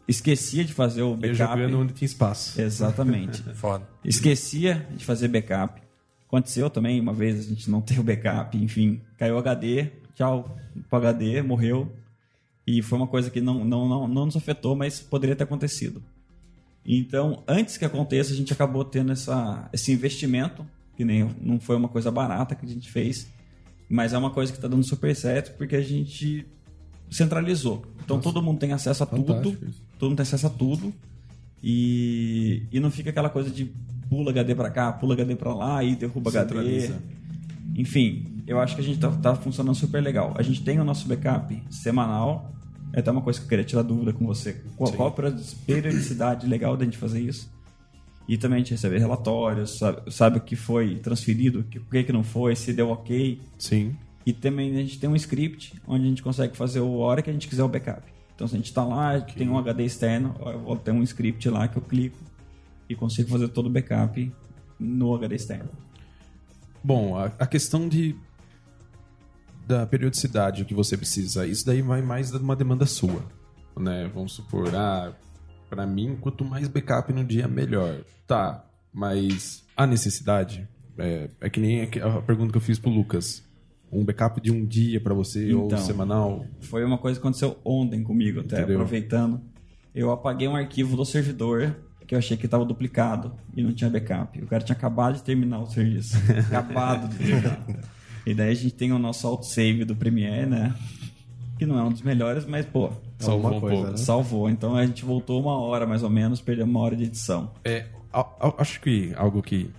Speaker 4: Esquecia de fazer o backup.
Speaker 3: jogando onde tinha espaço.
Speaker 4: Exatamente.
Speaker 2: Foda.
Speaker 4: Esquecia de fazer backup. Aconteceu também, uma vez a gente não teve o backup, enfim, caiu o HD, tchau pro HD, morreu. E foi uma coisa que não, não, não, não nos afetou, mas poderia ter acontecido. Então, antes que aconteça, a gente acabou tendo essa, esse investimento, que nem não foi uma coisa barata que a gente fez, mas é uma coisa que está dando super certo porque a gente centralizou. Então todo mundo tem acesso a tudo,
Speaker 5: fantástico isso.
Speaker 4: todo mundo tem acesso a tudo e, e não fica aquela coisa de pula HD pra cá, pula HD pra lá e derruba HD. Enfim, eu acho que a gente tá, tá funcionando super legal. A gente tem o nosso backup semanal. É até uma coisa que eu queria tirar dúvida com você. Qual, qual a periodicidade legal da gente fazer isso? E também a gente recebe relatórios, sabe, sabe o que foi transferido, o que, o que que não foi, se deu ok.
Speaker 3: Sim.
Speaker 4: E também a gente tem um script onde a gente consegue fazer a hora que a gente quiser o backup. Então se a gente está lá, tem um HD externo, eu vou ter um script lá que eu clico e consigo fazer todo o backup no HD externo.
Speaker 3: Bom, a, a questão de da periodicidade que você precisa, isso daí vai mais de uma demanda sua, né? Vamos supor, ah, para mim, quanto mais backup no dia, melhor. Tá, mas a necessidade é, é que nem a pergunta que eu fiz pro Lucas. Um backup de um dia para você ou
Speaker 4: Então.
Speaker 3: semanal?
Speaker 4: Foi uma coisa que aconteceu ontem comigo, até
Speaker 3: Entendeu?
Speaker 4: aproveitando. Eu apaguei um arquivo do servidor que eu achei que estava duplicado e não tinha backup. O cara tinha acabado de terminar o serviço. acabado de terminar. E daí a gente tem o nosso autosave do Premiere, né? Que não é um dos melhores, mas, pô,
Speaker 3: Salvou
Speaker 5: Alguma
Speaker 3: um
Speaker 5: coisa,
Speaker 3: pouco.
Speaker 5: né?
Speaker 4: salvou. Então a gente voltou uma hora mais ou menos, perdeu uma hora de edição.
Speaker 3: É, a- a- acho que algo que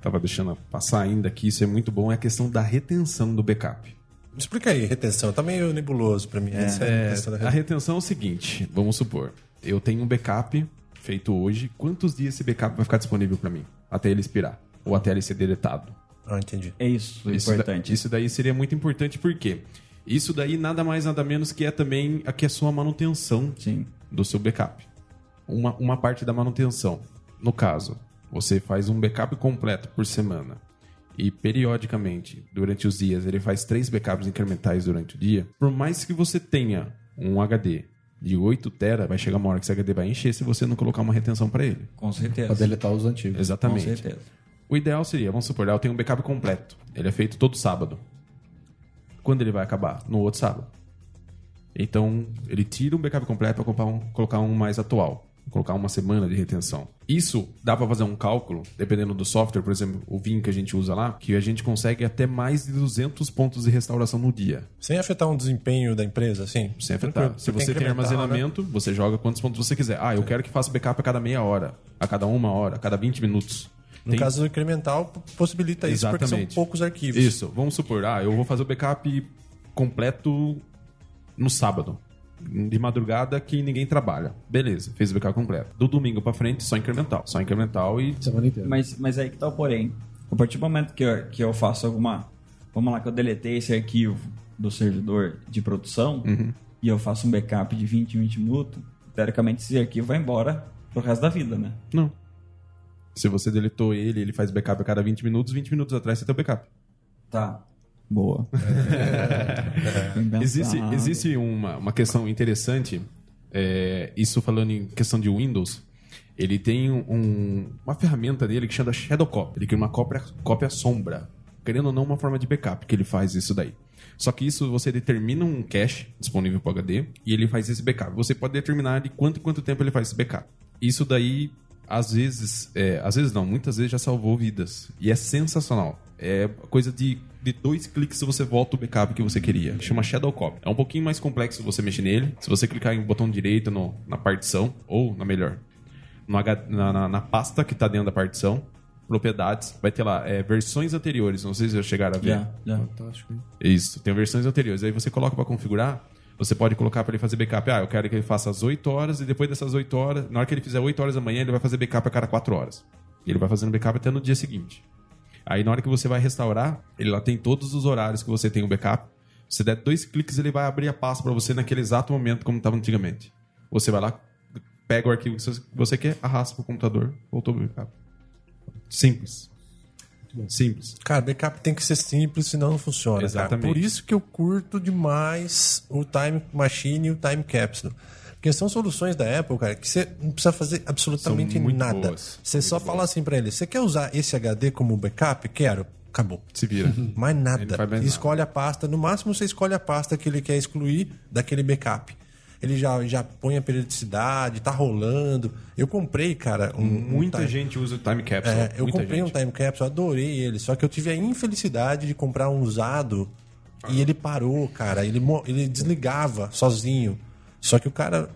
Speaker 3: tava deixando passar ainda aqui, isso é muito bom, é a questão da retenção do backup.
Speaker 2: Explica aí, retenção. Tá meio nebuloso pra mim. Essa é a da retenção.
Speaker 3: é o seguinte, vamos supor, eu tenho um backup feito hoje, quantos dias esse backup vai ficar disponível para mim? Até ele expirar, ou até ele ser deletado.
Speaker 2: Ah, entendi.
Speaker 4: É isso,
Speaker 3: Isso da-
Speaker 4: importante.
Speaker 3: isso daí seria muito importante, porque isso daí nada mais, nada menos que é também aqui a sua manutenção
Speaker 4: Sim.
Speaker 3: do seu backup. Uma, uma parte da manutenção. No caso, você faz um backup completo por semana e periodicamente, durante os dias, ele faz três backups incrementais durante o dia. Por mais que você tenha um HD de 8 tera, vai chegar uma hora que esse HD vai encher se você não colocar uma retenção para ele.
Speaker 4: Com certeza.
Speaker 5: Pra deletar os antigos.
Speaker 4: Com
Speaker 3: Exatamente.
Speaker 4: certeza.
Speaker 3: O ideal seria, vamos supor, eu tenho um backup completo. Ele é feito todo sábado. Quando ele vai acabar? No outro sábado. Então, ele tira um backup completo para um, colocar um mais atual. Colocar uma semana de retenção. Isso dá para fazer um cálculo, dependendo do software, por exemplo, o Vim que a gente usa lá, que a gente consegue até mais de 200 pontos de restauração no dia.
Speaker 2: Sem afetar um desempenho da empresa, assim?
Speaker 3: Sem afetar. Se você tem
Speaker 2: né?
Speaker 3: armazenamento, você joga quantos pontos você quiser. Ah, eu quero que faça backup a cada meia hora, a cada uma hora, a cada 20 minutos.
Speaker 2: No
Speaker 3: Tem-
Speaker 2: caso do incremental, possibilita isso porque são
Speaker 3: Exatamente.
Speaker 2: poucos arquivos.
Speaker 3: Isso, vamos supor, ah, eu vou fazer o backup completo no sábado. De madrugada que ninguém trabalha. Beleza, fez o backup completo. Do domingo pra frente, só incremental. Só incremental e.
Speaker 5: Semana inteira.
Speaker 4: Mas, mas aí que tá o porém. A partir do momento que eu, que eu faço alguma. Vamos lá, que eu deletei esse arquivo do servidor de produção e eu faço um backup de 20 em 20 minutos, teoricamente esse arquivo vai embora pro resto da vida, né?
Speaker 3: Não. Se você deletou ele, ele faz backup a cada 20 minutos, 20 minutos atrás você tem o backup.
Speaker 4: Tá. Boa. Pensado.
Speaker 3: Existe, existe uma, uma questão interessante, é, isso falando em questão de Windows, ele tem um- uma ferramenta dele que chama Shadow Copy. Ele cria uma cópia, cópia sombra querendo ou não, uma forma de backup que ele faz isso daí. Só que isso você determina um cache disponível para o HD e ele faz esse backup. Você pode determinar de quanto em quanto tempo ele faz esse backup. Isso daí, às vezes, é, às vezes não, muitas vezes já salvou vidas. E é sensacional. É coisa de, de dois cliques você volta o backup que você queria. Chama Shadow Copy. É um pouquinho mais complexo você mexer nele. Se você clicar em botão direito no, na partição, ou na melhor, no na, na, na pasta que está dentro da partição, propriedades, vai ter lá é, versões anteriores. Não sei se já chegaram a ver.
Speaker 5: Fantástico, hein?
Speaker 3: Isso, tem versões anteriores. Aí você coloca para configurar, você pode colocar para ele fazer backup. Ah, eu quero que ele faça às 8 horas e depois dessas 8 horas, na hora que ele fizer 8 horas da manhã, ele vai fazer backup a cada 4 horas. E ele vai fazendo backup até no dia seguinte. Aí na hora que você vai restaurar, ele lá tem todos os horários que você tem o backup. Você der dois cliques, ele vai abrir a pasta para você naquele exato momento como estava antigamente. Você vai lá, pega o arquivo que você quer, arrasta pro computador, voltou pro backup. Simples. Simples.
Speaker 2: Cara, backup tem que ser simples, senão não funciona. cara.
Speaker 3: Exatamente.
Speaker 2: Por isso que eu curto demais o Time Machine e o Time Capsule. Porque são soluções da Apple, cara, que você não precisa fazer absolutamente nada.
Speaker 3: boas.
Speaker 2: Você só fala assim pra ele: você quer usar esse HD como backup? Quero. Acabou.
Speaker 3: Se vira.
Speaker 2: Mais
Speaker 3: Ele
Speaker 2: nada.
Speaker 3: mais
Speaker 2: escolhe a pasta. No máximo, você escolhe a pasta que ele quer excluir daquele backup. Ele já, já põe a periodicidade, tá rolando. Eu comprei, cara, um. um
Speaker 3: Muita
Speaker 2: time-
Speaker 3: gente usa o time capsule.
Speaker 2: é, eu
Speaker 3: Muita
Speaker 2: comprei
Speaker 3: gente.
Speaker 2: um time capsule, adorei ele, só que eu tive a infelicidade de comprar um usado e ele parou, cara. Ele, ele desligava sozinho. Só que o cara,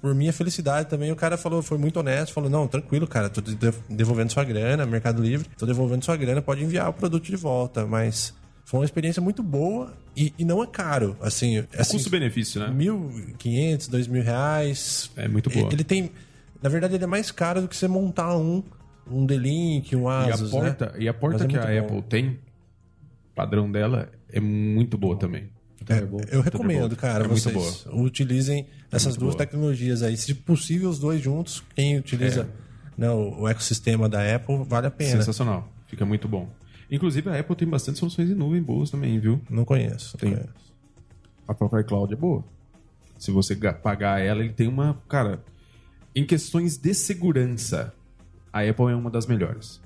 Speaker 2: por minha felicidade também, o cara falou, foi muito honesto, falou: Não, tranquilo, cara, tô de- devolvendo sua grana, Mercado Livre, tô devolvendo sua grana, pode enviar o produto de volta. Mas foi uma experiência muito boa e, e não é caro. Assim, assim
Speaker 3: Custo-benefício, né?
Speaker 2: 1.500, 2.000 reais.
Speaker 3: É muito boa.
Speaker 2: Ele tem. Na verdade, ele é mais caro do que você montar um. Um D-Link, um
Speaker 3: E a
Speaker 2: Asus,
Speaker 3: porta,
Speaker 2: né?
Speaker 3: e a porta
Speaker 2: Mas
Speaker 3: que
Speaker 2: é
Speaker 3: a
Speaker 2: bom.
Speaker 3: Apple tem, padrão dela, é muito boa também.
Speaker 2: Eu recomendo, cara,
Speaker 3: É muito
Speaker 2: vocês utilizem essas duas
Speaker 3: boa.
Speaker 2: tecnologias aí. Se possível, os dois juntos. Quem utiliza
Speaker 3: É.
Speaker 2: né, o o ecossistema da Apple, vale a pena.
Speaker 3: Sensacional. Fica muito bom. Inclusive, a Apple tem bastante soluções em nuvem boas também, viu?
Speaker 2: Não conheço. não
Speaker 3: Tem.
Speaker 2: conheço.
Speaker 3: A própria iCloud é boa. Se você ga- pagar ela, ele tem uma. Cara, em questões de segurança, a Apple é uma das melhores.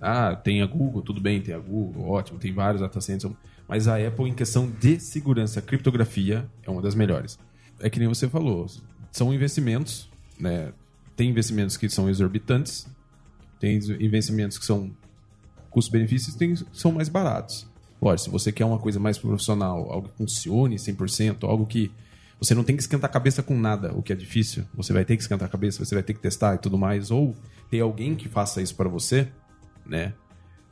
Speaker 3: Ah, tem a Google, tudo bem, tem a Google, ótimo, tem vários data centers, mas a Apple, em questão de segurança, criptografia, é uma das melhores. É que nem você falou, são investimentos, né? Tem investimentos que são exorbitantes, tem investimentos que são custo-benefícios tem, são mais baratos. Lógico, se você quer uma coisa mais profissional, algo que funcione 100%, algo que você não tem que esquentar a cabeça com nada, o que é difícil. Você vai ter que esquentar a cabeça, você vai ter que testar e tudo mais, ou ter alguém que faça isso para você, né?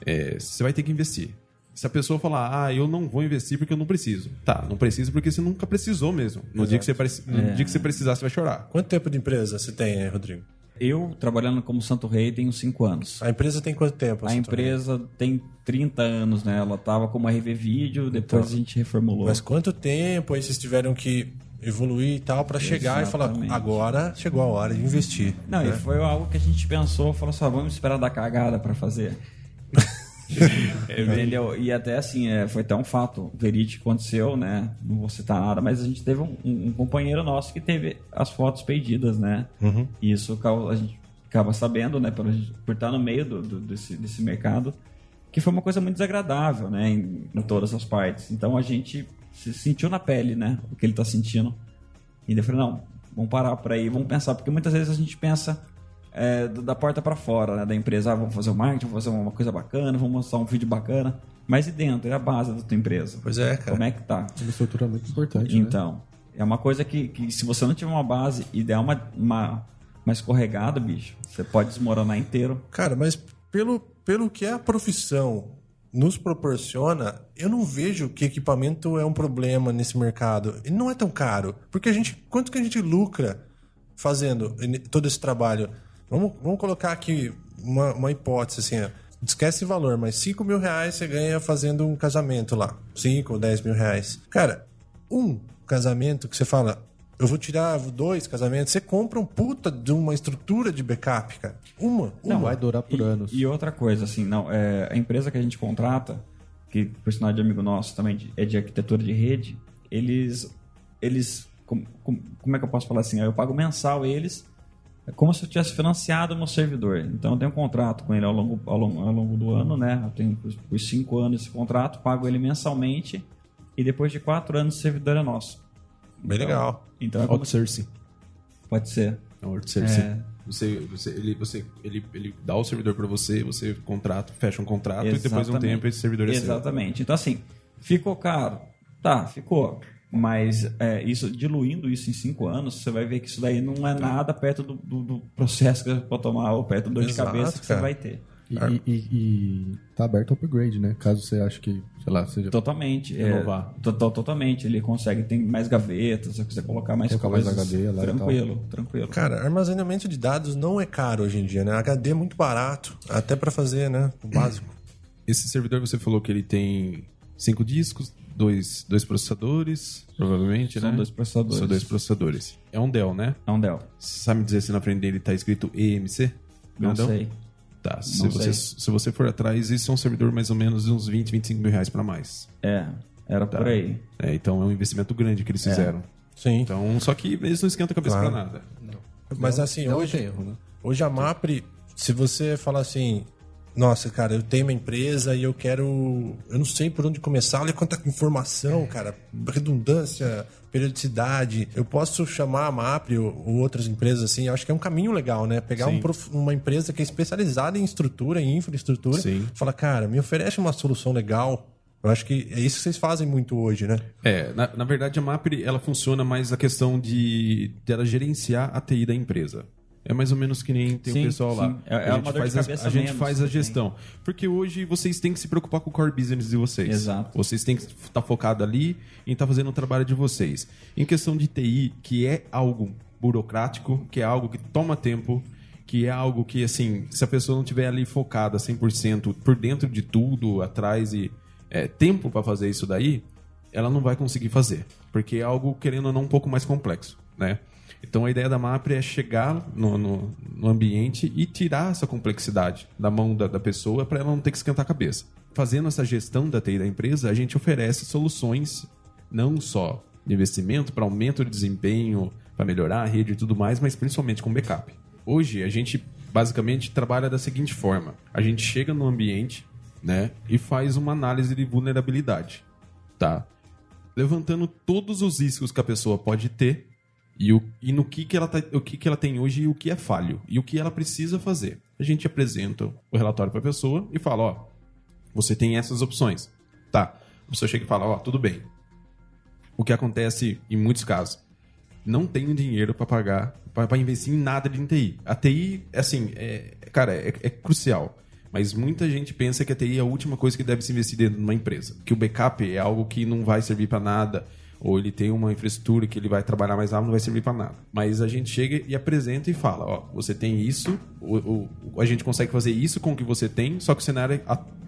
Speaker 3: É, você vai ter que investir. Se a pessoa falar, ah, eu não vou investir porque eu não preciso. Tá, não precisa porque você nunca precisou mesmo. No, dia que, você, no dia que você precisar, você vai chorar.
Speaker 2: Quanto tempo de empresa você tem, Rodrigo?
Speaker 4: Eu, trabalhando como Santo Rei, tenho cinco anos.
Speaker 2: A empresa tem quanto tempo?
Speaker 4: A empresa tem 30 anos, né? Ela tava como RV Vídeo, depois
Speaker 2: Então,
Speaker 4: a gente reformulou.
Speaker 2: Mas quanto tempo aí vocês tiveram que evoluir e tal para chegar e falar agora chegou a hora de investir?
Speaker 4: Não,
Speaker 2: né?
Speaker 4: e foi algo que a gente pensou, falou assim, ó, vamos esperar dar cagada pra fazer. Entendeu? E até assim, é, foi até um fato verídico que aconteceu, né? Não vou citar nada, mas a gente teve um, um companheiro nosso que teve as fotos perdidas, né? E isso a gente acaba sabendo, né? Por, por estar no meio do, do- desse, desse mercado, que foi uma coisa muito desagradável, né? Em, em todas as partes. Então a gente se sentiu na pele, né? O que ele tá sentindo. E eu falei, não, vamos parar por aí, vamos pensar, porque muitas vezes a gente pensa é, da porta para fora, né, da empresa, ah, vamos fazer o marketing, vamos fazer uma coisa bacana, vamos mostrar um vídeo bacana, mas e dentro, é a base da tua empresa.
Speaker 2: Pois é, cara.
Speaker 4: Como é que tá?
Speaker 5: Uma estrutura muito importante, né?
Speaker 4: Então, é uma coisa que, que se você não tiver uma base e der uma, uma, uma escorregada, bicho, você pode desmoronar inteiro.
Speaker 2: Cara, mas pelo, pelo que a profissão nos proporciona, eu não vejo que equipamento é um problema nesse mercado. Ele não é tão caro. Porque a gente. Quanto que a gente lucra fazendo todo esse trabalho? Vamos, vamos colocar aqui uma, uma hipótese assim, ó. Esquece o valor, mas 5 mil reais você ganha fazendo um casamento lá. 5 ou 10 mil reais. Cara, um casamento que você fala, eu vou tirar dois casamentos, você compra um puta de uma estrutura de backup, cara. Uma, uma.
Speaker 5: Vai durar por
Speaker 4: e,
Speaker 5: anos.
Speaker 4: E outra coisa, assim, não, é, a empresa que a gente contrata, que por sinal de amigo nosso também de- é de arquitetura de rede, eles. eles com- com- como é que eu posso falar assim? Eu pago mensal eles é como se eu tivesse financiado meu servidor. Então eu tenho um contrato com ele ao longo, ao longo, ao longo do ano, né? Eu tenho por, por cinco anos esse contrato, pago ele mensalmente e depois de quatro anos o servidor é nosso.
Speaker 2: Bem
Speaker 4: Então-
Speaker 2: legal.
Speaker 4: Então é como
Speaker 3: Outsourcing.
Speaker 4: pode ser.
Speaker 3: É um outsourcing.
Speaker 4: É.
Speaker 3: Você, você, ele, você, ele, ele dá o servidor para você, você contrata, fecha um contrato e depois de um
Speaker 4: Exatamente.
Speaker 3: tempo esse servidor é seu.
Speaker 4: Exatamente. Então, assim, ficou caro? Tá, ficou. Mas é, isso, diluindo isso em cinco anos, você vai ver que isso daí não é nada perto do, do- do processo que você pode tomar ou perto do dor de
Speaker 2: Exato,
Speaker 4: cabeça que
Speaker 2: cara.
Speaker 4: você vai ter.
Speaker 5: E, e, e- e tá aberto ao upgrade, né? Caso você ache que, sei lá, seja
Speaker 4: Totalmente. É,
Speaker 3: Renovar.
Speaker 4: to- to- totalmente. Ele consegue, tem mais gavetas, se você quiser colocar mais
Speaker 5: Colocar mais
Speaker 4: coisas.
Speaker 5: HD lá e
Speaker 4: tranquilo, tranquilo.
Speaker 2: Cara, armazenamento de dados não é caro hoje em dia, né? HD é muito barato, até pra fazer, né? O básico.
Speaker 3: Esse servidor você falou que ele tem cinco discos, dois, dois processadores, provavelmente,
Speaker 4: São
Speaker 3: né?
Speaker 4: dois processadores.
Speaker 3: São dois processadores. É um Dell, né?
Speaker 4: É um Dell.
Speaker 3: Você sabe me dizer se na frente dele tá escrito EMC?
Speaker 4: Não
Speaker 3: é Dell?
Speaker 4: sei.
Speaker 3: Tá, se
Speaker 4: Não
Speaker 3: você, se você for atrás, isso é um servidor mais ou menos de uns 20, 25 mil reais pra mais.
Speaker 4: É, era
Speaker 3: Tá.
Speaker 4: por aí.
Speaker 3: É, então é um investimento grande que eles fizeram.
Speaker 2: Sim.
Speaker 3: Então, só que eles não esquentam a cabeça
Speaker 2: Claro.
Speaker 3: pra nada.
Speaker 2: Mas assim,
Speaker 5: não
Speaker 2: hoje,
Speaker 5: erro, né?
Speaker 2: hoje a MAPRE, se você falar assim, nossa, cara, eu tenho uma empresa e eu quero. Eu não sei por onde começar, olha quanta informação, cara, redundância, periodicidade. Eu posso chamar a MAPRE ou, ou outras empresas assim, eu acho que é um caminho legal, né? Pegar um prof- uma empresa que é especializada em estrutura, em infraestrutura,
Speaker 3: Sim.
Speaker 2: fala, cara, me oferece uma solução legal. Eu acho que é isso que vocês fazem muito hoje, né?
Speaker 3: É, na, na verdade a MAPRE ela funciona mais a questão de, de ela gerenciar a TI da empresa. É mais ou menos que nem tem
Speaker 4: Sim,
Speaker 3: o pessoal lá.
Speaker 4: sim. É- é
Speaker 3: a gente faz, a, a gente faz a
Speaker 4: tem.
Speaker 3: gestão. Porque hoje vocês têm que se preocupar com o core business de vocês.
Speaker 4: Exato.
Speaker 3: Vocês têm que estar focado ali em estar fazendo o trabalho de vocês. Em questão de TI, que é algo burocrático, que é algo que toma tempo, que é algo que, assim, se a pessoa não tiver ali focada 100% por dentro de tudo, atrás e é, tempo para fazer isso daí, ela não vai conseguir fazer. Porque é algo, querendo ou não, um pouco mais complexo, né? Então a ideia da MAPRE é chegar no, no, no ambiente e tirar essa complexidade da mão da, da pessoa para ela não ter que esquentar a cabeça. Fazendo essa gestão da TI da empresa, a gente oferece soluções não só de investimento para aumento de desempenho, para melhorar a rede e tudo mais, mas principalmente com backup. Hoje a gente basicamente trabalha da seguinte forma: a gente chega no ambiente, né, e faz uma análise de vulnerabilidade, tá? Levantando todos os riscos que a pessoa pode ter e, o, e no que, que, ela tá, o que, que ela tem hoje e o que é falho e o que ela precisa fazer. A gente apresenta o relatório para a pessoa e fala: ó, você tem essas opções. Tá. A pessoa chega e fala: ó, tudo bem. O que acontece em muitos casos? Não tenho dinheiro para pagar, para investir em nada de TI. A TI, assim, é, cara, é, é crucial. Mas muita gente pensa que a TI é a última coisa que deve se investir dentro de uma empresa. Que o backup é algo que não vai servir para nada. Ou ele tem uma infraestrutura que ele vai trabalhar mais rápido, não vai servir para nada. Mas a gente chega e apresenta e fala: ó, você tem isso, o, o- a gente consegue fazer isso com o que você tem, só que o cenário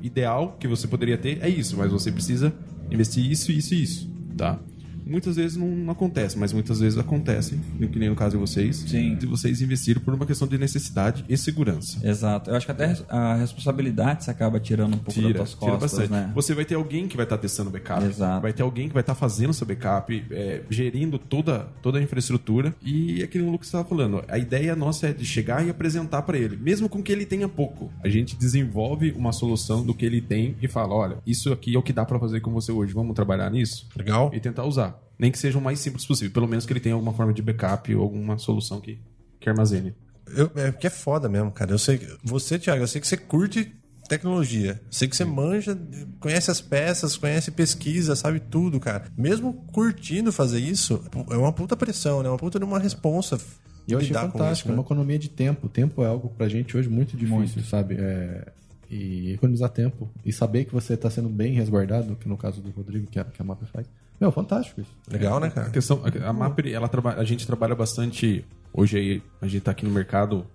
Speaker 3: ideal que você poderia ter é isso, mas você precisa investir isso, isso e isso, tá? Muitas vezes não, não acontece, mas muitas vezes acontece, que nem no caso de vocês,
Speaker 4: Sim.
Speaker 3: de vocês investiram por uma questão de necessidade e segurança.
Speaker 4: Exato. Eu acho que até a responsabilidade se acaba tirando um pouco das tuas
Speaker 3: tira
Speaker 4: costas,
Speaker 3: bastante.
Speaker 4: né?
Speaker 3: Você vai ter alguém que vai estar testando backup.
Speaker 4: Exato.
Speaker 3: Vai ter alguém que vai estar fazendo seu backup, é, gerindo toda, toda a infraestrutura. E é aquilo que o Lucas estava falando. A ideia nossa é de chegar e apresentar para ele, mesmo com que ele tenha pouco. A gente desenvolve uma solução do que ele tem e fala: olha, isso aqui é o que dá para fazer com você hoje. Vamos trabalhar nisso?
Speaker 2: Legal.
Speaker 3: E tentar usar. Nem que seja o mais simples possível. Pelo menos que ele tenha alguma forma de backup ou alguma solução que, que armazene.
Speaker 2: Eu, é porque é foda mesmo, cara. Eu sei que- você, Thiago, eu sei que você curte tecnologia. Sei que você manja, conhece as peças, conhece pesquisa, sabe tudo, cara. Mesmo curtindo fazer isso, é uma puta pressão, né? Uma puta de uma responsa.
Speaker 5: E eu achei fantástico,
Speaker 2: isso,
Speaker 5: é
Speaker 2: né?
Speaker 5: uma economia de tempo. O tempo é algo pra gente hoje muito difícil, sabe? É, E economizar tempo. E saber que você tá sendo bem resguardado, que no caso do Rodrigo, que a, que a MAP faz. Meu, fantástico isso.
Speaker 2: Legal, né,
Speaker 3: A
Speaker 2: cara?
Speaker 3: questão, a, a MAPRE, ela trabalha, a gente trabalha bastante. Hoje aí, a gente está aqui no mercado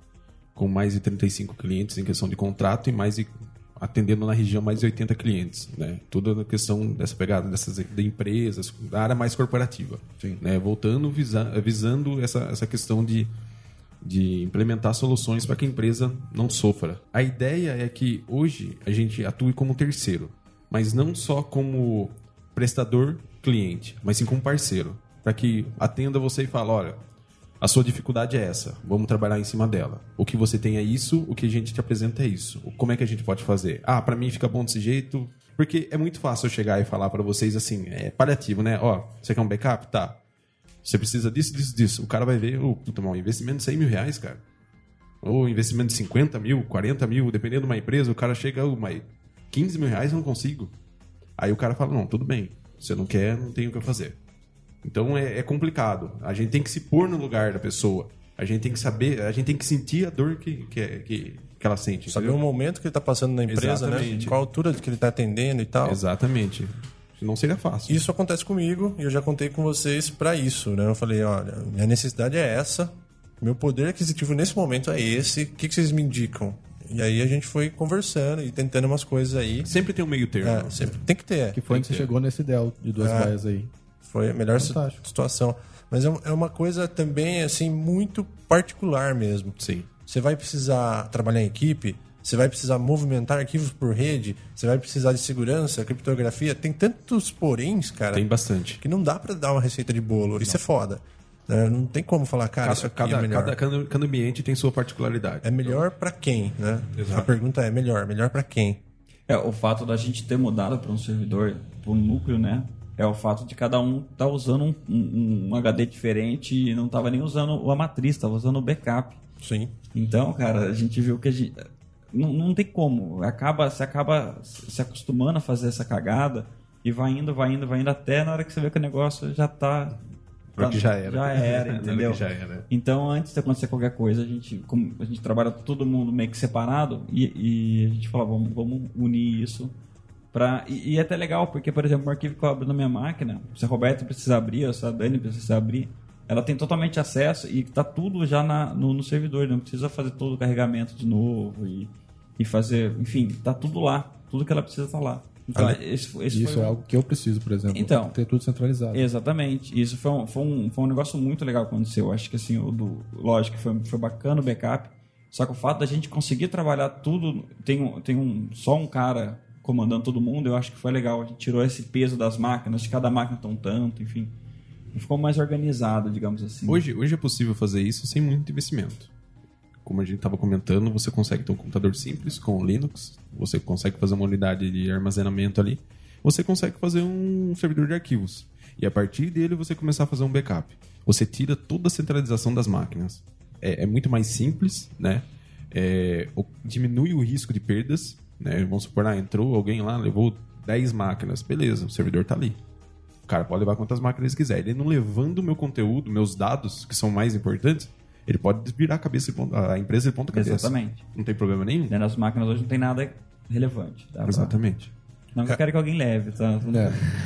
Speaker 3: com mais de 35 clientes em questão de contrato e mais de, atendendo na região mais de 80 clientes, né? Tudo na questão dessa pegada dessas de empresas, da área mais corporativa, né? Voltando visa, visando essa, essa questão de de implementar soluções para que a empresa não sofra. A ideia é que hoje a gente atue como terceiro, mas não só como prestador cliente, mas sim como parceiro, para que atenda você e fale, olha, A sua dificuldade é essa. Vamos trabalhar em cima dela. O que você tem é isso, o que a gente te apresenta é isso. Como é que a gente pode fazer? Ah, para mim fica bom desse jeito. Porque é muito fácil eu chegar e falar para vocês assim, é paliativo, né? Ó, você quer um backup? Tá. Você precisa disso, disso, disso. O cara vai ver, oh, puta, um investimento de 100 mil reais, cara. Ou investimento de 50 mil, 40 mil, dependendo de uma empresa, o cara chega, oh, mas 15 mil reais eu não consigo. Aí o cara fala, não, tudo bem. Você não quer, não tem o que fazer. Então é, é, complicado. A gente tem que se pôr no lugar da pessoa. A gente tem que saber, a gente tem que sentir a dor que, que, que, que ela sente.
Speaker 2: Saber entendeu? o momento que ele está passando na empresa, né? Exatamente. né? Qual a altura que ele está atendendo e tal.
Speaker 3: Exatamente. Não seria fácil.
Speaker 2: Isso acontece comigo e eu já contei com vocês para isso, né? Eu falei, olha, minha necessidade é essa, meu poder aquisitivo nesse momento é esse, o que, que vocês me indicam? E aí a gente foi conversando e tentando umas coisas aí.
Speaker 3: Sempre tem um meio termo.
Speaker 2: É, sempre tem que ter.
Speaker 5: Que foi
Speaker 2: onde
Speaker 5: você chegou nesse ideal de duas é, baias aí.
Speaker 2: Foi a melhor Fantástico. situação. Mas é, é uma coisa também, assim, muito particular mesmo.
Speaker 3: Sim.
Speaker 2: Você vai precisar trabalhar em equipe, você vai precisar movimentar arquivos por rede, você vai precisar de segurança, criptografia. Tem tantos poréns, cara.
Speaker 3: Tem bastante.
Speaker 2: Que não dá para dar uma receita de bolo. Não. Isso é foda. É, não tem como falar, cara, cada, isso aqui
Speaker 3: cada,
Speaker 2: é melhor.
Speaker 3: Cada, cada, cada, ambiente tem sua particularidade.
Speaker 2: É melhor para quem, né? Exato. A pergunta é melhor, melhor para quem?
Speaker 4: É, o fato da gente ter mudado para um servidor, para um núcleo, né? É o fato de cada um estar tá usando um, um, um, HD diferente e não estava nem usando a matriz, estava usando o backup.
Speaker 2: Sim.
Speaker 4: Então, cara, a gente viu que a gente. Não, não tem como. Acaba, você acaba se acostumando a fazer essa cagada e vai indo, vai indo, vai indo até na hora que você vê que o negócio já está
Speaker 3: porque já era.
Speaker 4: Já era, entendeu? já era. Então, antes de acontecer qualquer coisa, a gente, como a gente trabalha todo mundo meio que separado e, e a gente fala, vamos, vamos unir isso Pra, e, e, é até legal, porque, por exemplo, o arquivo que eu abro na minha máquina, se a Roberto precisa abrir, ou se a Dani precisa abrir, ela tem totalmente acesso e está tudo já na, no, no, servidor, não precisa fazer todo o carregamento de novo e, e fazer, enfim, está tudo lá, tudo que ela precisa está lá.
Speaker 5: Então, esse, esse isso é algo que eu preciso, por exemplo.
Speaker 4: Então,
Speaker 5: ter tudo centralizado.
Speaker 4: Exatamente. Isso foi um, foi um, foi um negócio muito legal que aconteceu. Acho que assim, o do, lógico que foi, foi bacana o backup. Só que o fato da gente conseguir trabalhar tudo, tem, um, tem um, só um cara comandando todo mundo, eu acho que foi legal. A gente tirou esse peso das máquinas, de cada máquina tão tanto, enfim. Ficou mais organizado, digamos assim.
Speaker 3: Hoje, hoje é possível fazer isso sem muito investimento. Como a gente estava comentando, você consegue ter um computador simples com Linux, você consegue fazer uma unidade de armazenamento ali, você consegue fazer um servidor de arquivos. E a partir dele você começar a fazer um backup. Você tira toda a centralização das máquinas. É, é muito mais simples, né? É, diminui o risco de perdas né? Vamos supor, ah, entrou alguém lá, levou 10 máquinas. Beleza, o servidor está ali. O cara pode levar quantas máquinas quiser. Ele não levando o meu conteúdo, meus dados, que são mais importantes, ele pode desvirar a cabeça a empresa de ponta cabeça.
Speaker 4: Exatamente.
Speaker 3: Não tem problema nenhum.
Speaker 4: Dentro das máquinas hoje não tem nada relevante.
Speaker 3: Tá? Exatamente.
Speaker 4: Não que eu quero que alguém leve, tá?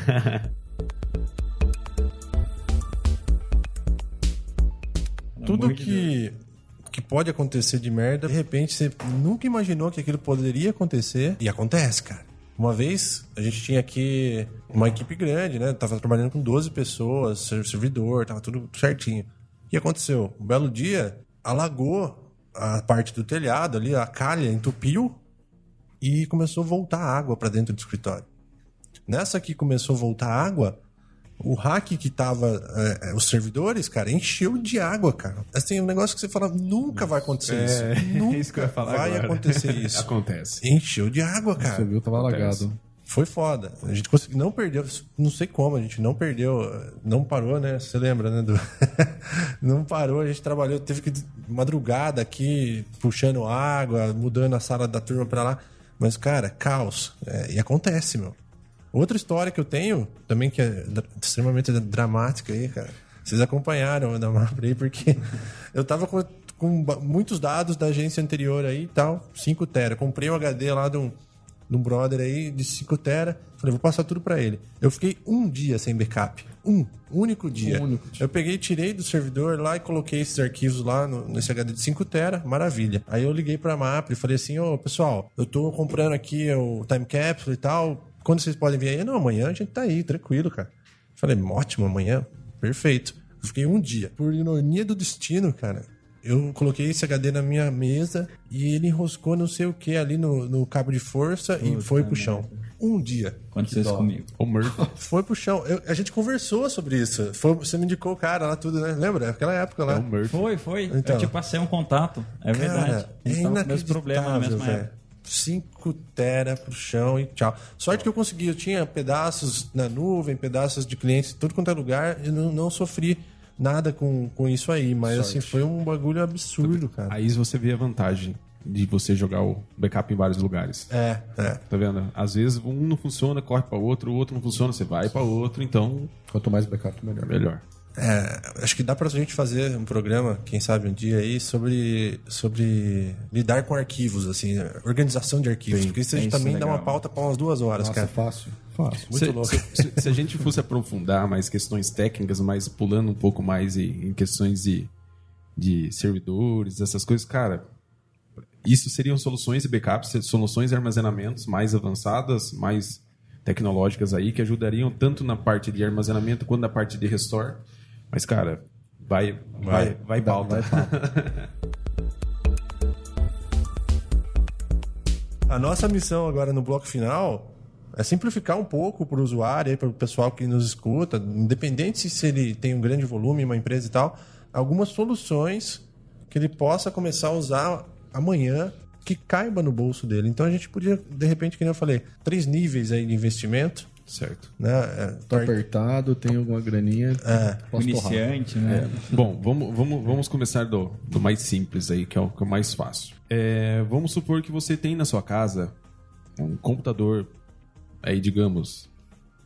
Speaker 4: É.
Speaker 2: Tudo que que pode acontecer de merda, de repente você nunca imaginou que aquilo poderia acontecer e acontece, cara. Uma vez a gente tinha aqui uma equipe grande, né? Tava trabalhando com 12 pessoas, servidor, tava tudo certinho. O que aconteceu? Um belo dia, alagou a parte do telhado ali, a calha entupiu e começou a voltar água para dentro do escritório. Nessa que começou a voltar água, o hack que tava. É, é, os servidores, cara, encheu de água, cara. Assim, um negócio que você fala, nunca vai acontecer é, isso. Nunca isso vai agora. acontecer isso.
Speaker 3: Acontece.
Speaker 2: Encheu de água, cara.
Speaker 5: Você viu, tava alagado.
Speaker 2: Foi foda. A gente conseguiu, não perdeu, não sei como, a gente não perdeu, não parou, né? Você lembra, né? Do... não parou, a gente trabalhou, teve que madrugada aqui, puxando água, mudando a sala da turma pra lá. Mas, cara, caos. É, e acontece, meu. Outra história que eu tenho, também que é extremamente dramática aí, cara. Vocês acompanharam da Mapra aí, porque eu tava com, com, muitos dados da agência anterior aí e tal, 5 tera. Comprei um HD lá de um, de um brother aí de 5 tera. Falei, vou passar tudo para ele. Eu fiquei um dia sem backup. Um único dia. Um único dia. Eu peguei, tirei do servidor lá e coloquei esses arquivos lá no, nesse HD de 5 tera. Maravilha. Aí eu liguei pra Mapra e falei assim, ô, oh, pessoal, eu tô comprando aqui o time capsule e tal quando vocês podem vir aí? Não, amanhã a gente tá aí, tranquilo, cara. Falei, ótimo, amanhã, perfeito. Fiquei um dia. Por ironia do destino, cara, eu coloquei esse HD na minha mesa e ele enroscou não sei o que ali no, no cabo de força e foi pro chão. um dia.
Speaker 4: Aconteceu isso comigo.
Speaker 3: O Murphy.
Speaker 2: Foi pro chão. Eu- a gente conversou sobre isso. Foi, você me indicou o cara lá, tudo, né? Lembra? Aquela época lá.
Speaker 3: É o Murphy.
Speaker 4: Foi, foi.
Speaker 2: Então.
Speaker 4: Eu te passei um contato. É verdade.
Speaker 2: Cara,
Speaker 4: a
Speaker 2: é
Speaker 4: gente tava com o mesmo problema na
Speaker 2: inacreditável,
Speaker 4: mesma
Speaker 2: velho.
Speaker 4: época.
Speaker 2: 5 tera pro chão e tchau. Sorte que eu consegui, eu tinha pedaços na nuvem, pedaços de clientes em tudo quanto é lugar, e não, não sofri nada com, com isso aí, mas assim, foi um bagulho absurdo, cara.
Speaker 3: Aí você vê a vantagem de você jogar o backup em vários lugares.
Speaker 2: É, é.
Speaker 3: Tá vendo? Às vezes um não funciona, corre para outro, o outro não funciona, você vai para outro, então
Speaker 5: Quanto mais backup, melhor.
Speaker 3: é melhor.
Speaker 2: É, acho que dá pra gente fazer um programa, quem sabe um dia aí, sobre, sobre lidar com arquivos, assim, organização de arquivos. porque isso a gente
Speaker 4: isso é
Speaker 2: também dá uma
Speaker 4: legal.
Speaker 2: pauta pra umas duas horas,
Speaker 5: Nossa,
Speaker 2: cara.
Speaker 5: fácil. Fácil.
Speaker 2: Muito
Speaker 3: se,
Speaker 2: louco.
Speaker 3: Se, se- se a gente fosse aprofundar mais questões técnicas, mas pulando um pouco mais em, em questões de, de servidores, essas coisas, cara, isso seriam soluções de backups, soluções de armazenamentos mais avançadas, mais tecnológicas aí, que ajudariam tanto na parte de armazenamento quanto na parte de restore. Mas, cara, vai, vai, vai,
Speaker 5: Dá-
Speaker 3: pauta.
Speaker 5: vai pauta.
Speaker 2: A nossa missão agora no bloco final é simplificar um pouco para o usuário, para o pessoal que nos escuta, independente se ele tem um grande volume, uma empresa e tal, algumas soluções que ele possa começar a usar amanhã que caiba no bolso dele. Então a gente podia, de repente, como eu falei, três níveis aí de investimento,
Speaker 3: Certo.
Speaker 2: né? É,
Speaker 5: Tô apertado, tenho alguma graninha.
Speaker 2: É.
Speaker 5: Posso torrar.
Speaker 4: Iniciante, né?
Speaker 3: Bom, vamos, vamos, vamos começar do, do mais simples aí, que é o, que é o mais fácil. É, vamos supor que você tem na sua casa um computador, aí digamos,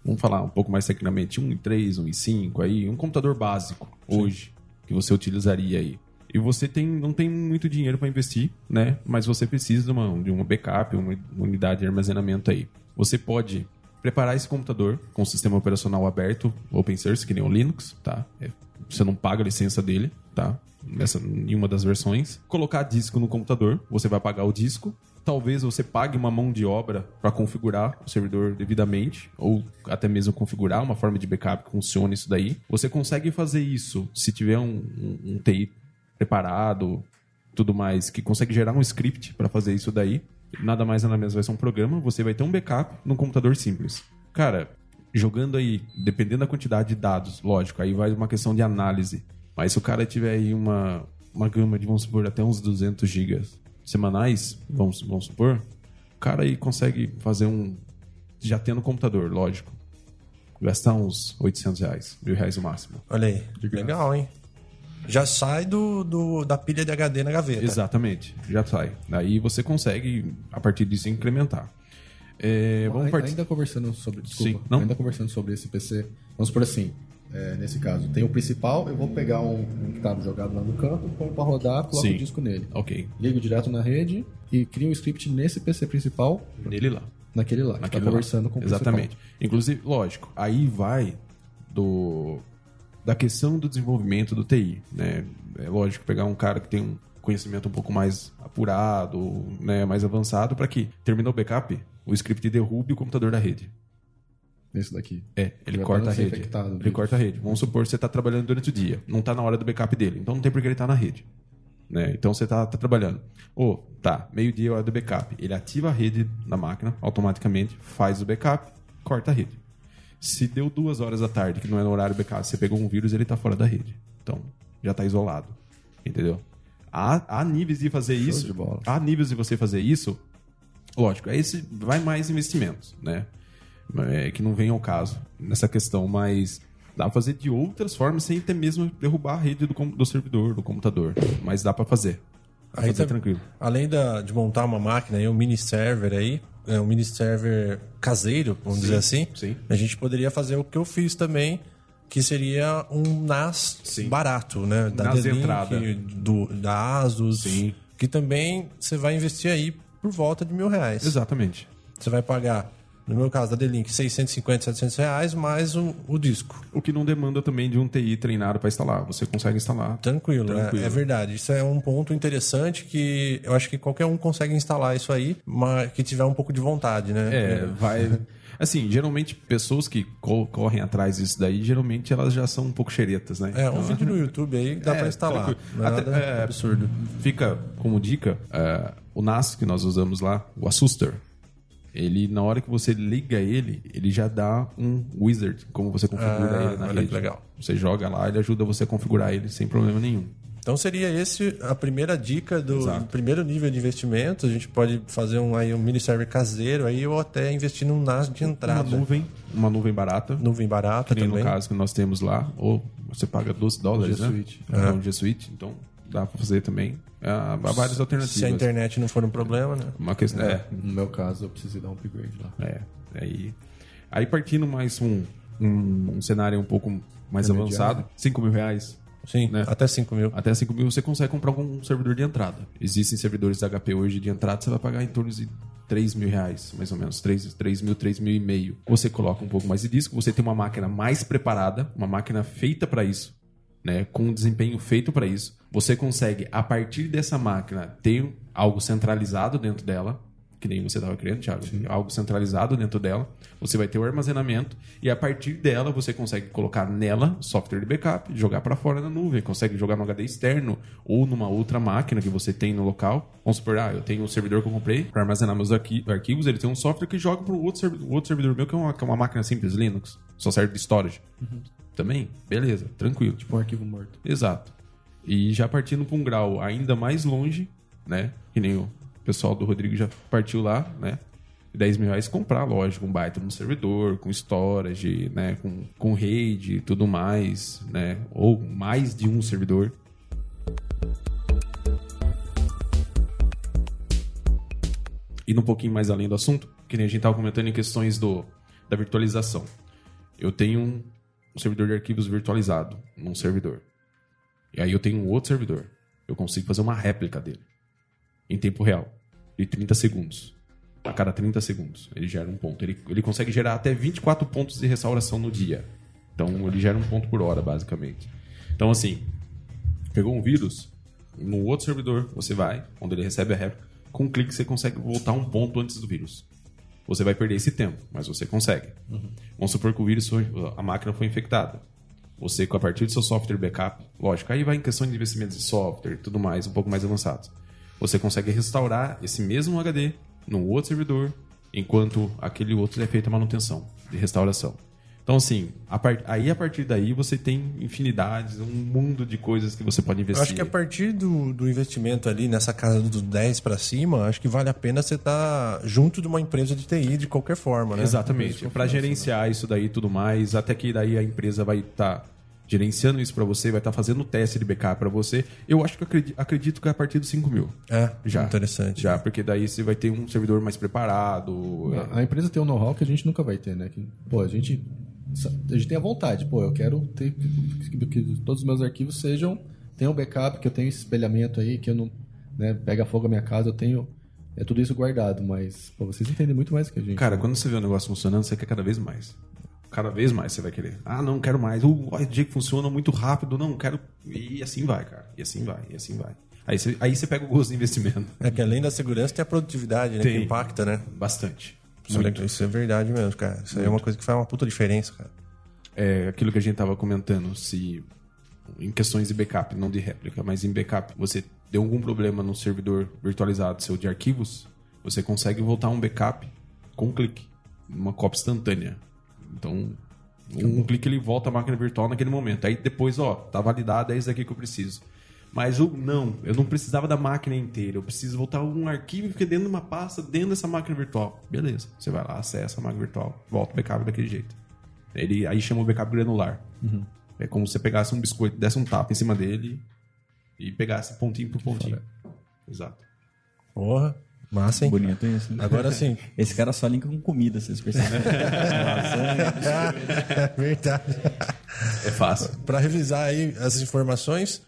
Speaker 3: vamos falar um pouco mais tecnicamente, um i3, um i5 aí, um computador básico hoje, que você utilizaria aí. E você tem, não tem muito dinheiro para investir, né? Mas você precisa de uma, de uma backup, uma, uma unidade de armazenamento aí. Você pode preparar esse computador com o sistema operacional aberto, open source, que nem o Linux, tá? É, você não paga a licença dele, tá? Nessa, em uma das versões. Colocar disco no computador, você vai pagar o disco. Talvez você pague uma mão de obra para configurar o servidor devidamente, ou até mesmo configurar uma forma de backup que funcione isso daí. Você consegue fazer isso se tiver um, um, um TI preparado, tudo mais, que consegue gerar um script para fazer isso daí. Nada mais nada menos vai ser um programa, você vai ter um backup num computador simples. Cara, jogando aí, dependendo da quantidade de dados, lógico, aí vai uma questão de análise. Mas se o cara tiver aí uma, uma gama de, vamos supor, até uns 200 gigas semanais, vamos, vamos supor, o cara aí consegue fazer um... Já tendo computador, lógico. Gastar uns 800 reais, mil reais no máximo.
Speaker 2: Olha aí. Legal, hein? Já sai do, do- da pilha de HD na gaveta.
Speaker 3: Exatamente, já sai. Aí você consegue, a partir disso, incrementar. É, vamos
Speaker 5: Ainda,
Speaker 3: partir.
Speaker 5: ainda conversando sobre. Desculpa.
Speaker 3: Sim, não?
Speaker 5: Ainda conversando sobre esse PC. Vamos por assim. É, nesse caso, tem o principal, eu vou pegar um, um que estava jogado lá no canto, põe para rodar, coloco
Speaker 3: Sim.
Speaker 5: o disco nele.
Speaker 3: Ok,
Speaker 5: Ligo direto na rede e crio um script nesse PC principal,
Speaker 3: nele lá.
Speaker 5: naquele lá, que
Speaker 3: Naquele
Speaker 5: tá
Speaker 3: lá.
Speaker 5: conversando com o
Speaker 3: Exatamente. Inclusive, lógico, aí vai do da questão do desenvolvimento do TI, né? É lógico pegar um cara que tem um conhecimento um pouco mais apurado, né, mais avançado para que terminou o backup, o script derrube o computador da rede.
Speaker 5: Nesse daqui.
Speaker 3: É, ele corta a rede. Ele corta a rede. Vamos supor que você está trabalhando durante o dia. Não está na hora do backup dele. Então não tem por que ele estar na rede. Né? Então você está trabalhando. Ô, tá, meio-dia é hora do backup. Ele ativa a rede na máquina automaticamente, faz o backup, corta a rede. Se deu duas horas da tarde, que não é no horário do backup, você pegou um vírus, ele está fora da rede. Então, já está isolado. Entendeu? Há, há níveis de fazer isso.
Speaker 5: de bola.
Speaker 3: Há níveis de você fazer isso. Lógico, aí esse vai mais investimentos, né? É, que não vem ao caso nessa questão, mas dá pra fazer de outras formas sem ter mesmo derrubar a rede do, do servidor, do computador. Mas dá pra fazer. Dá
Speaker 2: Aí
Speaker 3: fazer
Speaker 2: tá-
Speaker 3: tranquilo.
Speaker 2: Além da- de montar uma máquina aí, um mini server aí, é, um mini server caseiro, vamos dizer assim,
Speaker 3: sim.
Speaker 2: a gente poderia fazer o que eu fiz também, que seria um NAS
Speaker 3: Sim.
Speaker 2: barato, né? Da
Speaker 3: NAS entrada.
Speaker 2: do, da Asus,
Speaker 3: Sim.
Speaker 2: que também você vai investir aí por volta de mil reais.
Speaker 3: Exatamente.
Speaker 2: Você vai pagar, no meu caso da D-Link, 650, 700 reais, mais o, o disco.
Speaker 3: O que não demanda também de um TI treinado pra instalar. Você consegue instalar.
Speaker 2: Tranquilo?
Speaker 3: Tranquilo.
Speaker 2: É verdade. Isso é um ponto interessante que eu acho que qualquer um consegue instalar isso aí, mas que tiver um pouco de vontade, né?
Speaker 3: É, vai. Assim, geralmente pessoas que co- correm atrás disso daí, geralmente elas já são um pouco xeretas, né?
Speaker 2: É, um vídeo no YouTube aí dá
Speaker 3: É,
Speaker 2: pra instalar. é
Speaker 3: Até-
Speaker 2: nada
Speaker 3: é,
Speaker 2: absurdo.
Speaker 3: Fica como dica é, o NAS que nós usamos lá, o Asuster. Ele, na hora que você liga ele, ele já dá um wizard, como você configura
Speaker 2: Ah,
Speaker 3: ele na
Speaker 2: olha
Speaker 3: rede.
Speaker 2: que legal.
Speaker 3: Você joga lá, ele ajuda você a configurar ele sem problema nenhum.
Speaker 2: Então seria esse a primeira dica do
Speaker 3: Exato.
Speaker 2: primeiro nível de investimento. A gente pode fazer um, aí, um mini server caseiro aí ou até investir num NAS de entrada.
Speaker 3: Uma nuvem, uma nuvem barata,
Speaker 2: Nuvem barata
Speaker 3: que
Speaker 2: também.
Speaker 3: no caso que nós temos lá, ou você paga 12 dólares,
Speaker 5: G
Speaker 3: né?
Speaker 5: Suite.
Speaker 3: É um G Suite, então dá pra fazer também. Ah, Há várias alternativas.
Speaker 2: Se a internet não for um problema, né?
Speaker 3: Uma questão, é,
Speaker 5: No meu caso, eu preciso dar um upgrade lá.
Speaker 3: É, aí, aí partindo mais um, um, um cenário um pouco mais avançado, 5 mil reais,
Speaker 2: Sim,
Speaker 3: Né?
Speaker 2: até 5 mil.
Speaker 3: até 5 mil você consegue comprar um servidor de entrada. Existem servidores da HP hoje de entrada, você vai pagar em torno de 3 mil reais, mais ou menos, 3, 3 mil, 3 mil e meio. Você coloca um pouco mais de disco, você tem uma máquina mais preparada, uma máquina feita para isso, né, com um desempenho feito para isso. Você consegue, a partir dessa máquina, ter algo centralizado dentro dela, que nem você estava querendo, Thiago, algo centralizado dentro dela. Você vai ter o armazenamento e a partir dela você consegue colocar nela software de backup, jogar para fora na nuvem, consegue jogar no HD externo ou numa outra máquina que você tem no local. Vamos supor, ah, eu tenho um servidor que eu comprei para armazenar meus arqui- arquivos, ele tem um software que joga para outro, o outro servidor meu que é uma, que é uma máquina simples Linux, só serve de storage. Também, beleza, tranquilo.
Speaker 5: Tipo um arquivo morto.
Speaker 3: Exato. E já partindo para um grau ainda mais longe, né? Que nem o pessoal do Rodrigo já partiu lá, né? 10 mil reais comprar, lógico, um baita no servidor, com storage, né? Com, com rede e tudo mais, né? Ou mais de um servidor. Indo um pouquinho mais além do assunto, que nem a gente estava comentando em questões do, da virtualização. Eu tenho um servidor de arquivos virtualizado num servidor. E aí eu tenho um outro servidor. Eu consigo fazer uma réplica dele. Em tempo real. De 30 segundos. A cada 30 segundos. Ele gera um ponto. Ele, ele consegue gerar até 24 pontos de restauração no dia. Então ele gera um ponto por hora, basicamente. Então, assim, pegou um vírus, no outro servidor você vai, onde ele recebe a réplica, com um clique você consegue voltar um ponto antes do vírus. Você vai perder esse tempo, mas você consegue. Vamos supor que o vírus, foi, a máquina foi infectada. Você, a partir do seu software backup, lógico, aí vai em questão de investimentos de software e tudo mais, um pouco mais avançados. Você consegue restaurar esse mesmo HD no outro servidor, enquanto aquele outro é feita a manutenção de restauração. Então, assim, a par- aí a partir daí você tem infinidades, um mundo de coisas que você pode
Speaker 2: Eu
Speaker 3: investir.
Speaker 2: acho que a partir do, do investimento ali nessa casa dos 10 para cima, acho que vale a pena você estar junto de uma empresa de TI de qualquer forma, né?
Speaker 3: Exatamente. Para gerenciar isso daí e tudo mais, até que daí a empresa vai estar gerenciando isso para você, vai estar fazendo o teste de backup para você. Eu acho que eu acredito, acredito que é a partir dos 5 mil.
Speaker 2: É,
Speaker 3: Já.
Speaker 2: interessante.
Speaker 3: Já, porque daí você vai ter um servidor mais preparado.
Speaker 5: A empresa tem um know-how que a gente nunca vai ter, né? Que, pô, a gente, a gente tem a vontade, pô, eu quero ter que, que todos os meus arquivos sejam tenham backup, que eu tenho esse espelhamento aí, que eu não, né, pega fogo a minha casa, eu tenho é tudo isso guardado, mas pô, vocês entendem muito mais que a gente.
Speaker 3: Cara,
Speaker 5: né?
Speaker 3: quando você vê o negócio funcionando, você quer cada vez mais. Cada vez mais você vai querer. Ah, não, quero mais. Uh, o jeito que funciona muito rápido. Não, quero. E assim vai, cara. E assim vai, e assim vai. Aí você, aí você pega o gosto do investimento.
Speaker 2: É que além da segurança tem a produtividade, né?
Speaker 3: Tem.
Speaker 2: Que impacta, né?
Speaker 3: Bastante.
Speaker 2: Isso é, isso é verdade mesmo, cara. Isso aí é uma coisa que faz uma puta diferença, cara.
Speaker 3: é aquilo que a gente estava comentando, se em questões de backup, não de réplica, mas em backup, você deu algum problema no servidor virtualizado seu de arquivos, você consegue voltar um backup com um clique, uma cópia instantânea. Então, um, clique ele volta a máquina virtual naquele momento. Aí depois, ó, tá validado, é isso aqui que eu preciso. Mas o não, eu não precisava da máquina inteira, eu preciso voltar um arquivo que fica dentro de uma pasta, dentro dessa máquina virtual. Beleza, você vai lá, acessa a máquina virtual, volta o backup daquele jeito. Ele aí chama o backup granular. É como se você pegasse um biscoito, desse um tapa em cima dele e pegasse pontinho por pontinho. Exato.
Speaker 2: Porra, massa, hein?
Speaker 4: Bonito isso. né?
Speaker 2: Agora sim.
Speaker 4: Esse cara só linka com comida, vocês percebem.
Speaker 2: é verdade.
Speaker 3: É fácil.
Speaker 2: Para revisar aí as informações,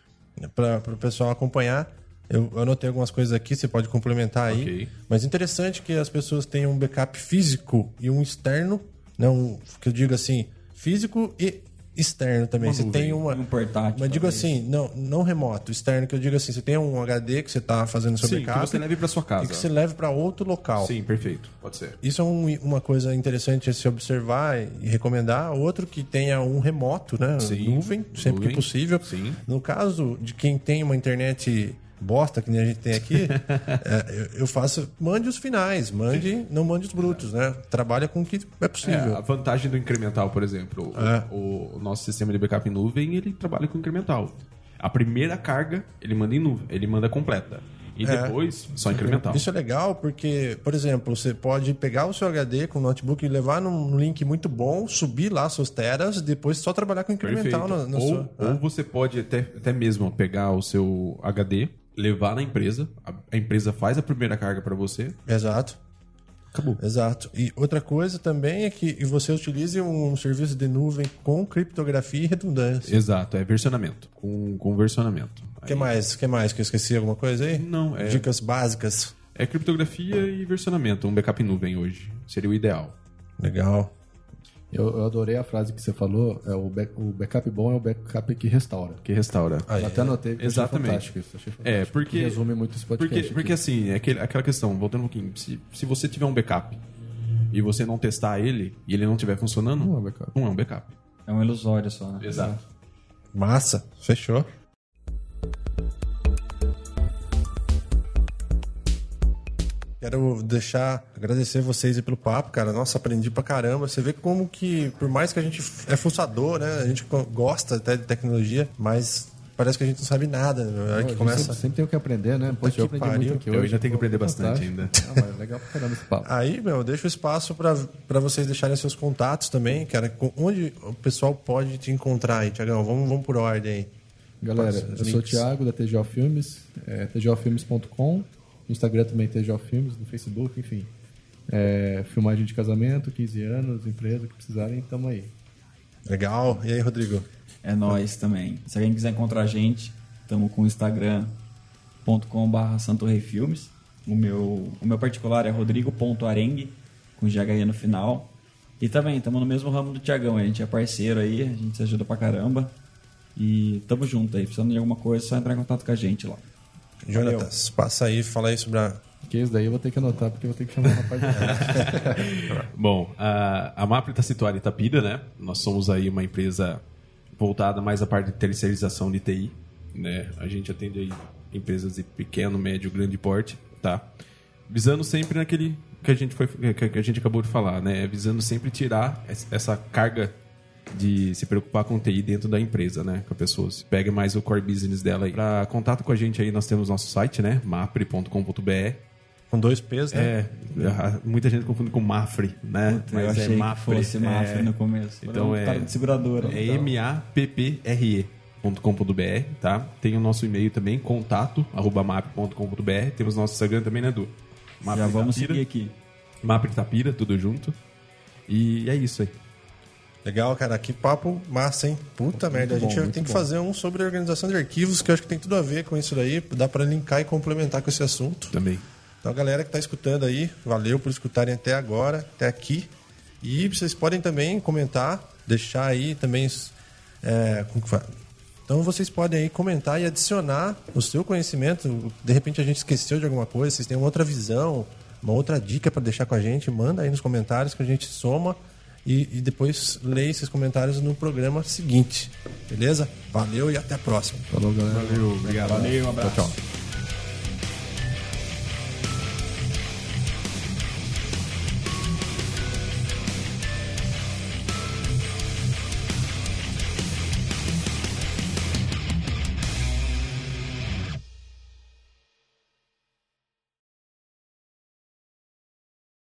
Speaker 2: para o pessoal acompanhar, eu anotei algumas coisas aqui, você pode complementar aí.
Speaker 3: Ok.
Speaker 2: Mas interessante que as pessoas tenham um backup físico e um externo, não, que eu digo assim, físico e externo também.
Speaker 3: Uma
Speaker 2: você
Speaker 3: nuvem,
Speaker 2: tem uma.
Speaker 4: um portátil,
Speaker 2: Mas digo
Speaker 4: talvez.
Speaker 2: assim, não, não remoto, externo, que eu digo assim, você tem um HD que você está fazendo seu
Speaker 3: Sim, que
Speaker 2: backup
Speaker 3: você leve para sua casa.
Speaker 2: e que você leve para outro local.
Speaker 3: Sim, perfeito. Pode ser.
Speaker 2: Isso é um- uma coisa interessante a se observar e recomendar. Outro que tenha um remoto, né?
Speaker 3: Sim,
Speaker 2: Nuvem, sempre
Speaker 3: nuvem,
Speaker 2: que possível.
Speaker 3: sim.
Speaker 2: No caso de quem tem uma internet bosta que nem a gente tem aqui, é, eu, faço, mande os finais, mande, não mande os brutos, né? Trabalha com o que é
Speaker 3: É,
Speaker 2: possível.
Speaker 3: a vantagem do incremental, por exemplo, o-
Speaker 2: É.
Speaker 3: o, o nosso sistema de backup em nuvem, ele trabalha com incremental. A primeira carga, ele manda em nuvem, ele manda completa. E
Speaker 2: É.
Speaker 3: depois, só incremental.
Speaker 2: Isso é legal porque, por exemplo, você pode pegar o seu HD com o notebook e levar num link muito bom, subir lá suas teras depois só trabalhar com incremental
Speaker 3: Perfeito.
Speaker 2: na, na
Speaker 3: ou,
Speaker 2: sua.
Speaker 3: ou você pode até, até mesmo pegar o seu HD, levar na empresa, a, empresa faz a primeira carga para você,
Speaker 2: Exato.
Speaker 3: acabou.
Speaker 2: Exato. E outra coisa também é que você utilize um serviço de nuvem com criptografia e redundância.
Speaker 3: Exato, é versionamento, com, com versionamento.
Speaker 2: O que mais? que mais? Que eu esqueci alguma coisa aí?
Speaker 3: Não, é-
Speaker 2: Dicas básicas.
Speaker 3: É criptografia e versionamento, um backup em nuvem hoje. Seria o ideal.
Speaker 2: Legal.
Speaker 5: Eu, eu adorei a frase que você falou. É o, back- o backup bom é o backup que restaura.
Speaker 3: Que restaura.
Speaker 2: Aí.
Speaker 5: Eu até anotei.
Speaker 3: Exatamente.
Speaker 5: fantástico isso, achei
Speaker 3: É, porque.
Speaker 5: Resume muito esse podcast.
Speaker 3: Porque, porque assim, é aquele, aquela questão, voltando um pouquinho, se, se você tiver um backup e você não testar ele e ele não estiver funcionando,
Speaker 5: Não é um backup.
Speaker 3: não é um backup.
Speaker 4: É um ilusório só, né?
Speaker 3: Exato.
Speaker 2: Massa. Fechou. Quero deixar, agradecer vocês aí pelo papo, cara. Nossa, aprendi pra caramba. Você vê como que, por mais que a gente é fuçador, né? A gente gosta até de tecnologia, mas parece que a gente não sabe nada. né?
Speaker 5: A
Speaker 2: que
Speaker 5: gente
Speaker 2: começa.
Speaker 5: sempre, sempre tem o que aprender, né? Poxa,
Speaker 2: que
Speaker 5: eu aprendi
Speaker 2: pariu.
Speaker 5: muito aqui
Speaker 3: Eu
Speaker 5: hoje.
Speaker 3: ainda tenho que aprender bastante ainda.
Speaker 5: Ah, mas é legal pra caramba esse papo.
Speaker 2: Aí, meu, deixa o espaço pra pra vocês deixarem seus contatos também, cara. Onde o pessoal pode te encontrar aí, Tiagão? Vamos, vamos por ordem aí.
Speaker 5: Galera, eu sou o. Thiago da TGO Filmes, é, tgofilmes.com, no Instagram também TGO Filmes, no Facebook, enfim. É, filmagem de casamento, 15 anos, empresa que precisarem, tamo aí.
Speaker 2: Legal. E aí, Rodrigo?
Speaker 4: É nós também. Se alguém quiser encontrar a gente, estamos com o instagram.com.br santorreifilmes. O meu, o meu particular é rodrigo.arengue, com GHE no final. E também, estamos no mesmo ramo do Tiagão. A gente é parceiro aí, a gente se ajuda pra caramba. E tamo junto aí. Precisando de alguma coisa, é só entrar em contato com a gente lá.
Speaker 2: Jonatas, passa aí, fala aí sobre a.
Speaker 5: Que isso daí eu vou ter que anotar, porque eu vou ter que chamar uma parte de
Speaker 3: Bom, a, a MAPRE está situada em Itapira, né? Nós somos aí uma empresa voltada mais à parte de terceirização de TI, né? A gente atende aí empresas de pequeno, médio, grande porte, tá? Visando sempre naquele que a gente foi que a gente acabou de falar, né? Visando sempre tirar es- essa carga de se preocupar com TI dentro da empresa, né? Que a pessoa pegue mais o core business dela aí. Para contato com a gente aí, nós temos nosso site, né? mapre.com.br.
Speaker 2: Com dois P's, né?
Speaker 3: É, a- muita gente confunde com Mafre, né?
Speaker 4: eu achei que fosse
Speaker 3: é,
Speaker 4: Mafre no começo.
Speaker 3: Então
Speaker 4: Era um
Speaker 3: é,
Speaker 4: cara de seguradora.
Speaker 3: é M-A-P-P-R-E.com.br, tá? Tem o nosso e-mail também, contato, arroba map.com.br. Temos nosso Instagram também, né, Edu? Map
Speaker 4: Já vamos
Speaker 3: Itapira,
Speaker 4: seguir aqui.
Speaker 3: Map Itapira, tudo junto. E é isso aí.
Speaker 2: Legal, cara. Que papo massa, hein? Puta merda. A gente
Speaker 5: bom, muito
Speaker 2: tem que
Speaker 5: bom.
Speaker 2: fazer um sobre organização de arquivos, que eu acho que tem tudo a ver com isso daí. Dá pra linkar e complementar com esse assunto.
Speaker 3: Também.
Speaker 2: Então, galera que tá escutando aí, valeu por escutarem até agora, até aqui. E vocês podem também comentar, deixar aí também. é, como que fala? Então vocês podem aí comentar e adicionar o seu conhecimento. De repente a gente esqueceu de alguma coisa, vocês têm uma outra visão, uma outra dica para deixar com a gente, manda aí nos comentários que a gente soma e, e depois lê esses comentários no programa seguinte. Beleza? Valeu e até a próxima.
Speaker 5: Falou, galera.
Speaker 3: Valeu, obrigado.
Speaker 4: Valeu, um abraço.
Speaker 5: Tchau, tchau.